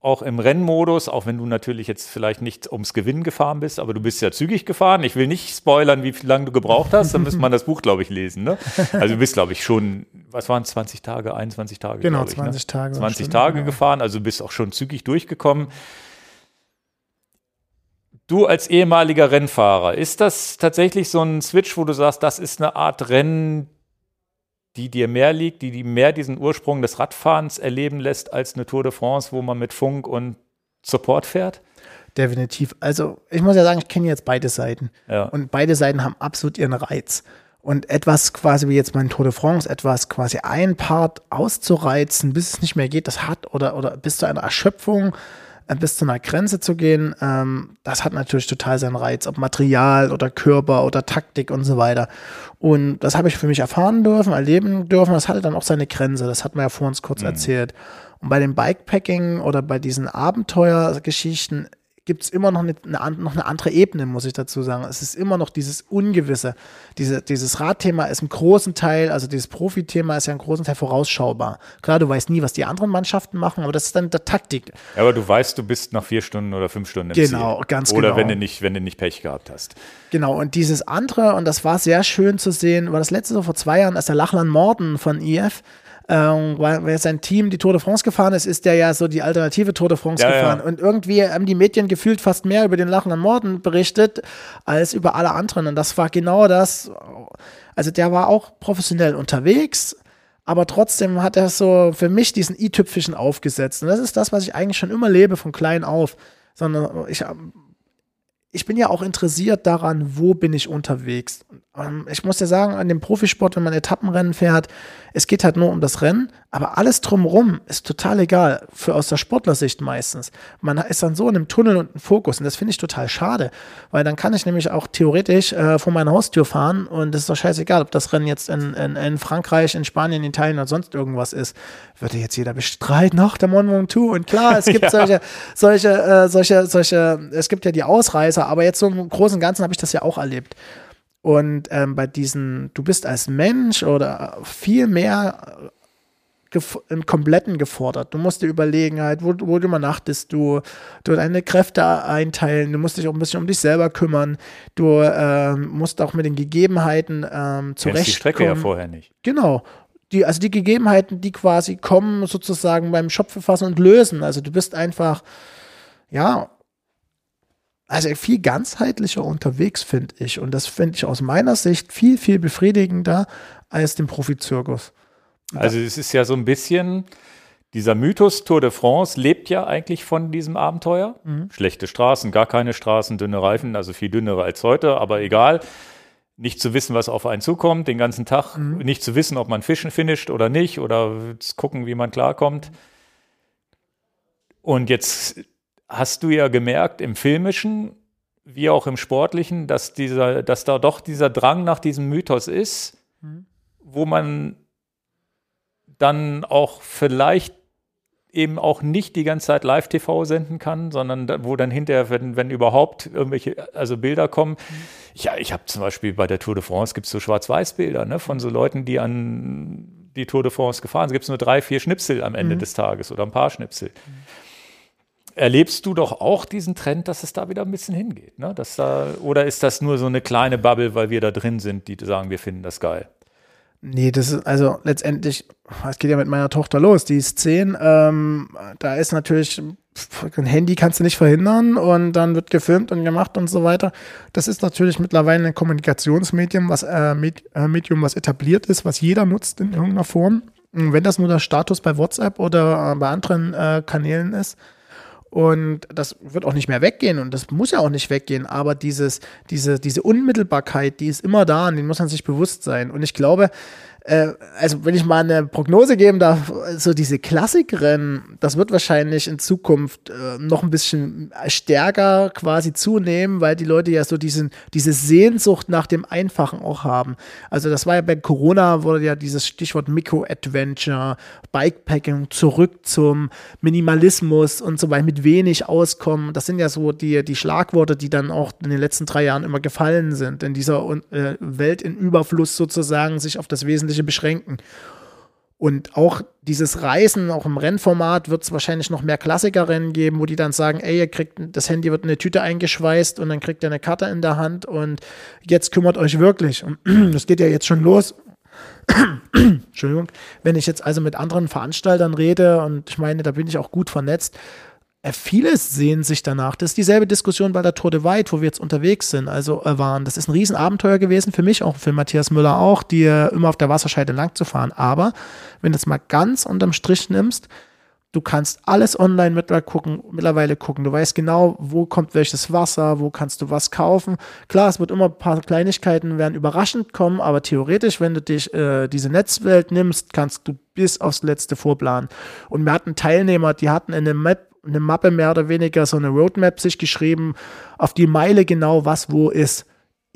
auch im Rennmodus, auch wenn du natürlich jetzt vielleicht nicht ums Gewinnen gefahren bist, aber du bist ja zügig gefahren. Ich will nicht spoilern, wie lange du gebraucht hast, dann müsste man das Buch, glaube ich, lesen. Ne? (laughs) Also du bist, glaube ich, schon, was waren 20 Tage, 21 Tage? Genau, ich, 20 ne? Tage. 20 Tage genau. gefahren, also bist auch schon zügig durchgekommen. Du als ehemaliger Rennfahrer, ist das tatsächlich so ein Switch, wo du sagst, das ist eine Art Rennen, die dir mehr liegt, die, die mehr diesen Ursprung des Radfahrens erleben lässt als eine Tour de France, wo man mit Funk und Support fährt? definitiv. Also ich muss ja sagen, ich kenne jetzt beide Seiten. Ja. Und beide Seiten haben absolut ihren Reiz. Und etwas quasi wie jetzt mein Tour de France, etwas quasi ein Part auszureizen, bis es nicht mehr geht, das hat oder, oder bis zu einer Erschöpfung, bis zu einer Grenze zu gehen, ähm, das hat natürlich total seinen Reiz, ob Material oder Körper oder Taktik und so weiter. Und das habe ich für mich erfahren dürfen, erleben dürfen. Das hatte dann auch seine Grenze. Das hat man ja vor uns kurz erzählt. Und bei dem Bikepacking oder bei diesen Abenteuergeschichten gibt es immer noch eine, eine, noch eine andere Ebene, muss ich dazu sagen. Es ist immer noch dieses Ungewisse. Diese, dieses Radthema ist im großen Teil, also dieses Profithema ist ja im großen Teil vorausschaubar. Klar, du weißt nie, was die anderen Mannschaften machen, aber das ist dann der Taktik. Ja, aber du weißt, du bist nach vier Stunden oder fünf Stunden im Genau, Ziel. ganz oder genau. wenn du nicht, wenn du nicht Pech gehabt hast. Genau, und dieses andere, und das war sehr schön zu sehen, war das letzte so vor zwei Jahren, als der Lachlan Morton von IF, ähm, weil, sein Team die Tour de France gefahren ist, ist der ja so die alternative Tour de France Ja, gefahren. ja. Und irgendwie haben die Medien gefühlt fast mehr über den Lachlan Morton berichtet, als über alle anderen. Und das war genau das. Also der war auch professionell unterwegs, aber trotzdem hat er so für mich diesen i-Tüpfchen aufgesetzt. Und das ist das, was ich eigentlich schon immer lebe, von klein auf. Sondern ich, ich bin ja auch interessiert daran, wo bin ich unterwegs. Ähm, Ich muss ja sagen, an dem Profisport, wenn man Etappenrennen fährt, es geht halt nur um das Rennen, aber alles drumherum ist total egal, für aus der Sportlersicht meistens. Man ist dann so in einem Tunnel und einem Fokus und das finde ich total schade, weil dann kann ich nämlich auch theoretisch äh, vor meiner Haustür fahren und es ist doch scheißegal, ob das Rennen jetzt in, in, in Frankreich, in Spanien, in Italien oder sonst irgendwas ist. Würde jetzt jeder bestreiten, ach, der Mont Ventoux und klar, es gibt (laughs) Ja. solche, solche, äh, solche, solche, es gibt ja die Ausreißer, aber jetzt so im Großen und Ganzen habe ich das ja auch erlebt. Und ähm, bei diesen, du bist als Mensch oder viel mehr äh, im Kompletten gefordert. Du musst dir überlegen, halt, wo, wo du übernachtest, du, du deine Kräfte einteilen, du musst dich auch ein bisschen um dich selber kümmern, du ähm, musst auch mit den Gegebenheiten ähm, Kennst die Strecke ja zurechtkommen. vorher nicht. Genau. Die, also die Gegebenheiten, die quasi kommen, sozusagen beim Schopfe fassen und lösen. Also du bist einfach, ja, also viel ganzheitlicher unterwegs, finde ich. Und das finde ich aus meiner Sicht viel, viel befriedigender als den Profizirkus. Also es ist ja so ein bisschen, dieser Mythos Tour de France lebt ja eigentlich von diesem Abenteuer. Mhm. Schlechte Straßen, gar keine Straßen, dünne Reifen, also viel dünnere als heute, aber egal. Nicht zu wissen, was auf einen zukommt, den ganzen Tag, Mhm. nicht zu wissen, ob man Fischen finisht oder nicht, oder zu gucken, wie man klarkommt. Und jetzt hast du ja gemerkt im Filmischen, wie auch im Sportlichen, dass dieser, dass da doch dieser Drang nach diesem Mythos ist, wo man dann auch vielleicht eben auch nicht die ganze Zeit Live-TV senden kann, sondern da, wo dann hinterher, wenn, wenn überhaupt irgendwelche also Bilder kommen. Ja, ich habe zum Beispiel bei der Tour de France gibt es so Schwarz-Weiß-Bilder ne, von so Leuten, die an die Tour de France gefahren sind. Es gibt nur drei, vier Schnipsel am Ende des Tages oder ein paar Schnipsel. Erlebst du doch auch diesen Trend, dass es da wieder ein bisschen hingeht? Ne? Dass da, oder ist das nur so eine kleine Bubble, weil wir da drin sind, die sagen, wir finden das geil? Nee, das ist also letztendlich, es geht ja mit meiner Tochter los, die ist zehn, ähm, da ist natürlich, ein Handy kannst du nicht verhindern und dann wird gefilmt und gemacht und so weiter. Das ist natürlich mittlerweile ein Kommunikationsmedium, was, äh, äh, Medium, was etabliert ist, was jeder nutzt in irgendeiner Form. Und Wenn das nur der Status bei WhatsApp oder äh, bei anderen äh, Kanälen ist, und das wird auch nicht mehr weggehen und das muss ja auch nicht weggehen, aber dieses, diese, diese Unmittelbarkeit, die ist immer da und den muss man sich bewusst sein. Und ich glaube, äh, also wenn ich mal eine Prognose geben darf, so diese Klassikrennen, das wird wahrscheinlich in Zukunft äh, noch ein bisschen stärker quasi zunehmen, weil die Leute ja so diesen, diese Sehnsucht nach dem Einfachen auch haben. Also das war ja bei Corona, wurde ja dieses Stichwort Micro-Adventure, Bikepacking, zurück zum Minimalismus und so weiter, mit wenig auskommen. Das sind ja so die, die Schlagworte, die dann auch in den letzten drei Jahren immer gefallen sind, in dieser äh, Welt in Überfluss sozusagen sich auf das Wesentliche beschränken. Und auch dieses Reisen, auch im Rennformat, wird es wahrscheinlich noch mehr Klassikerrennen geben, wo die dann sagen, ey, ihr kriegt, das Handy wird in eine Tüte eingeschweißt und dann kriegt ihr eine Karte in der Hand und jetzt kümmert euch wirklich. Und (clears throat) das geht ja jetzt schon los. (clears throat) Entschuldigung. Wenn ich jetzt also mit anderen Veranstaltern rede und ich meine, da bin ich auch gut vernetzt, Viele sehen sich danach. Das ist dieselbe Diskussion bei der Tour de White, wo wir jetzt unterwegs sind, also äh, waren. Das ist ein Riesenabenteuer gewesen für mich, auch für Matthias Müller auch, äh, immer auf der Wasserscheide lang zu fahren. Aber wenn du es mal ganz unterm Strich nimmst, Du kannst alles online mittlerweile gucken, mittlerweile gucken. Du weißt genau, wo kommt welches Wasser, wo kannst du was kaufen. Klar, es wird immer ein paar Kleinigkeiten werden überraschend kommen, aber theoretisch, wenn du dich äh, diese Netzwelt nimmst, kannst du bis aufs letzte vorplanen. Und wir hatten Teilnehmer, die hatten eine Map, eine Mappe mehr oder weniger, so eine Roadmap sich geschrieben, auf die Meile genau, was wo ist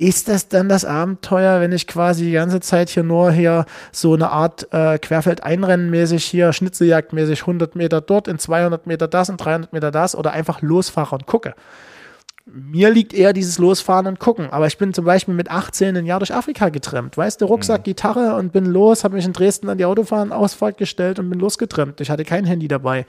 ist das dann das Abenteuer, wenn ich quasi die ganze Zeit hier nur hier so eine Art äh, Querfeld-Einrennen-mäßig hier, Schnitzeljagd-mäßig 100 Meter dort, in 200 Meter das, in 300 Meter das oder einfach losfahre und gucke? Mir liegt eher dieses Losfahren und Gucken, aber ich bin zum Beispiel mit 18 ein Jahr durch Afrika getrennt. Weißt du, Rucksack, mhm. Gitarre und bin los, habe mich in Dresden an die Autofahrenausfahrt gestellt und bin losgetrennt. Ich hatte kein Handy dabei.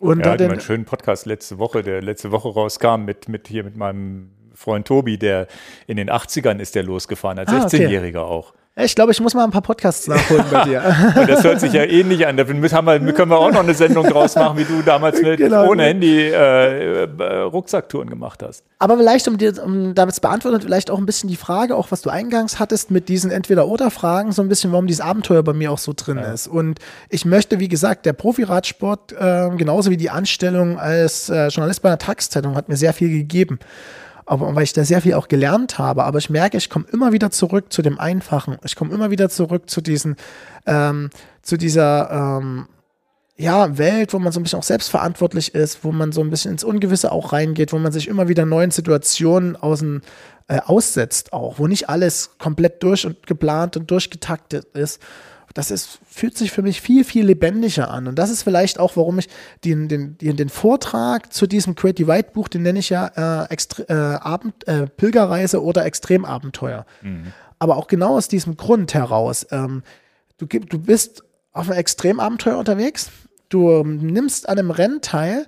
Und ja, da einen schönen Podcast letzte Woche, der letzte Woche rauskam mit, mit hier mit meinem Freund Tobi, der in den 80ern ist der losgefahren, als ah, 16-Jähriger okay. auch. Ich glaube, ich muss mal ein paar Podcasts nachholen bei dir. (laughs) Und das hört sich ja ähnlich an. Da können wir, auch noch eine Sendung draus machen, wie du damals mit genau. ohne Handy äh, äh, Rucksacktouren gemacht hast. Aber vielleicht, um, dir, um damit zu beantworten, vielleicht auch ein bisschen die Frage, auch was du eingangs hattest mit diesen Entweder-Oder-Fragen, so ein bisschen, warum dieses Abenteuer bei mir auch so drin ja. ist. Und ich möchte, wie gesagt, der Profiradsport, äh, genauso wie die Anstellung als äh, Journalist bei einer Tageszeitung, hat mir sehr viel gegeben aber weil ich da sehr viel auch gelernt habe. Aber ich merke, ich komme immer wieder zurück zu dem Einfachen. Ich komme immer wieder zurück zu diesen, ähm, zu dieser ähm, ja, Welt, wo man so ein bisschen auch selbstverantwortlich ist, wo man so ein bisschen ins Ungewisse auch reingeht, wo man sich immer wieder neuen Situationen außen, äh, aussetzt auch, wo nicht alles komplett durch und geplant und durchgetaktet ist, das ist, fühlt sich für mich viel, viel lebendiger an. Und das ist vielleicht auch, warum ich den, den, den, den Vortrag zu diesem Creative White Buch, den nenne ich ja äh, äh, Abend, äh, Pilgerreise oder Extremabenteuer. Mhm. Aber auch genau aus diesem Grund heraus. Ähm, du, du bist auf einem Extremabenteuer unterwegs, du ähm, nimmst an einem Rennen teil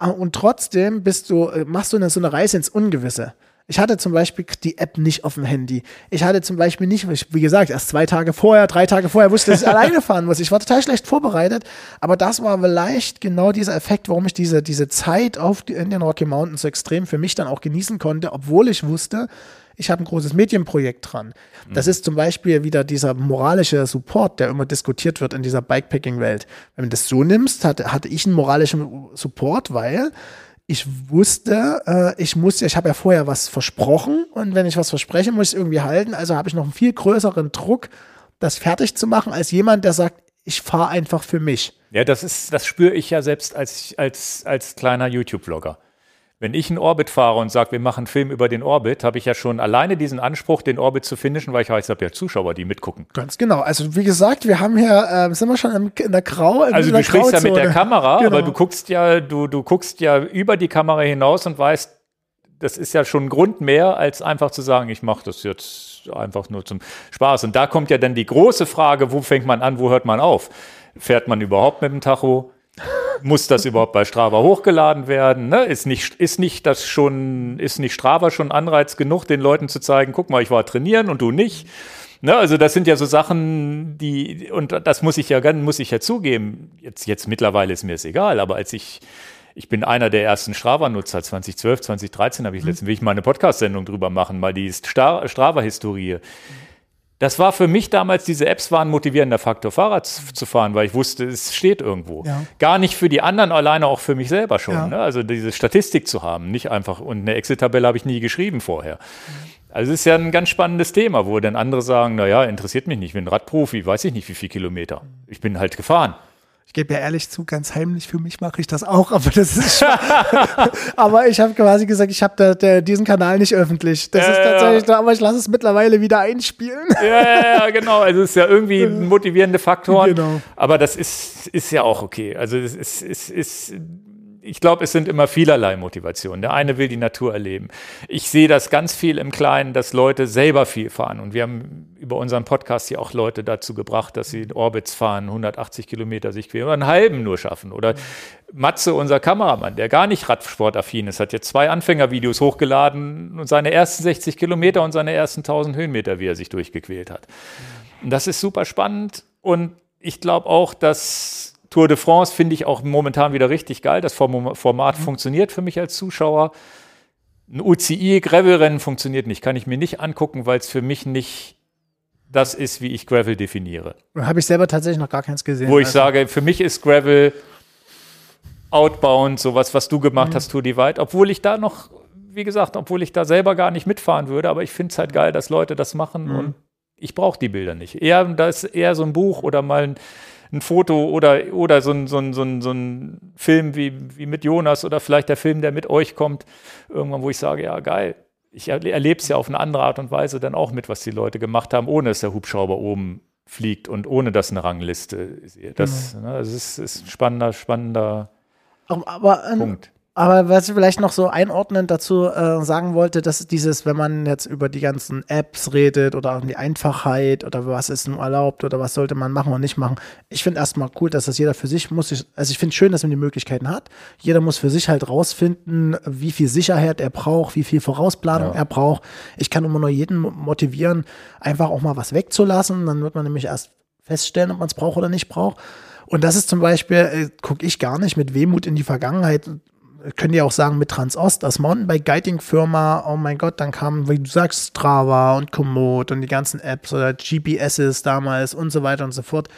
äh, und trotzdem bist du, äh, machst du eine, so eine Reise ins Ungewisse. Ich hatte zum Beispiel die App nicht auf dem Handy. Ich hatte zum Beispiel nicht, wie gesagt, erst zwei Tage vorher, drei Tage vorher wusste, dass ich (laughs) alleine fahren muss. Ich war total schlecht vorbereitet. Aber das war vielleicht genau dieser Effekt, warum ich diese, diese Zeit auf die, in den Rocky Mountains so extrem für mich dann auch genießen konnte, obwohl ich wusste, ich habe ein großes Medienprojekt dran. Das mhm. ist zum Beispiel wieder dieser moralische Support, der immer diskutiert wird in dieser Bikepacking-Welt. Wenn du das so nimmst, hatte, hatte ich einen moralischen Support, weil ich wusste, äh, ich muss, ich habe ja vorher was versprochen und wenn ich was verspreche, muss ich es irgendwie halten. Also habe ich noch einen viel größeren Druck, das fertig zu machen, als jemand, der sagt, ich fahre einfach für mich. Ja, das ist, das spüre ich ja selbst als, als, als kleiner YouTube-Vlogger. Wenn ich einen Orbit fahre und sage, wir machen einen Film über den Orbit, habe ich ja schon alleine diesen Anspruch, den Orbit zu finishen, weil ich weiß, ich habe ja Zuschauer, die mitgucken. Ganz genau. Also wie gesagt, wir haben hier, äh, sind wir schon in, in der Grau. In also du sprichst ja mit der Kamera, genau. aber du guckst ja, du, du guckst ja über die Kamera hinaus und weißt, das ist ja schon ein Grund mehr, als einfach zu sagen, ich mache das jetzt einfach nur zum Spaß. Und da kommt ja dann die große Frage, wo fängt man an, wo hört man auf? Fährt man überhaupt mit dem Tacho? Muss das überhaupt bei Strava hochgeladen werden? Ne? Ist nicht, ist nicht das schon, ist nicht Strava schon Anreiz genug, den Leuten zu zeigen, guck mal, ich war trainieren und du nicht? Ne? Also das sind ja so Sachen, die, und das muss ich ja, muss ich ja zugeben. Jetzt, jetzt mittlerweile ist mir es egal, aber als ich, ich bin einer der ersten Strava-Nutzer. 2012, 2013 habe ich mhm. letztens, will ich mal eine Podcast-Sendung drüber machen, mal die Strava-Historie. Das war für mich damals, diese Apps waren ein motivierender Faktor, Fahrrad zu fahren, weil ich wusste, es steht irgendwo. Ja. Gar nicht für die anderen, alleine auch für mich selber schon. Ja. Ne? Also diese Statistik zu haben, nicht einfach, und eine Excel-Tabelle habe ich nie geschrieben vorher. Also es ist ja ein ganz spannendes Thema, wo dann andere sagen, naja, interessiert mich nicht, ich bin Radprofi, weiß ich nicht, wie viele Kilometer. Ich bin halt gefahren gebe ja ehrlich zu, ganz heimlich für mich mache ich das auch, aber das ist (laughs) aber ich habe quasi gesagt, ich habe diesen Kanal nicht öffentlich. Das ja, ist tatsächlich, ja. aber ich lasse es mittlerweile wieder einspielen. Ja, ja, ja, genau. Also es ist ja irgendwie ein motivierender Faktor. Genau. Aber das ist, ist ja auch okay. Also es ist, ist, ist ich glaube, es sind immer vielerlei Motivationen. Der eine will die Natur erleben. Ich sehe das ganz viel im Kleinen, dass Leute selber viel fahren. Und wir haben über unseren Podcast hier auch Leute dazu gebracht, dass sie Orbits fahren, 180 Kilometer sich quer oder einen halben nur schaffen. Oder Matze, unser Kameramann, der gar nicht Radsportaffin ist, hat jetzt zwei Anfängervideos hochgeladen und seine ersten 60 Kilometer und seine ersten 1000 Höhenmeter, wie er sich durchgequält hat. Und das ist super spannend. Und ich glaube auch, dass Tour de France finde ich auch momentan wieder richtig geil. Das Format mhm. funktioniert für mich als Zuschauer. Ein UCI-Gravel-Rennen funktioniert nicht, kann ich mir nicht angucken, weil es für mich nicht das ist, wie ich Gravel definiere. Habe ich selber tatsächlich noch gar keins gesehen. Wo ich also. sage, für mich ist Gravel Outbound, sowas, was du gemacht mhm. hast, Tour Divide, obwohl ich da noch, wie gesagt, obwohl ich da selber gar nicht mitfahren würde, aber ich finde es halt geil, dass Leute das machen mhm. und ich brauche die Bilder nicht. Eher, da ist eher so ein Buch oder mal ein, ein Foto oder, oder so, ein, so, ein, so, ein, so ein Film wie, wie mit Jonas oder vielleicht der Film, der mit euch kommt, irgendwann, wo ich sage, ja, geil. Ich erlebe es ja auf eine andere Art und Weise dann auch mit, was die Leute gemacht haben, ohne dass der Hubschrauber oben fliegt und ohne dass eine Rangliste ist. Das, mhm. ne, das ist, ist ein spannender, spannender aber, Punkt. Aber was ich vielleicht noch so einordnend dazu äh, sagen wollte, dass dieses, wenn man jetzt über die ganzen Apps redet oder die Einfachheit oder was ist nun erlaubt oder was sollte man machen und nicht machen, ich finde erstmal cool, dass das jeder für sich muss. Ich, also ich finde schön, dass man die Möglichkeiten hat. Jeder muss für sich halt rausfinden, wie viel Sicherheit er braucht, wie viel Vorausplanung ja. er braucht. Ich kann immer nur jeden motivieren, einfach auch mal was wegzulassen. Dann wird man nämlich erst feststellen, ob man es braucht oder nicht braucht. Und das ist zum Beispiel, äh, gucke ich gar nicht mit Wehmut in die Vergangenheit können ja auch sagen, mit Transost als Mountainbike-Guiding-Firma, oh mein Gott, dann kamen, wie du sagst, Strava und Komoot und die ganzen Apps oder GPSs damals und so weiter und so fort.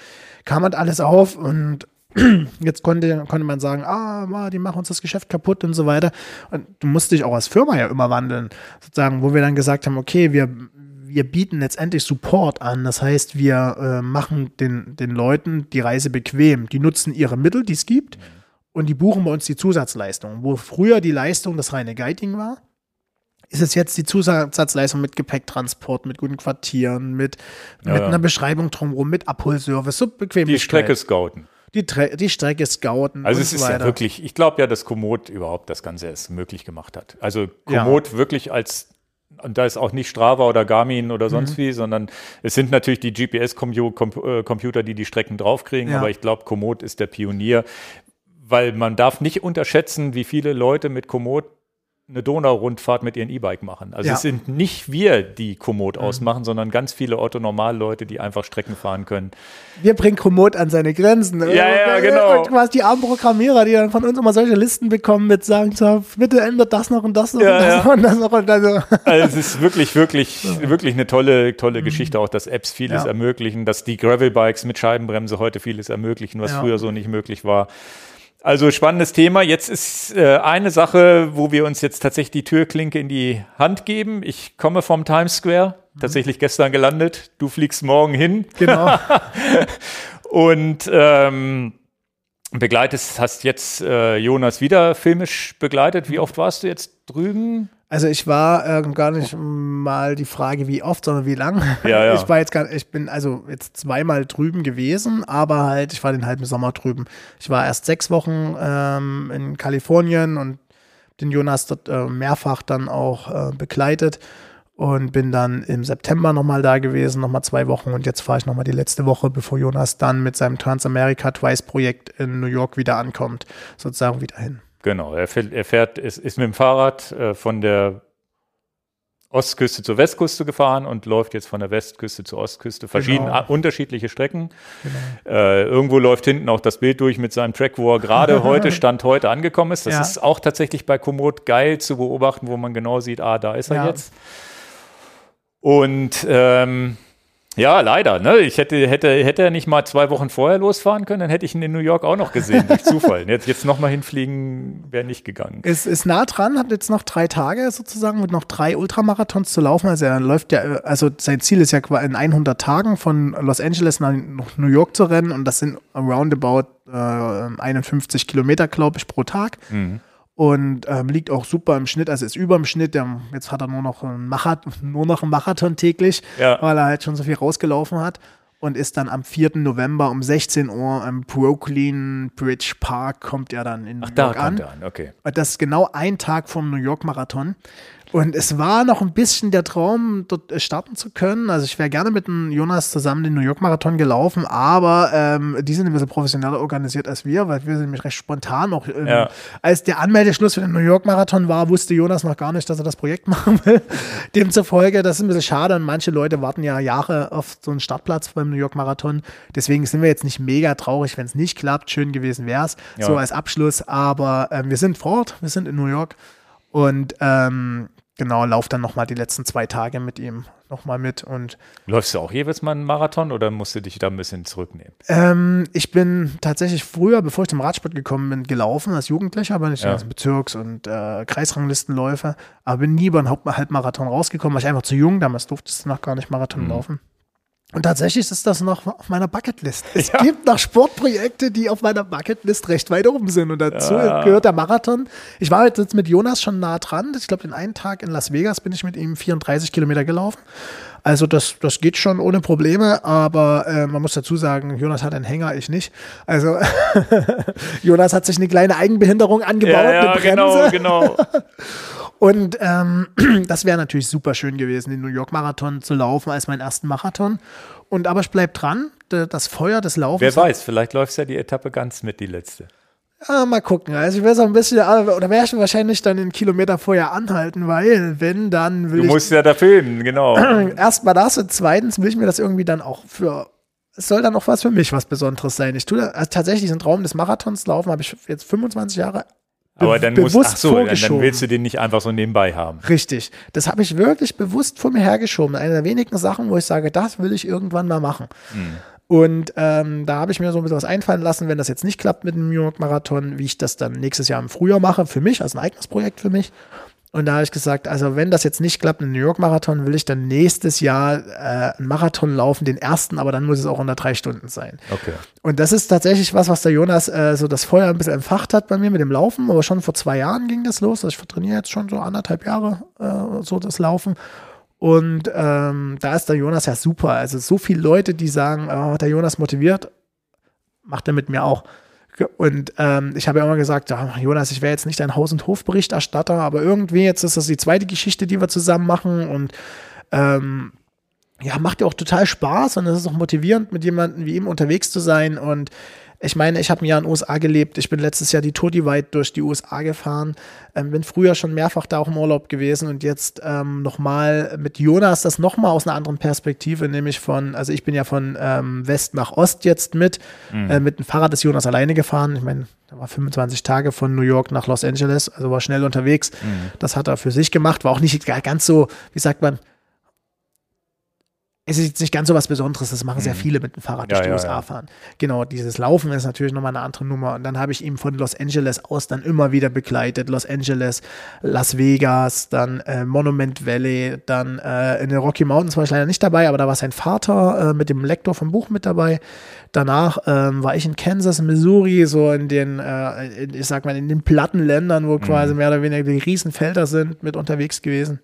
Kam halt alles auf und (clears throat) jetzt konnte, konnte man sagen, ah, die machen uns das Geschäft kaputt und so weiter. Und du musst dich auch als Firma ja immer wandeln, sozusagen, wo wir dann gesagt haben, okay, wir, wir bieten letztendlich Support an. Das heißt, wir äh, machen den, den Leuten die Reise bequem. Die nutzen ihre Mittel, die es gibt. Mhm und die buchen bei uns die Zusatzleistung. Wo früher die Leistung das reine Guiding war, ist es jetzt die Zusatzleistung mit Gepäcktransport, mit guten Quartieren, mit, ja, mit ja. einer Beschreibung drumherum, mit Abholservice, so bequem. Die Strecke scouten. Die, die Strecke scouten. Also es ist so ja wirklich, ich glaube ja, dass Komoot überhaupt das Ganze erst möglich gemacht hat. Also Komoot ja. wirklich als und da ist auch nicht Strava oder Garmin oder sonst mhm. wie, sondern es sind natürlich die GPS-Computer, die die Strecken draufkriegen, ja. aber ich glaube, Komoot ist der Pionier weil man darf nicht unterschätzen, wie viele Leute mit Komoot eine Donau-Rundfahrt mit ihrem E-Bike machen. Also ja. es sind nicht wir, die Komoot mhm. ausmachen, sondern ganz viele Otto-Normal-Leute, die einfach Strecken fahren können. Wir bringen Komoot an seine Grenzen. Ja, ja, genau. Und quasi die armen Programmierer, die dann von uns immer solche Listen bekommen mit sagen, so, bitte ändert das noch und das noch ja, und das ja. noch und das noch und das (laughs) noch. Also es ist wirklich, wirklich, wirklich eine tolle, tolle mhm. Geschichte auch, dass Apps vieles ermöglichen, dass die Gravel-Bikes mit Scheibenbremse heute vieles ermöglichen, was früher so nicht möglich war. Also spannendes Thema. Jetzt ist äh, eine Sache, wo wir uns jetzt tatsächlich die Türklinke in die Hand geben. Ich komme vom Times Square, mhm. tatsächlich gestern gelandet. Du fliegst morgen hin. Genau. (laughs) Und ähm, begleitest, hast jetzt äh, Jonas wieder filmisch begleitet. Wie oft warst du jetzt drüben? Also ich war äh, gar nicht mal die Frage, wie oft, sondern wie lang. Ja, ja. (laughs) Ich war jetzt gar, ich bin also jetzt zweimal drüben gewesen, aber halt, ich war den halben Sommer drüben. Ich war erst sechs Wochen ähm, in Kalifornien und den Jonas dort äh, mehrfach dann auch äh, begleitet und bin dann im September nochmal da gewesen, nochmal zwei Wochen und jetzt fahre ich nochmal die letzte Woche, bevor Jonas dann mit seinem Transamerica Twice Projekt in New York wieder ankommt, sozusagen wieder hin. Genau, er fährt, er fährt ist, ist mit dem Fahrrad äh, von der Ostküste zur Westküste gefahren und läuft jetzt von der Westküste zur Ostküste. Verschiedene, genau. unterschiedliche Strecken. Genau. Äh, irgendwo läuft hinten auch das Bild durch mit seinem Track, wo er gerade (laughs) heute, Stand heute angekommen ist. Das ja. ist auch tatsächlich bei Komoot geil zu beobachten, wo man genau sieht, ah, da ist er ja. jetzt. Und ähm, ja, leider. Ne? Ich hätte, hätte, hätte er nicht mal zwei Wochen vorher losfahren können, dann hätte ich ihn in New York auch noch gesehen, durch (laughs) Zufall. Jetzt, jetzt nochmal hinfliegen wäre nicht gegangen. Es ist nah dran, hat jetzt noch drei Tage sozusagen mit noch drei Ultramarathons zu laufen. Also er läuft ja, also sein Ziel ist ja in 100 Tagen von Los Angeles nach New York zu rennen und das sind roundabout äh, 51 Kilometer, glaube ich, pro Tag. Mhm und ähm, liegt auch super im Schnitt, also ist über dem Schnitt. Der, jetzt hat er nur noch, einen Marathon, nur noch einen Marathon täglich, ja. weil er halt schon so viel rausgelaufen hat und ist dann am 4. November um 16 Uhr im Brooklyn Bridge Park kommt er dann in Ach, New York da an. an. Okay. Das ist genau ein Tag vom New York Marathon. Und es war noch ein bisschen der Traum, dort äh, starten zu können. Also ich wäre gerne mit dem Jonas zusammen den New York Marathon gelaufen, aber ähm, die sind ein bisschen professioneller organisiert als wir, weil wir sind nämlich recht spontan noch. Ähm, ja. Als der Anmeldeschluss für den New York Marathon war, wusste Jonas noch gar nicht, dass er das Projekt (laughs) machen will. Demzufolge, das ist ein bisschen schade und manche Leute warten ja Jahre auf so einen Startplatz beim New York Marathon. Deswegen sind wir jetzt nicht mega traurig, wenn es nicht klappt. Schön gewesen wäre es, ja. so als Abschluss. Aber ähm, wir sind fort, wir sind in New York. Und ähm, genau, lauf dann nochmal die letzten zwei Tage mit ihm. nochmal mit. Und Läufst du auch jeweils mal einen Marathon oder musst du dich da ein bisschen zurücknehmen? ähm, ich bin tatsächlich früher, bevor ich zum Radsport gekommen bin, gelaufen als Jugendlicher, bin ich Ja. ja. Bezirks- und äh, Kreisranglistenläufer, aber bin nie über einen Halbmarathon rausgekommen, weil ich einfach zu jung, damals durfte ich noch gar nicht Marathon Mhm. laufen. Und tatsächlich ist das noch auf meiner Bucketlist. Es Ja. gibt noch Sportprojekte, die auf meiner Bucketlist recht weit oben sind. Und dazu Ja. gehört der Marathon. Ich war jetzt mit Jonas schon nah dran. Ich glaube, den einen Tag in Las Vegas bin ich mit ihm 34 Kilometer gelaufen. Also das, das geht schon ohne Probleme, aber äh, man muss dazu sagen, Jonas hat einen Hänger, ich nicht. Also (laughs) Jonas hat sich eine kleine Eigenbehinderung angebaut, eine Bremse. genau. (laughs) Und ähm, (clears throat) das wäre natürlich super schön gewesen, den New York Marathon zu laufen als meinen ersten Marathon. Und aber ich bleib dran, das Feuer des Laufens. Wer weiß, vielleicht läufst ja die Etappe ganz mit, die letzte. Ah, mal gucken. Also ich werde so ein bisschen, ah, oder werde ich wahrscheinlich dann einen Kilometer vorher anhalten, weil wenn, dann will Du ich musst ja da filmen, genau. (clears throat) erstmal das und zweitens will ich mir das irgendwie dann auch für es soll dann auch was für mich was Besonderes sein. Ich tue da, also tatsächlich diesen Traum des Marathons laufen, habe ich jetzt 25 Jahre Aber dann musst bewusst ach so, dann, dann willst du den nicht einfach so nebenbei haben. Richtig. Das habe ich wirklich bewusst vor mir hergeschoben. Eine der wenigen Sachen, wo ich sage, das will ich irgendwann mal machen. Und ähm, da habe ich mir so ein bisschen was einfallen lassen, wenn das jetzt nicht klappt mit dem New York Marathon, wie ich das dann nächstes Jahr im Frühjahr mache, für mich, als ein eigenes Projekt für mich. Und da habe ich gesagt, also wenn das jetzt nicht klappt, ein New York Marathon, will ich dann nächstes Jahr äh, einen Marathon laufen, den ersten, aber dann muss es auch unter drei Stunden sein. Okay. Und das ist tatsächlich was, was der Jonas äh, so das Feuer ein bisschen entfacht hat bei mir mit dem Laufen. Aber schon vor zwei Jahren ging das los. Also ich trainiere jetzt schon so anderthalb Jahre äh, so das Laufen. Und ähm, da ist der Jonas ja super. Also so viele Leute, die sagen, oh, der Jonas motiviert, macht er mit mir auch. Und ähm, ich habe ja immer gesagt, ja, Jonas, ich wäre jetzt nicht ein Haus- und Hofberichterstatter, aber irgendwie jetzt ist das die zweite Geschichte, die wir zusammen machen. Und ähm, ja, macht ja auch total Spaß und es ist auch motivierend, mit jemandem wie ihm unterwegs zu sein. Und ich meine, ich habe ein Jahr in den USA gelebt. Ich bin letztes Jahr die Tour Divide durch die USA gefahren. Ähm, bin früher schon mehrfach da auch im Urlaub gewesen und jetzt ähm, nochmal mit Jonas das nochmal aus einer anderen Perspektive, nämlich von, also ich bin ja von ähm, West nach Ost jetzt mit. Äh, mit dem Fahrrad ist Jonas alleine gefahren. Ich meine, da war 25 Tage von New York nach Los Angeles, also war schnell unterwegs. Das hat er für sich gemacht, war auch nicht ganz so, wie sagt man, es ist jetzt nicht ganz so was Besonderes, das machen sehr viele mit dem Fahrrad durch Ja, die ja, USA ja. fahren. Genau, dieses Laufen ist natürlich nochmal eine andere Nummer. Und dann habe ich ihn von Los Angeles aus dann immer wieder begleitet. Los Angeles, Las Vegas, dann äh, Monument Valley, dann äh, in den Rocky Mountains war ich leider nicht dabei, aber da war sein Vater äh, mit dem Lektor vom Buch mit dabei. Danach ähm, war ich in Kansas, Missouri, so in den, äh, in, ich sag mal, in den platten Ländern, wo quasi mehr oder weniger die Riesenfelder sind, mit unterwegs gewesen.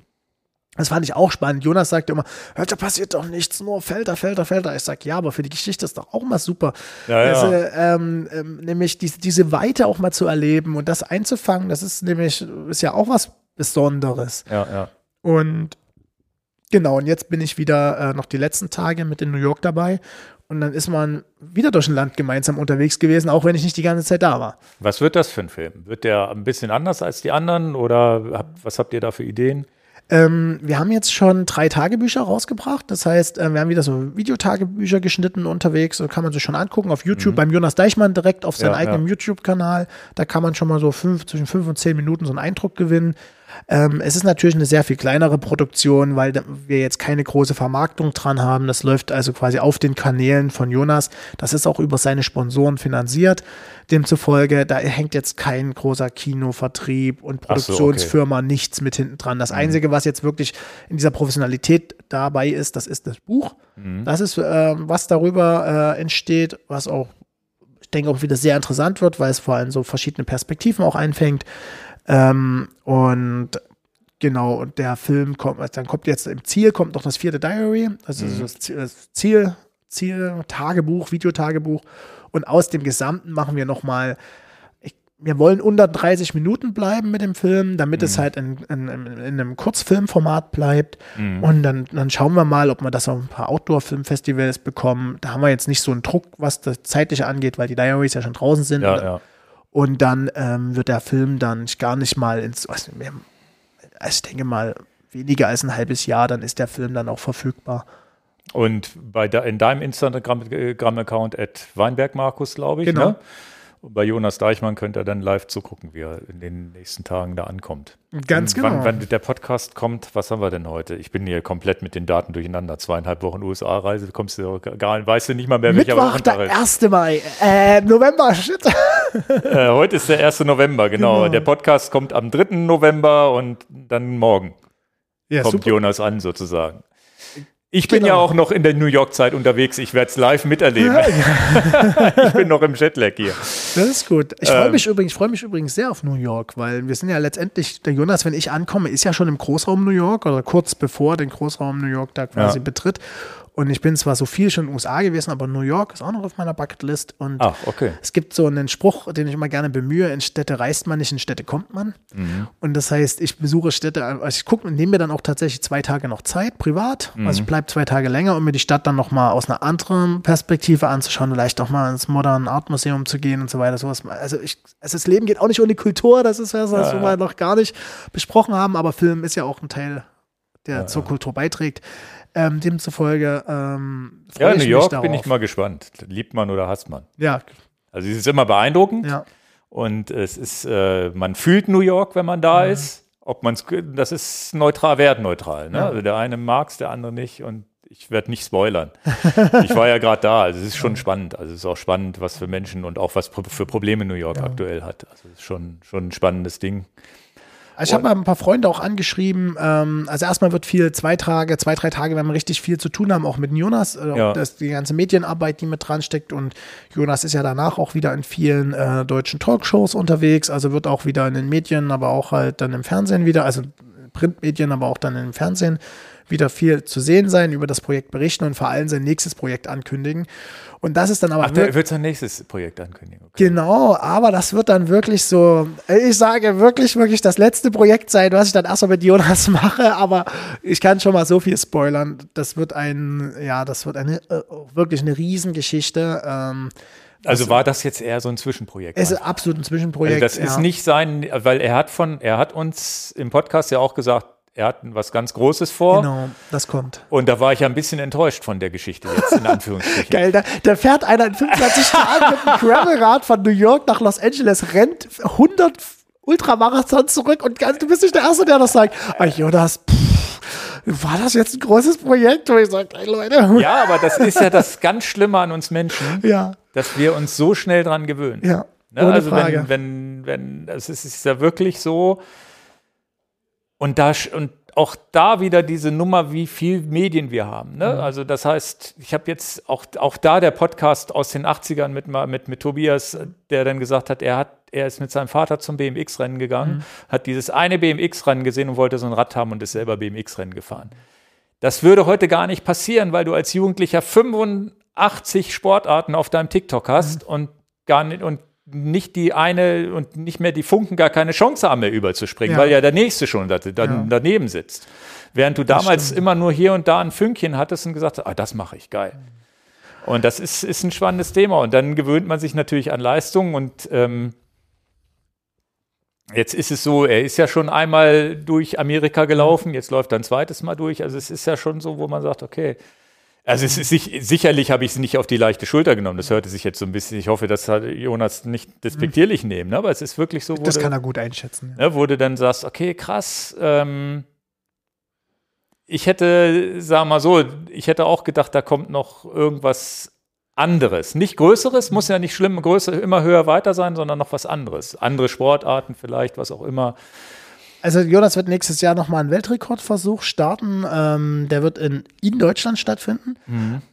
Das fand ich auch spannend. Jonas sagte immer, da passiert doch nichts, nur Felder, Felder, Felder. Ich sag, ja, aber für die Geschichte ist doch auch mal super. Ja, ja. Also, ähm, ähm, nämlich diese, diese Weite auch mal zu erleben und das einzufangen, das ist nämlich, ist ja auch was Besonderes. Ja, ja. Und genau, und jetzt bin ich wieder äh, noch die letzten Tage mit in New York dabei. Und dann ist man wieder durch ein Land gemeinsam unterwegs gewesen, auch wenn ich nicht die ganze Zeit da war. Was wird das für ein Film? Wird der ein bisschen anders als die anderen oder habt, was habt ihr da für Ideen? Ähm, wir haben jetzt schon drei Tagebücher rausgebracht. Das heißt, äh, wir haben wieder so Videotagebücher geschnitten unterwegs. So kann man sich schon angucken auf YouTube beim Jonas Deichmann direkt auf seinem Ja, eigenen ja. YouTube-Kanal. Da kann man schon mal so fünf, zwischen fünf und zehn Minuten so einen Eindruck gewinnen. Ähm, es ist natürlich eine sehr viel kleinere Produktion, weil wir jetzt keine große Vermarktung dran haben. Das läuft also quasi auf den Kanälen von Jonas. Das ist auch über seine Sponsoren finanziert. Demzufolge, da hängt jetzt kein großer Kinovertrieb und Ach so, okay. Produktionsfirma nichts mit hinten dran. Das Einzige, was jetzt wirklich in dieser Professionalität dabei ist, das ist das Buch. Das ist, äh, was darüber äh, entsteht, was auch, ich denke, auch wieder sehr interessant wird, weil es vor allem so verschiedene Perspektiven auch einfängt. Ähm, und genau, und der Film kommt, also dann kommt jetzt im Ziel, kommt noch das vierte Diary, also das Ziel, das Ziel, Ziel, Tagebuch, Videotagebuch. Und aus dem Gesamten machen wir nochmal wir wollen unter 30 Minuten bleiben mit dem Film, damit es halt in, in, in, in einem Kurzfilmformat bleibt. Und dann, dann schauen wir mal, ob wir das auf ein paar Outdoor-Filmfestivals bekommen. Da haben wir jetzt nicht so einen Druck, was das Zeitliche angeht, weil die Diaries ja schon draußen sind. Ja, ja. Und dann ähm, wird der Film dann gar nicht mal ins, also also ich denke mal, weniger als ein halbes Jahr, dann ist der Film dann auch verfügbar. Und bei de, in deinem Instagram-Account at Weinberg Markus, glaube ich. Genau. Ne? Und bei Jonas Deichmann könnt ihr dann live zugucken, wie er in den nächsten Tagen da ankommt. Ganz Und genau. Wann, wann der Podcast kommt, was haben wir denn heute? Ich bin hier komplett mit den Daten durcheinander. Zweieinhalb Wochen USA-Reise, kommst du gar, weißt du nicht mal mehr, welcher Mittwoch, der Wochentag ist. 1. Mai. Äh, November, shit. (laughs) Äh, heute ist der 1. November, genau. Genau. Der Podcast kommt am 3. November und dann morgen Ja, kommt super. Jonas an, sozusagen. Ich bin Genau. ja auch noch in der New York-Zeit unterwegs. Ich werde es live miterleben. (laughs) ich bin noch im Jetlag hier. Das ist gut. Ich freue Ähm. mich übrigens, ich freue mich übrigens sehr auf New York, weil wir sind ja letztendlich, der Jonas, wenn ich ankomme, ist ja schon im Großraum New York oder kurz bevor den Großraum New York da quasi Ja. betritt. Und ich bin zwar so viel schon in den USA gewesen, aber New York ist auch noch auf meiner Bucketlist. Und Ah, okay. es gibt so einen Spruch, den ich immer gerne bemühe: In Städte reist man nicht, in Städte kommt man. Mhm. Und das heißt, ich besuche Städte, also ich gucke und nehme mir dann auch tatsächlich zwei Tage noch Zeit, privat. Mhm. Also ich bleibe zwei Tage länger, um mir die Stadt dann nochmal aus einer anderen Perspektive anzuschauen, vielleicht auch mal ins Modern Art Museum zu gehen und so weiter. Sowas. Also, ich, also das Leben geht auch nicht ohne Kultur, das ist ja was, was wir noch gar nicht besprochen haben, aber Film ist ja auch ein Teil, der zur Kultur beiträgt. Ähm, demzufolge ähm, freue Ja, ich New mich York darauf. bin ich mal gespannt. Liebt man oder hasst man? Ja, Also es ist immer beeindruckend ja. und es ist, äh, man fühlt New York, wenn man da ist. Ob man es, das ist neutral, wertneutral. Ne? Ja. Also der eine mag es, der andere nicht und ich werde nicht spoilern. (laughs) ich war ja gerade da, also es ist schon spannend. Also es ist auch spannend, was für Menschen und auch was für Probleme New York aktuell hat. Also es ist schon, schon ein spannendes Ding. Also ich habe mal ein paar Freunde auch angeschrieben. Ähm, also erstmal wird viel, zwei Tage, zwei, drei Tage werden wir richtig viel zu tun haben, auch mit Jonas. Äh, Ja. Das die ganze Medienarbeit, die mit dran steckt. Und Jonas ist ja danach auch wieder in vielen äh, deutschen Talkshows unterwegs. Also wird auch wieder in den Medien, aber auch halt dann im Fernsehen wieder, also Printmedien, aber auch dann im Fernsehen wieder viel zu sehen sein, über das Projekt berichten und vor allem sein nächstes Projekt ankündigen. Und das ist dann aber Ach, der wird sein nächstes Projekt ankündigen. Okay. Genau, aber das wird dann wirklich so, ich sage wirklich, wirklich das letzte Projekt sein, was ich dann erstmal mit Jonas (laughs) mache, aber ich kann schon mal so viel spoilern. Das wird ein, ja, das wird eine, äh, wirklich eine Riesengeschichte. Ähm, Also war das jetzt eher so ein Zwischenprojekt? es ist absolut ein Also Zwischenprojekt. das ist ja. nicht sein, weil er hat von, er hat uns im Podcast ja auch gesagt, er hat was ganz Großes vor. Genau, das kommt. Und da war ich ja ein bisschen enttäuscht von der Geschichte jetzt, in Anführungsstrichen. (laughs) Geil, da, da fährt einer in 25 (laughs) Tagen mit einem Gravelrad von New York nach Los Angeles, rennt 100 Ultramarathon zurück und du bist nicht der Erste, der das sagt. Ah, Jonas, pff, war das jetzt ein großes Projekt? Wo ich sage, ey Leute, Ja, aber das ist ja das ganz Schlimme an uns Menschen, (laughs) ja, dass wir uns so schnell dran gewöhnen. ja, Ne? Also Frage. wenn, wenn, wenn, es ist ja wirklich so. Und da und auch da wieder diese Nummer, wie viel Medien wir haben. Ne? Also das heißt, ich habe jetzt auch, auch da der Podcast aus den 80ern mit, mit, mit Tobias, äh, der dann gesagt hat, er hat, er ist mit seinem Vater zum BMX-Rennen gegangen, hat dieses eine BMX-Rennen gesehen und wollte so ein Rad haben und ist selber BMX-Rennen gefahren. Das würde heute gar nicht passieren, weil du als Jugendlicher 85 Sportarten auf deinem TikTok hast und gar nicht und nicht die eine und nicht mehr die Funken gar keine Chance haben mehr überzuspringen, Ja. weil ja der nächste schon da, da, Ja. daneben sitzt. Während du damals immer nur hier und da ein Fünkchen hattest und gesagt hast, ah, das mache ich geil. Und das ist, ist ein spannendes Thema. Und dann gewöhnt man sich natürlich an Leistungen und ähm, Jetzt ist es so, er ist ja schon einmal durch Amerika gelaufen, jetzt läuft er ein zweites Mal durch. Also es ist ja schon so, wo man sagt, okay. Also es ist sich, sicherlich habe ich es nicht auf die leichte Schulter genommen. Das hörte sich jetzt so ein bisschen, ich hoffe, das hat Jonas nicht despektierlich nehmen, ne? aber es ist wirklich so, wo, Das kann er gut einschätzen. ne, wo du dann sagst, okay, krass, ähm, ich hätte, sag mal so, ich hätte auch gedacht, da kommt noch irgendwas anderes. Nicht Größeres, muss ja nicht schlimm, größer, immer höher weiter sein, sondern noch was anderes. Andere Sportarten vielleicht, was auch immer. Also Jonas wird nächstes Jahr nochmal einen Weltrekordversuch starten. Ähm, der wird in, in Deutschland stattfinden.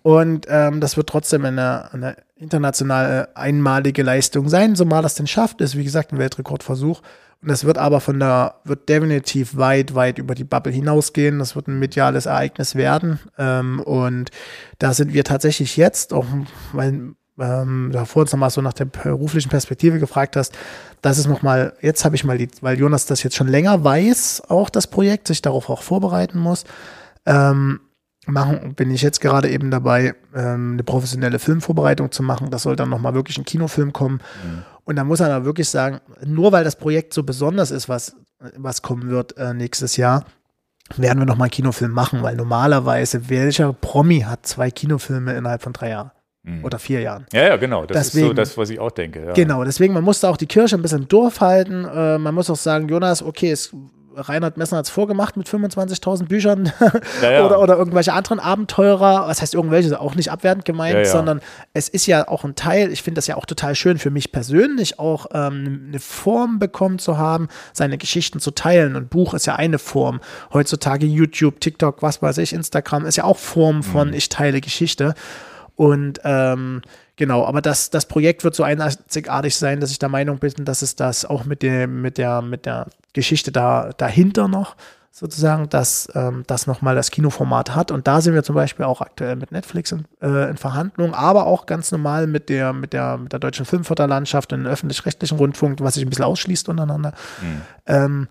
Und ähm, das wird trotzdem eine, eine international einmalige Leistung sein, so mal das denn schafft. Ist wie gesagt ein Weltrekordversuch. Und das wird aber von der, wird definitiv weit, weit über die Bubble hinausgehen. Das wird ein mediales Ereignis werden. Ähm, und da sind wir tatsächlich jetzt, auch weil ähm, davor uns nochmal so nach der beruflichen Perspektive gefragt hast, das ist nochmal, jetzt habe ich mal die, weil Jonas das jetzt schon länger weiß, auch das Projekt, sich darauf auch vorbereiten muss, ähm, machen, bin ich jetzt gerade eben dabei, ähm, eine professionelle Filmvorbereitung zu machen. Das soll dann nochmal wirklich ein Kinofilm kommen. Und da muss man aber wirklich sagen, nur weil das Projekt so besonders ist, was, was kommen wird äh, nächstes Jahr, werden wir nochmal einen Kinofilm machen, weil normalerweise welcher Promi hat zwei Kinofilme innerhalb von drei Jahren? Mhm. Oder vier Jahren. Ja, ja, genau. Das deswegen, ist so das, was ich auch denke. Ja. Genau, deswegen, man musste auch die Kirche ein bisschen durchhalten. Äh, man muss auch sagen, Jonas, okay, es Reinhard Messner hat es vorgemacht mit 25.000 Büchern (laughs) ja, ja. oder, oder irgendwelche anderen Abenteurer. Was heißt irgendwelche? Auch nicht abwertend gemeint, ja, sondern es ist ja auch ein Teil. Ich finde das ja auch total schön für mich persönlich, auch ähm, eine Form bekommen zu haben, seine Geschichten zu teilen. Und Buch ist ja eine Form. Heutzutage YouTube, TikTok, was weiß ich, Instagram ist ja auch Form von mhm. ich teile Geschichte. Und ähm, Genau, aber das, das Projekt wird so einzigartig sein, dass ich der Meinung bin, dass es das auch mit, dem, mit, der, mit der Geschichte da, dahinter noch sozusagen, dass ähm, das nochmal das Kinoformat hat. Und da sind wir zum Beispiel auch aktuell mit Netflix in, äh, in Verhandlungen, aber auch ganz normal mit der, mit der, mit der deutschen Filmförderlandschaft und öffentlich-rechtlichen Rundfunk, was sich ein bisschen ausschließt untereinander. Mhm. Ähm,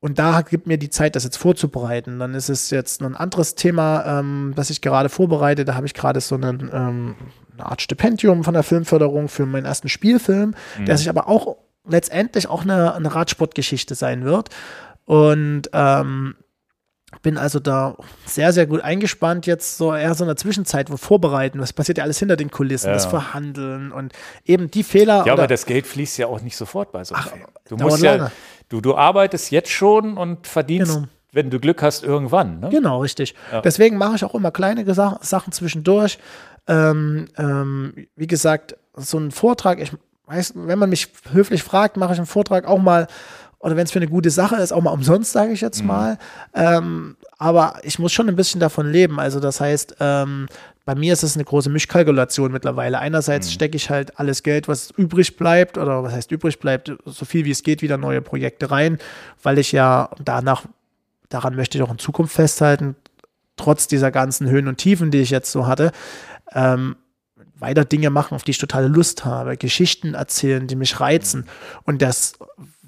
und da gibt mir die Zeit, das jetzt vorzubereiten. Dann ist es jetzt ein anderes Thema, ähm, das ich gerade vorbereite. Da habe ich gerade so einen, ähm, eine Art Stipendium von der Filmförderung für meinen ersten Spielfilm, mhm. der sich aber auch letztendlich auch eine, eine Radsportgeschichte sein wird. Und ähm, bin also da sehr, sehr gut eingespannt. Jetzt so eher so in der Zwischenzeit, wo vorbereiten, was passiert ja alles hinter den Kulissen, ja. das Verhandeln und eben die Fehler. Ja, aber das Geld fließt ja auch nicht sofort bei so einem. Du musst ja, lange. Du, du arbeitest jetzt schon und verdienst. Genau. Wenn du Glück hast, irgendwann. Ne? Genau, richtig. Ja. Deswegen mache ich auch immer kleine Sachen zwischendurch. Ähm, ähm, wie gesagt, so ein Vortrag, ich weiß, wenn man mich höflich fragt, mache ich einen Vortrag auch mal oder wenn es für eine gute Sache ist, auch mal umsonst, sage ich jetzt mhm. mal. Ähm, aber ich muss schon ein bisschen davon leben. Also das heißt, ähm, bei mir ist es eine große Mischkalkulation mittlerweile. Einerseits mhm. stecke ich halt alles Geld, was übrig bleibt, oder was heißt übrig bleibt, so viel wie es geht, wieder neue Projekte rein, weil ich ja danach, daran möchte ich auch in Zukunft festhalten, trotz dieser ganzen Höhen und Tiefen, die ich jetzt so hatte, ähm, weiter Dinge machen, auf die ich totale Lust habe, Geschichten erzählen, die mich reizen. Mhm. Und das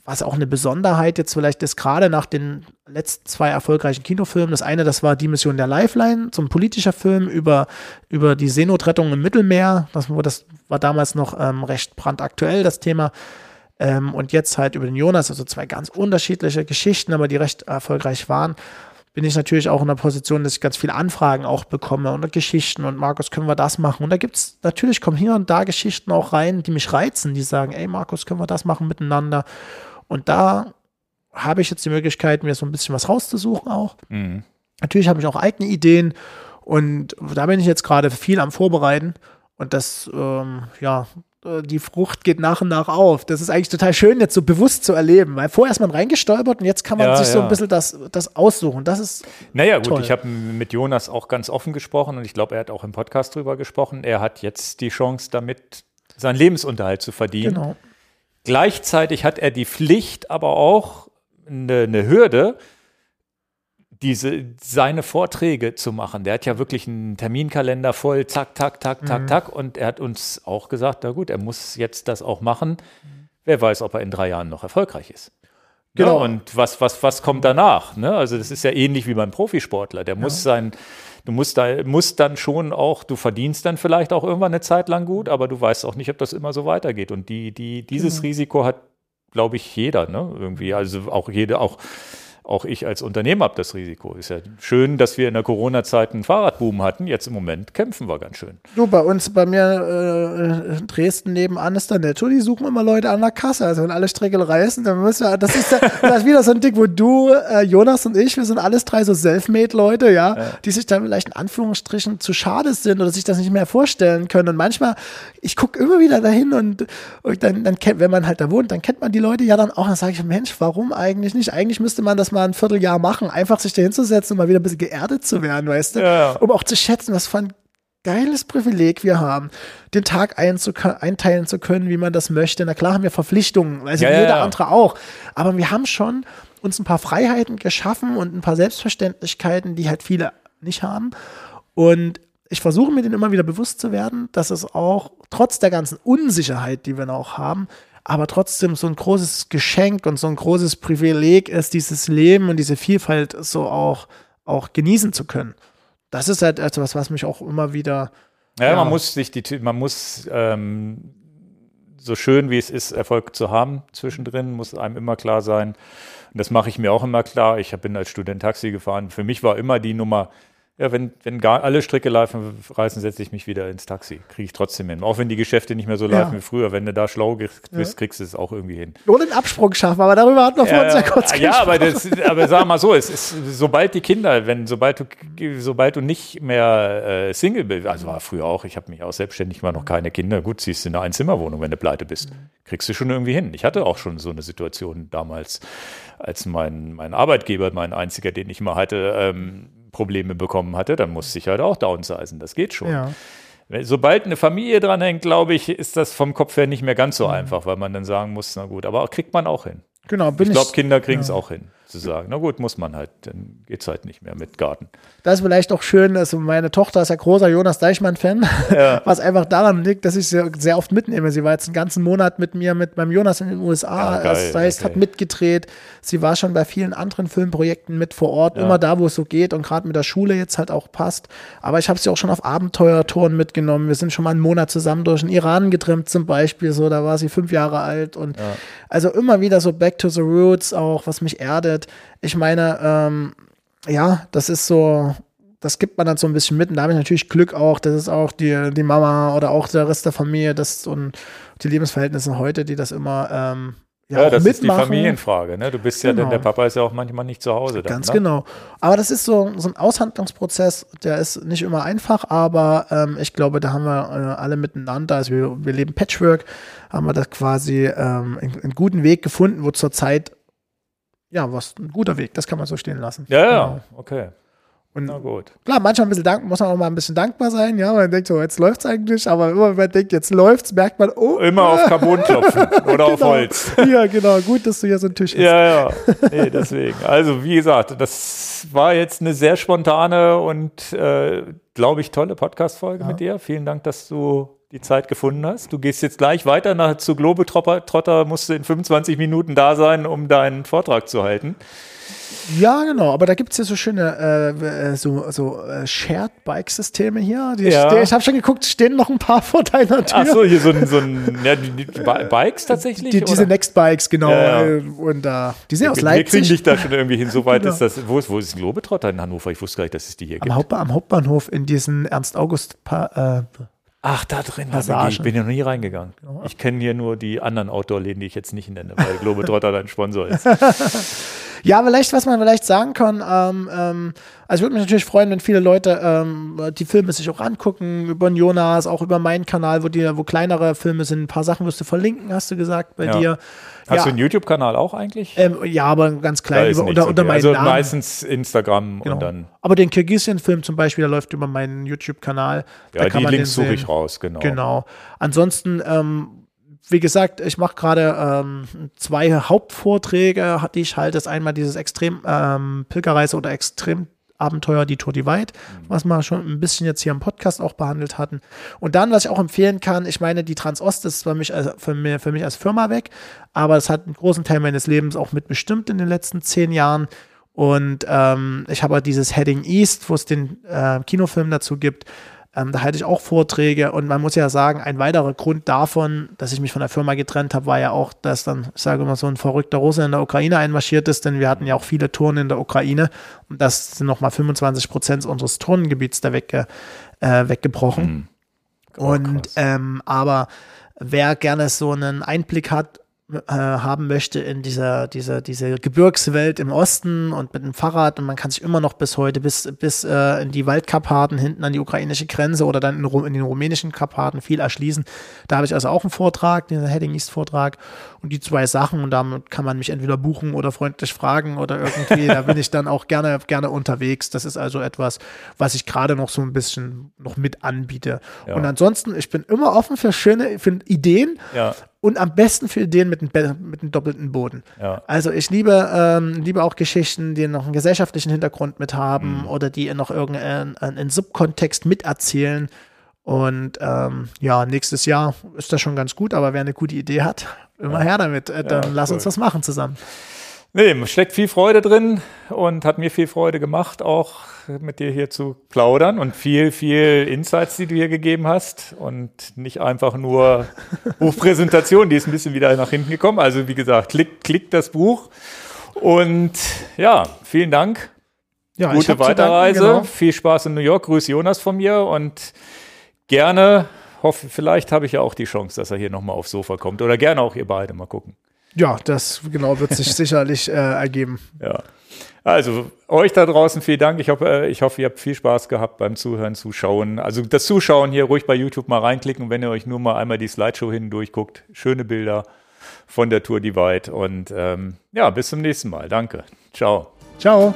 was auch eine Besonderheit jetzt vielleicht ist, gerade nach den letzten zwei erfolgreichen Kinofilmen. Das eine, das war Die Mission der Lifeline, zum politischer Film über, über die Seenotrettung im Mittelmeer. Das, das war damals noch ähm, recht brandaktuell, das Thema. Ähm, und jetzt halt über den Jonas, also zwei ganz unterschiedliche Geschichten, aber die recht erfolgreich waren bin ich natürlich auch in der Position, dass ich ganz viele Anfragen auch bekomme und Geschichten und Markus, können wir das machen? Und da gibt es, natürlich kommen hier und da Geschichten auch rein, die mich reizen, die sagen, ey Markus, können wir das machen miteinander? Und da habe ich jetzt die Möglichkeit, mir so ein bisschen was rauszusuchen auch. Mhm. Natürlich habe ich auch eigene Ideen und da bin ich jetzt gerade viel am Vorbereiten. Und das, ähm, ja, äh, die Frucht geht nach und nach auf. Das ist eigentlich total schön, jetzt so bewusst zu erleben, weil vorher ist man reingestolpert und jetzt kann man ja, sich ja. so ein bisschen das, das aussuchen. Das ist. Naja, gut, toll. ich habe mit Jonas auch ganz offen gesprochen und ich glaube, er hat auch im Podcast drüber gesprochen. Er hat jetzt die Chance, damit seinen Lebensunterhalt zu verdienen. Genau. Gleichzeitig hat er die Pflicht, aber auch eine, eine Hürde, diese, seine Vorträge zu machen. Der hat ja wirklich einen Terminkalender voll, zack, zack, zack, zack, mhm. zack. Und er hat uns auch gesagt, na gut, er muss jetzt das auch machen. Wer weiß, ob er in drei Jahren noch erfolgreich ist. Genau. Ja, und was, was, was kommt danach? Ne? Also das ist ja ähnlich wie beim Profisportler. Der ja. muss sein du musst, da, musst dann schon auch, du verdienst dann vielleicht auch irgendwann eine Zeit lang gut, aber du weißt auch nicht, ob das immer so weitergeht. Und die, die, dieses genau. Risiko hat, glaube ich, jeder, ne? Irgendwie. Also auch jede, auch auch ich als Unternehmer habe das Risiko. Ist ja schön, dass wir in der Corona-Zeit einen Fahrradboom hatten. Jetzt im Moment kämpfen wir ganz schön. Du, bei uns, bei mir äh, in Dresden nebenan ist der Netto, die suchen immer Leute an der Kasse. Also wenn alle Strickel reißen, dann müssen wir, das ist, der, (laughs) das ist wieder so ein Ding, wo du, äh, Jonas und ich, wir sind alles drei so Selfmade-Leute, ja, ja, die sich dann vielleicht in Anführungsstrichen zu schade sind oder sich das nicht mehr vorstellen können. Und manchmal, ich gucke immer wieder dahin und, und dann, dann wenn man halt da wohnt, dann kennt man die Leute ja dann auch. Dann sage ich, Mensch, warum eigentlich nicht? Eigentlich müsste man das mal mal ein Vierteljahr machen, einfach sich da hinzusetzen und mal wieder ein bisschen geerdet zu werden, weißt du? Ja. Um auch zu schätzen, was für ein geiles Privileg wir haben, den Tag einteilen zu können, wie man das möchte. Na klar haben wir Verpflichtungen, also ja, jeder ja, andere auch. Aber wir haben schon uns ein paar Freiheiten geschaffen und ein paar Selbstverständlichkeiten, die halt viele nicht haben. Und ich versuche mir den immer wieder bewusst zu werden, dass es auch trotz der ganzen Unsicherheit, die wir noch haben, aber trotzdem so ein großes Geschenk und so ein großes Privileg ist, dieses Leben und diese Vielfalt so auch, auch genießen zu können. Das ist halt etwas, was mich auch immer wieder. Ja, ja man muss sich die, man muss ähm, so schön wie es ist, Erfolg zu haben zwischendrin, muss einem immer klar sein. Und das mache ich mir auch immer klar. Ich bin als Student Taxi gefahren. Für mich war immer die Nummer Ja, wenn, wenn gar alle Stricke laufen, reißen, setze ich mich wieder ins Taxi. Kriege ich trotzdem hin. Auch wenn die Geschäfte nicht mehr so laufen Ja. wie früher. Wenn du da schlau bist, kriegst du es auch irgendwie hin. Oder den Absprung schaffen, aber darüber hatten wir vor uns ja kurz ja, aber, gesprochen. das, aber sag mal so, es ist, sobald die Kinder, wenn, sobald du, sobald du nicht mehr äh, Single bist, also war früher auch, ich habe mich auch selbstständig mal noch keine Kinder, gut, ziehst du in eine Einzimmerwohnung, wenn du pleite bist, kriegst du schon irgendwie hin. Ich hatte auch schon so eine Situation damals, als mein, mein Arbeitgeber, mein einziger, den ich mal hatte, ähm, Probleme bekommen hatte, dann musste ich halt auch downsizen, das geht schon. Ja. Sobald eine Familie dranhängt, glaube ich, ist das vom Kopf her nicht mehr ganz Mhm. so einfach, weil man dann sagen muss, na gut, aber kriegt man auch hin. Genau, bin Ich ich. glaube, Kinder kriegen es auch hin, zu sagen, na gut, muss man halt, dann geht es halt nicht mehr mit Garten. Das ist vielleicht auch schön, also meine Tochter ist ja großer Jonas Deichmann-Fan, (laughs) was einfach daran liegt, dass ich sie sehr oft mitnehme. Sie war jetzt einen ganzen Monat mit mir, mit meinem Jonas in den USA, Ah, geil, das heißt, hat okay. mitgedreht. Sie war schon bei vielen anderen Filmprojekten mit vor Ort, Ja. immer da, wo es so geht und gerade mit der Schule jetzt halt auch passt. Aber ich habe sie auch schon auf Abenteuertouren mitgenommen. Wir sind schon mal einen Monat zusammen durch den Iran getrimmt zum Beispiel, so, da war sie fünf Jahre alt und also immer wieder so back to the roots auch, was mich erdet. Ich meine, ähm, ja, das ist so, das gibt man dann so ein bisschen mit. Und da habe ich natürlich Glück auch, das ist auch die, die Mama oder auch der Rest der Familie, das und die Lebensverhältnisse heute, die das immer ähm, ja, Ja, das ist die mitmachen. Familienfrage. Ne? Du bist ja, Genau. der Papa ist ja auch manchmal nicht zu Hause. Dann, Ganz ne? genau. Aber das ist so, so ein Aushandlungsprozess, der ist nicht immer einfach, aber ähm, ich glaube, da haben wir äh, alle miteinander, also wir, wir leben Patchwork, haben wir das quasi ähm, einen, einen guten Weg gefunden, wo zurzeit, ja, was ein guter Weg, das kann man so stehen lassen. Ja, Genau. ja, okay. Und Na gut. Klar, manchmal ein bisschen dank, muss man auch mal ein bisschen dankbar sein, ja, man denkt so, jetzt läuft's eigentlich, aber immer wenn man denkt, jetzt läuft's, merkt man, oh, Immer auf Carbon klopfen (laughs) oder auf genau. Holz. Ja, genau, gut, dass du hier so einen Tisch hast. Ja, ja. (laughs) Nee, deswegen. Also, wie gesagt, das war jetzt eine sehr spontane und, äh, glaube ich, tolle Podcast-Folge mit dir. Vielen Dank, dass du die Zeit gefunden hast. Du gehst jetzt gleich weiter nach, zu Globetrotter, Trotter, musst du in 25 Minuten da sein, um deinen Vortrag zu halten. Ja, genau, aber da gibt's ja so schöne äh, so, so äh, Shared-Bike-Systeme hier. Die Ja. ste- ich habe schon geguckt, stehen noch ein paar vor deiner Tür. Ach so, hier so ein, so ein ja, die, die Bi- Bikes tatsächlich? die, diese? Next-Bikes, genau. Ja, ja. Und äh, die sind aus Wir kriegen Leipzig. dich da schon irgendwie hin. So weit (laughs) Genau. ist das. Wo ist, wo ist Globetrotter in Hannover? Ich wusste gar nicht, dass es die hier gibt. Am, Haupt, am Hauptbahnhof in diesen Ernst-August- Pa- äh, Ach, da drin. Passagen. Ich bin ja noch nie reingegangen. Ich kenne hier nur die anderen Outdoor-Läden, die ich jetzt nicht nenne, weil Globetrotter (laughs) dein Sponsor ist. (laughs) Ja, vielleicht, was man vielleicht sagen kann, ähm, ähm, also ich würde mich natürlich freuen, wenn viele Leute ähm, die Filme sich auch angucken, über den Jonas, auch über meinen Kanal, wo die, wo kleinere Filme sind. Ein paar Sachen wirst du verlinken, hast du gesagt, bei Ja. dir. Hast ja, du einen YouTube-Kanal auch eigentlich? ähm, ja, aber ganz klein, über, unter, unter okay. meinem Also Namen. meistens Instagram Genau. und dann. Aber den Kirgisien-Film zum Beispiel, der läuft über meinen YouTube-Kanal. Da Ja, kann die man Links suche ich raus, genau. Genau. Ansonsten, ähm, wie gesagt, ich mache gerade ähm, zwei Hauptvorträge, die ich halte. Das ist einmal dieses Extrem ähm, Pilgerreise oder Extremabenteuer, die Tour Divide, was wir schon ein bisschen jetzt hier im Podcast auch behandelt hatten. Und dann, was ich auch empfehlen kann, ich meine, die Transost ist für mich, als, für, mir, für mich als Firma weg, aber es hat einen großen Teil meines Lebens auch mitbestimmt in den letzten zehn Jahren. Und ähm, ich habe dieses Heading East, wo es den äh, Kinofilm dazu gibt. Ähm, da halte ich auch Vorträge und man muss ja sagen, ein weiterer Grund davon, dass ich mich von der Firma getrennt habe, war ja auch, dass dann, ich sage immer, so ein verrückter Russe in der Ukraine einmarschiert ist, denn wir hatten ja auch viele Touren in der Ukraine und das sind nochmal 25 Prozent unseres Turnengebiets da wegge, äh, weggebrochen. Oh, Und ähm, aber wer gerne so einen Einblick hat, äh, haben möchte in dieser, dieser, diese Gebirgswelt im Osten und mit dem Fahrrad und man kann sich immer noch bis heute bis, bis äh, in die Waldkarpaten hinten an die ukrainische Grenze oder dann in, Ru- in den rumänischen Karpaten viel erschließen. Da habe ich also auch einen Vortrag, den Heading East Vortrag und die zwei Sachen und damit kann man mich entweder buchen oder freundlich fragen oder irgendwie, da bin ich dann auch gerne, gerne unterwegs. Das ist also etwas, was ich gerade noch so ein bisschen noch mit anbiete. Ja. Und ansonsten, ich bin immer offen für schöne für Ideen Ja, und am besten für Ideen mit einem, Be- mit einem doppelten Boden. ja. Also ich liebe, ähm, liebe auch Geschichten, die noch einen gesellschaftlichen Hintergrund mit haben oder die noch irgendeinen einen Subkontext miterzählen. Und ähm, ja, nächstes Jahr ist das schon ganz gut, aber wer eine gute Idee hat, immer her damit. Äh, dann Ja, lass cool. uns was machen zusammen. Nee, steckt viel Freude drin und hat mir viel Freude gemacht, auch mit dir hier zu plaudern und viel, viel Insights, die du hier gegeben hast und nicht einfach nur (laughs) Buchpräsentation, die ist ein bisschen wieder nach hinten gekommen. Also wie gesagt, klickt klick das Buch und ja, vielen Dank. Ja, Gute Weiterreise, danken, genau. viel Spaß in New York. Grüß Jonas von mir und gerne, hoffe, vielleicht habe ich ja auch die Chance, dass er hier nochmal aufs Sofa kommt. Oder gerne auch ihr beide, mal gucken. Ja, das genau wird sich sicherlich äh, ergeben. (laughs) Ja. Also euch da draußen vielen Dank. Ich hoffe, äh, ich hoffe, ihr habt viel Spaß gehabt beim Zuhören, Zuschauen. Also das Zuschauen hier ruhig bei YouTube mal reinklicken, wenn ihr euch nur mal einmal die Slideshow hindurch guckt. Schöne Bilder von der Tour Divide. Und ähm, ja, bis zum nächsten Mal. Danke. Ciao. Ciao.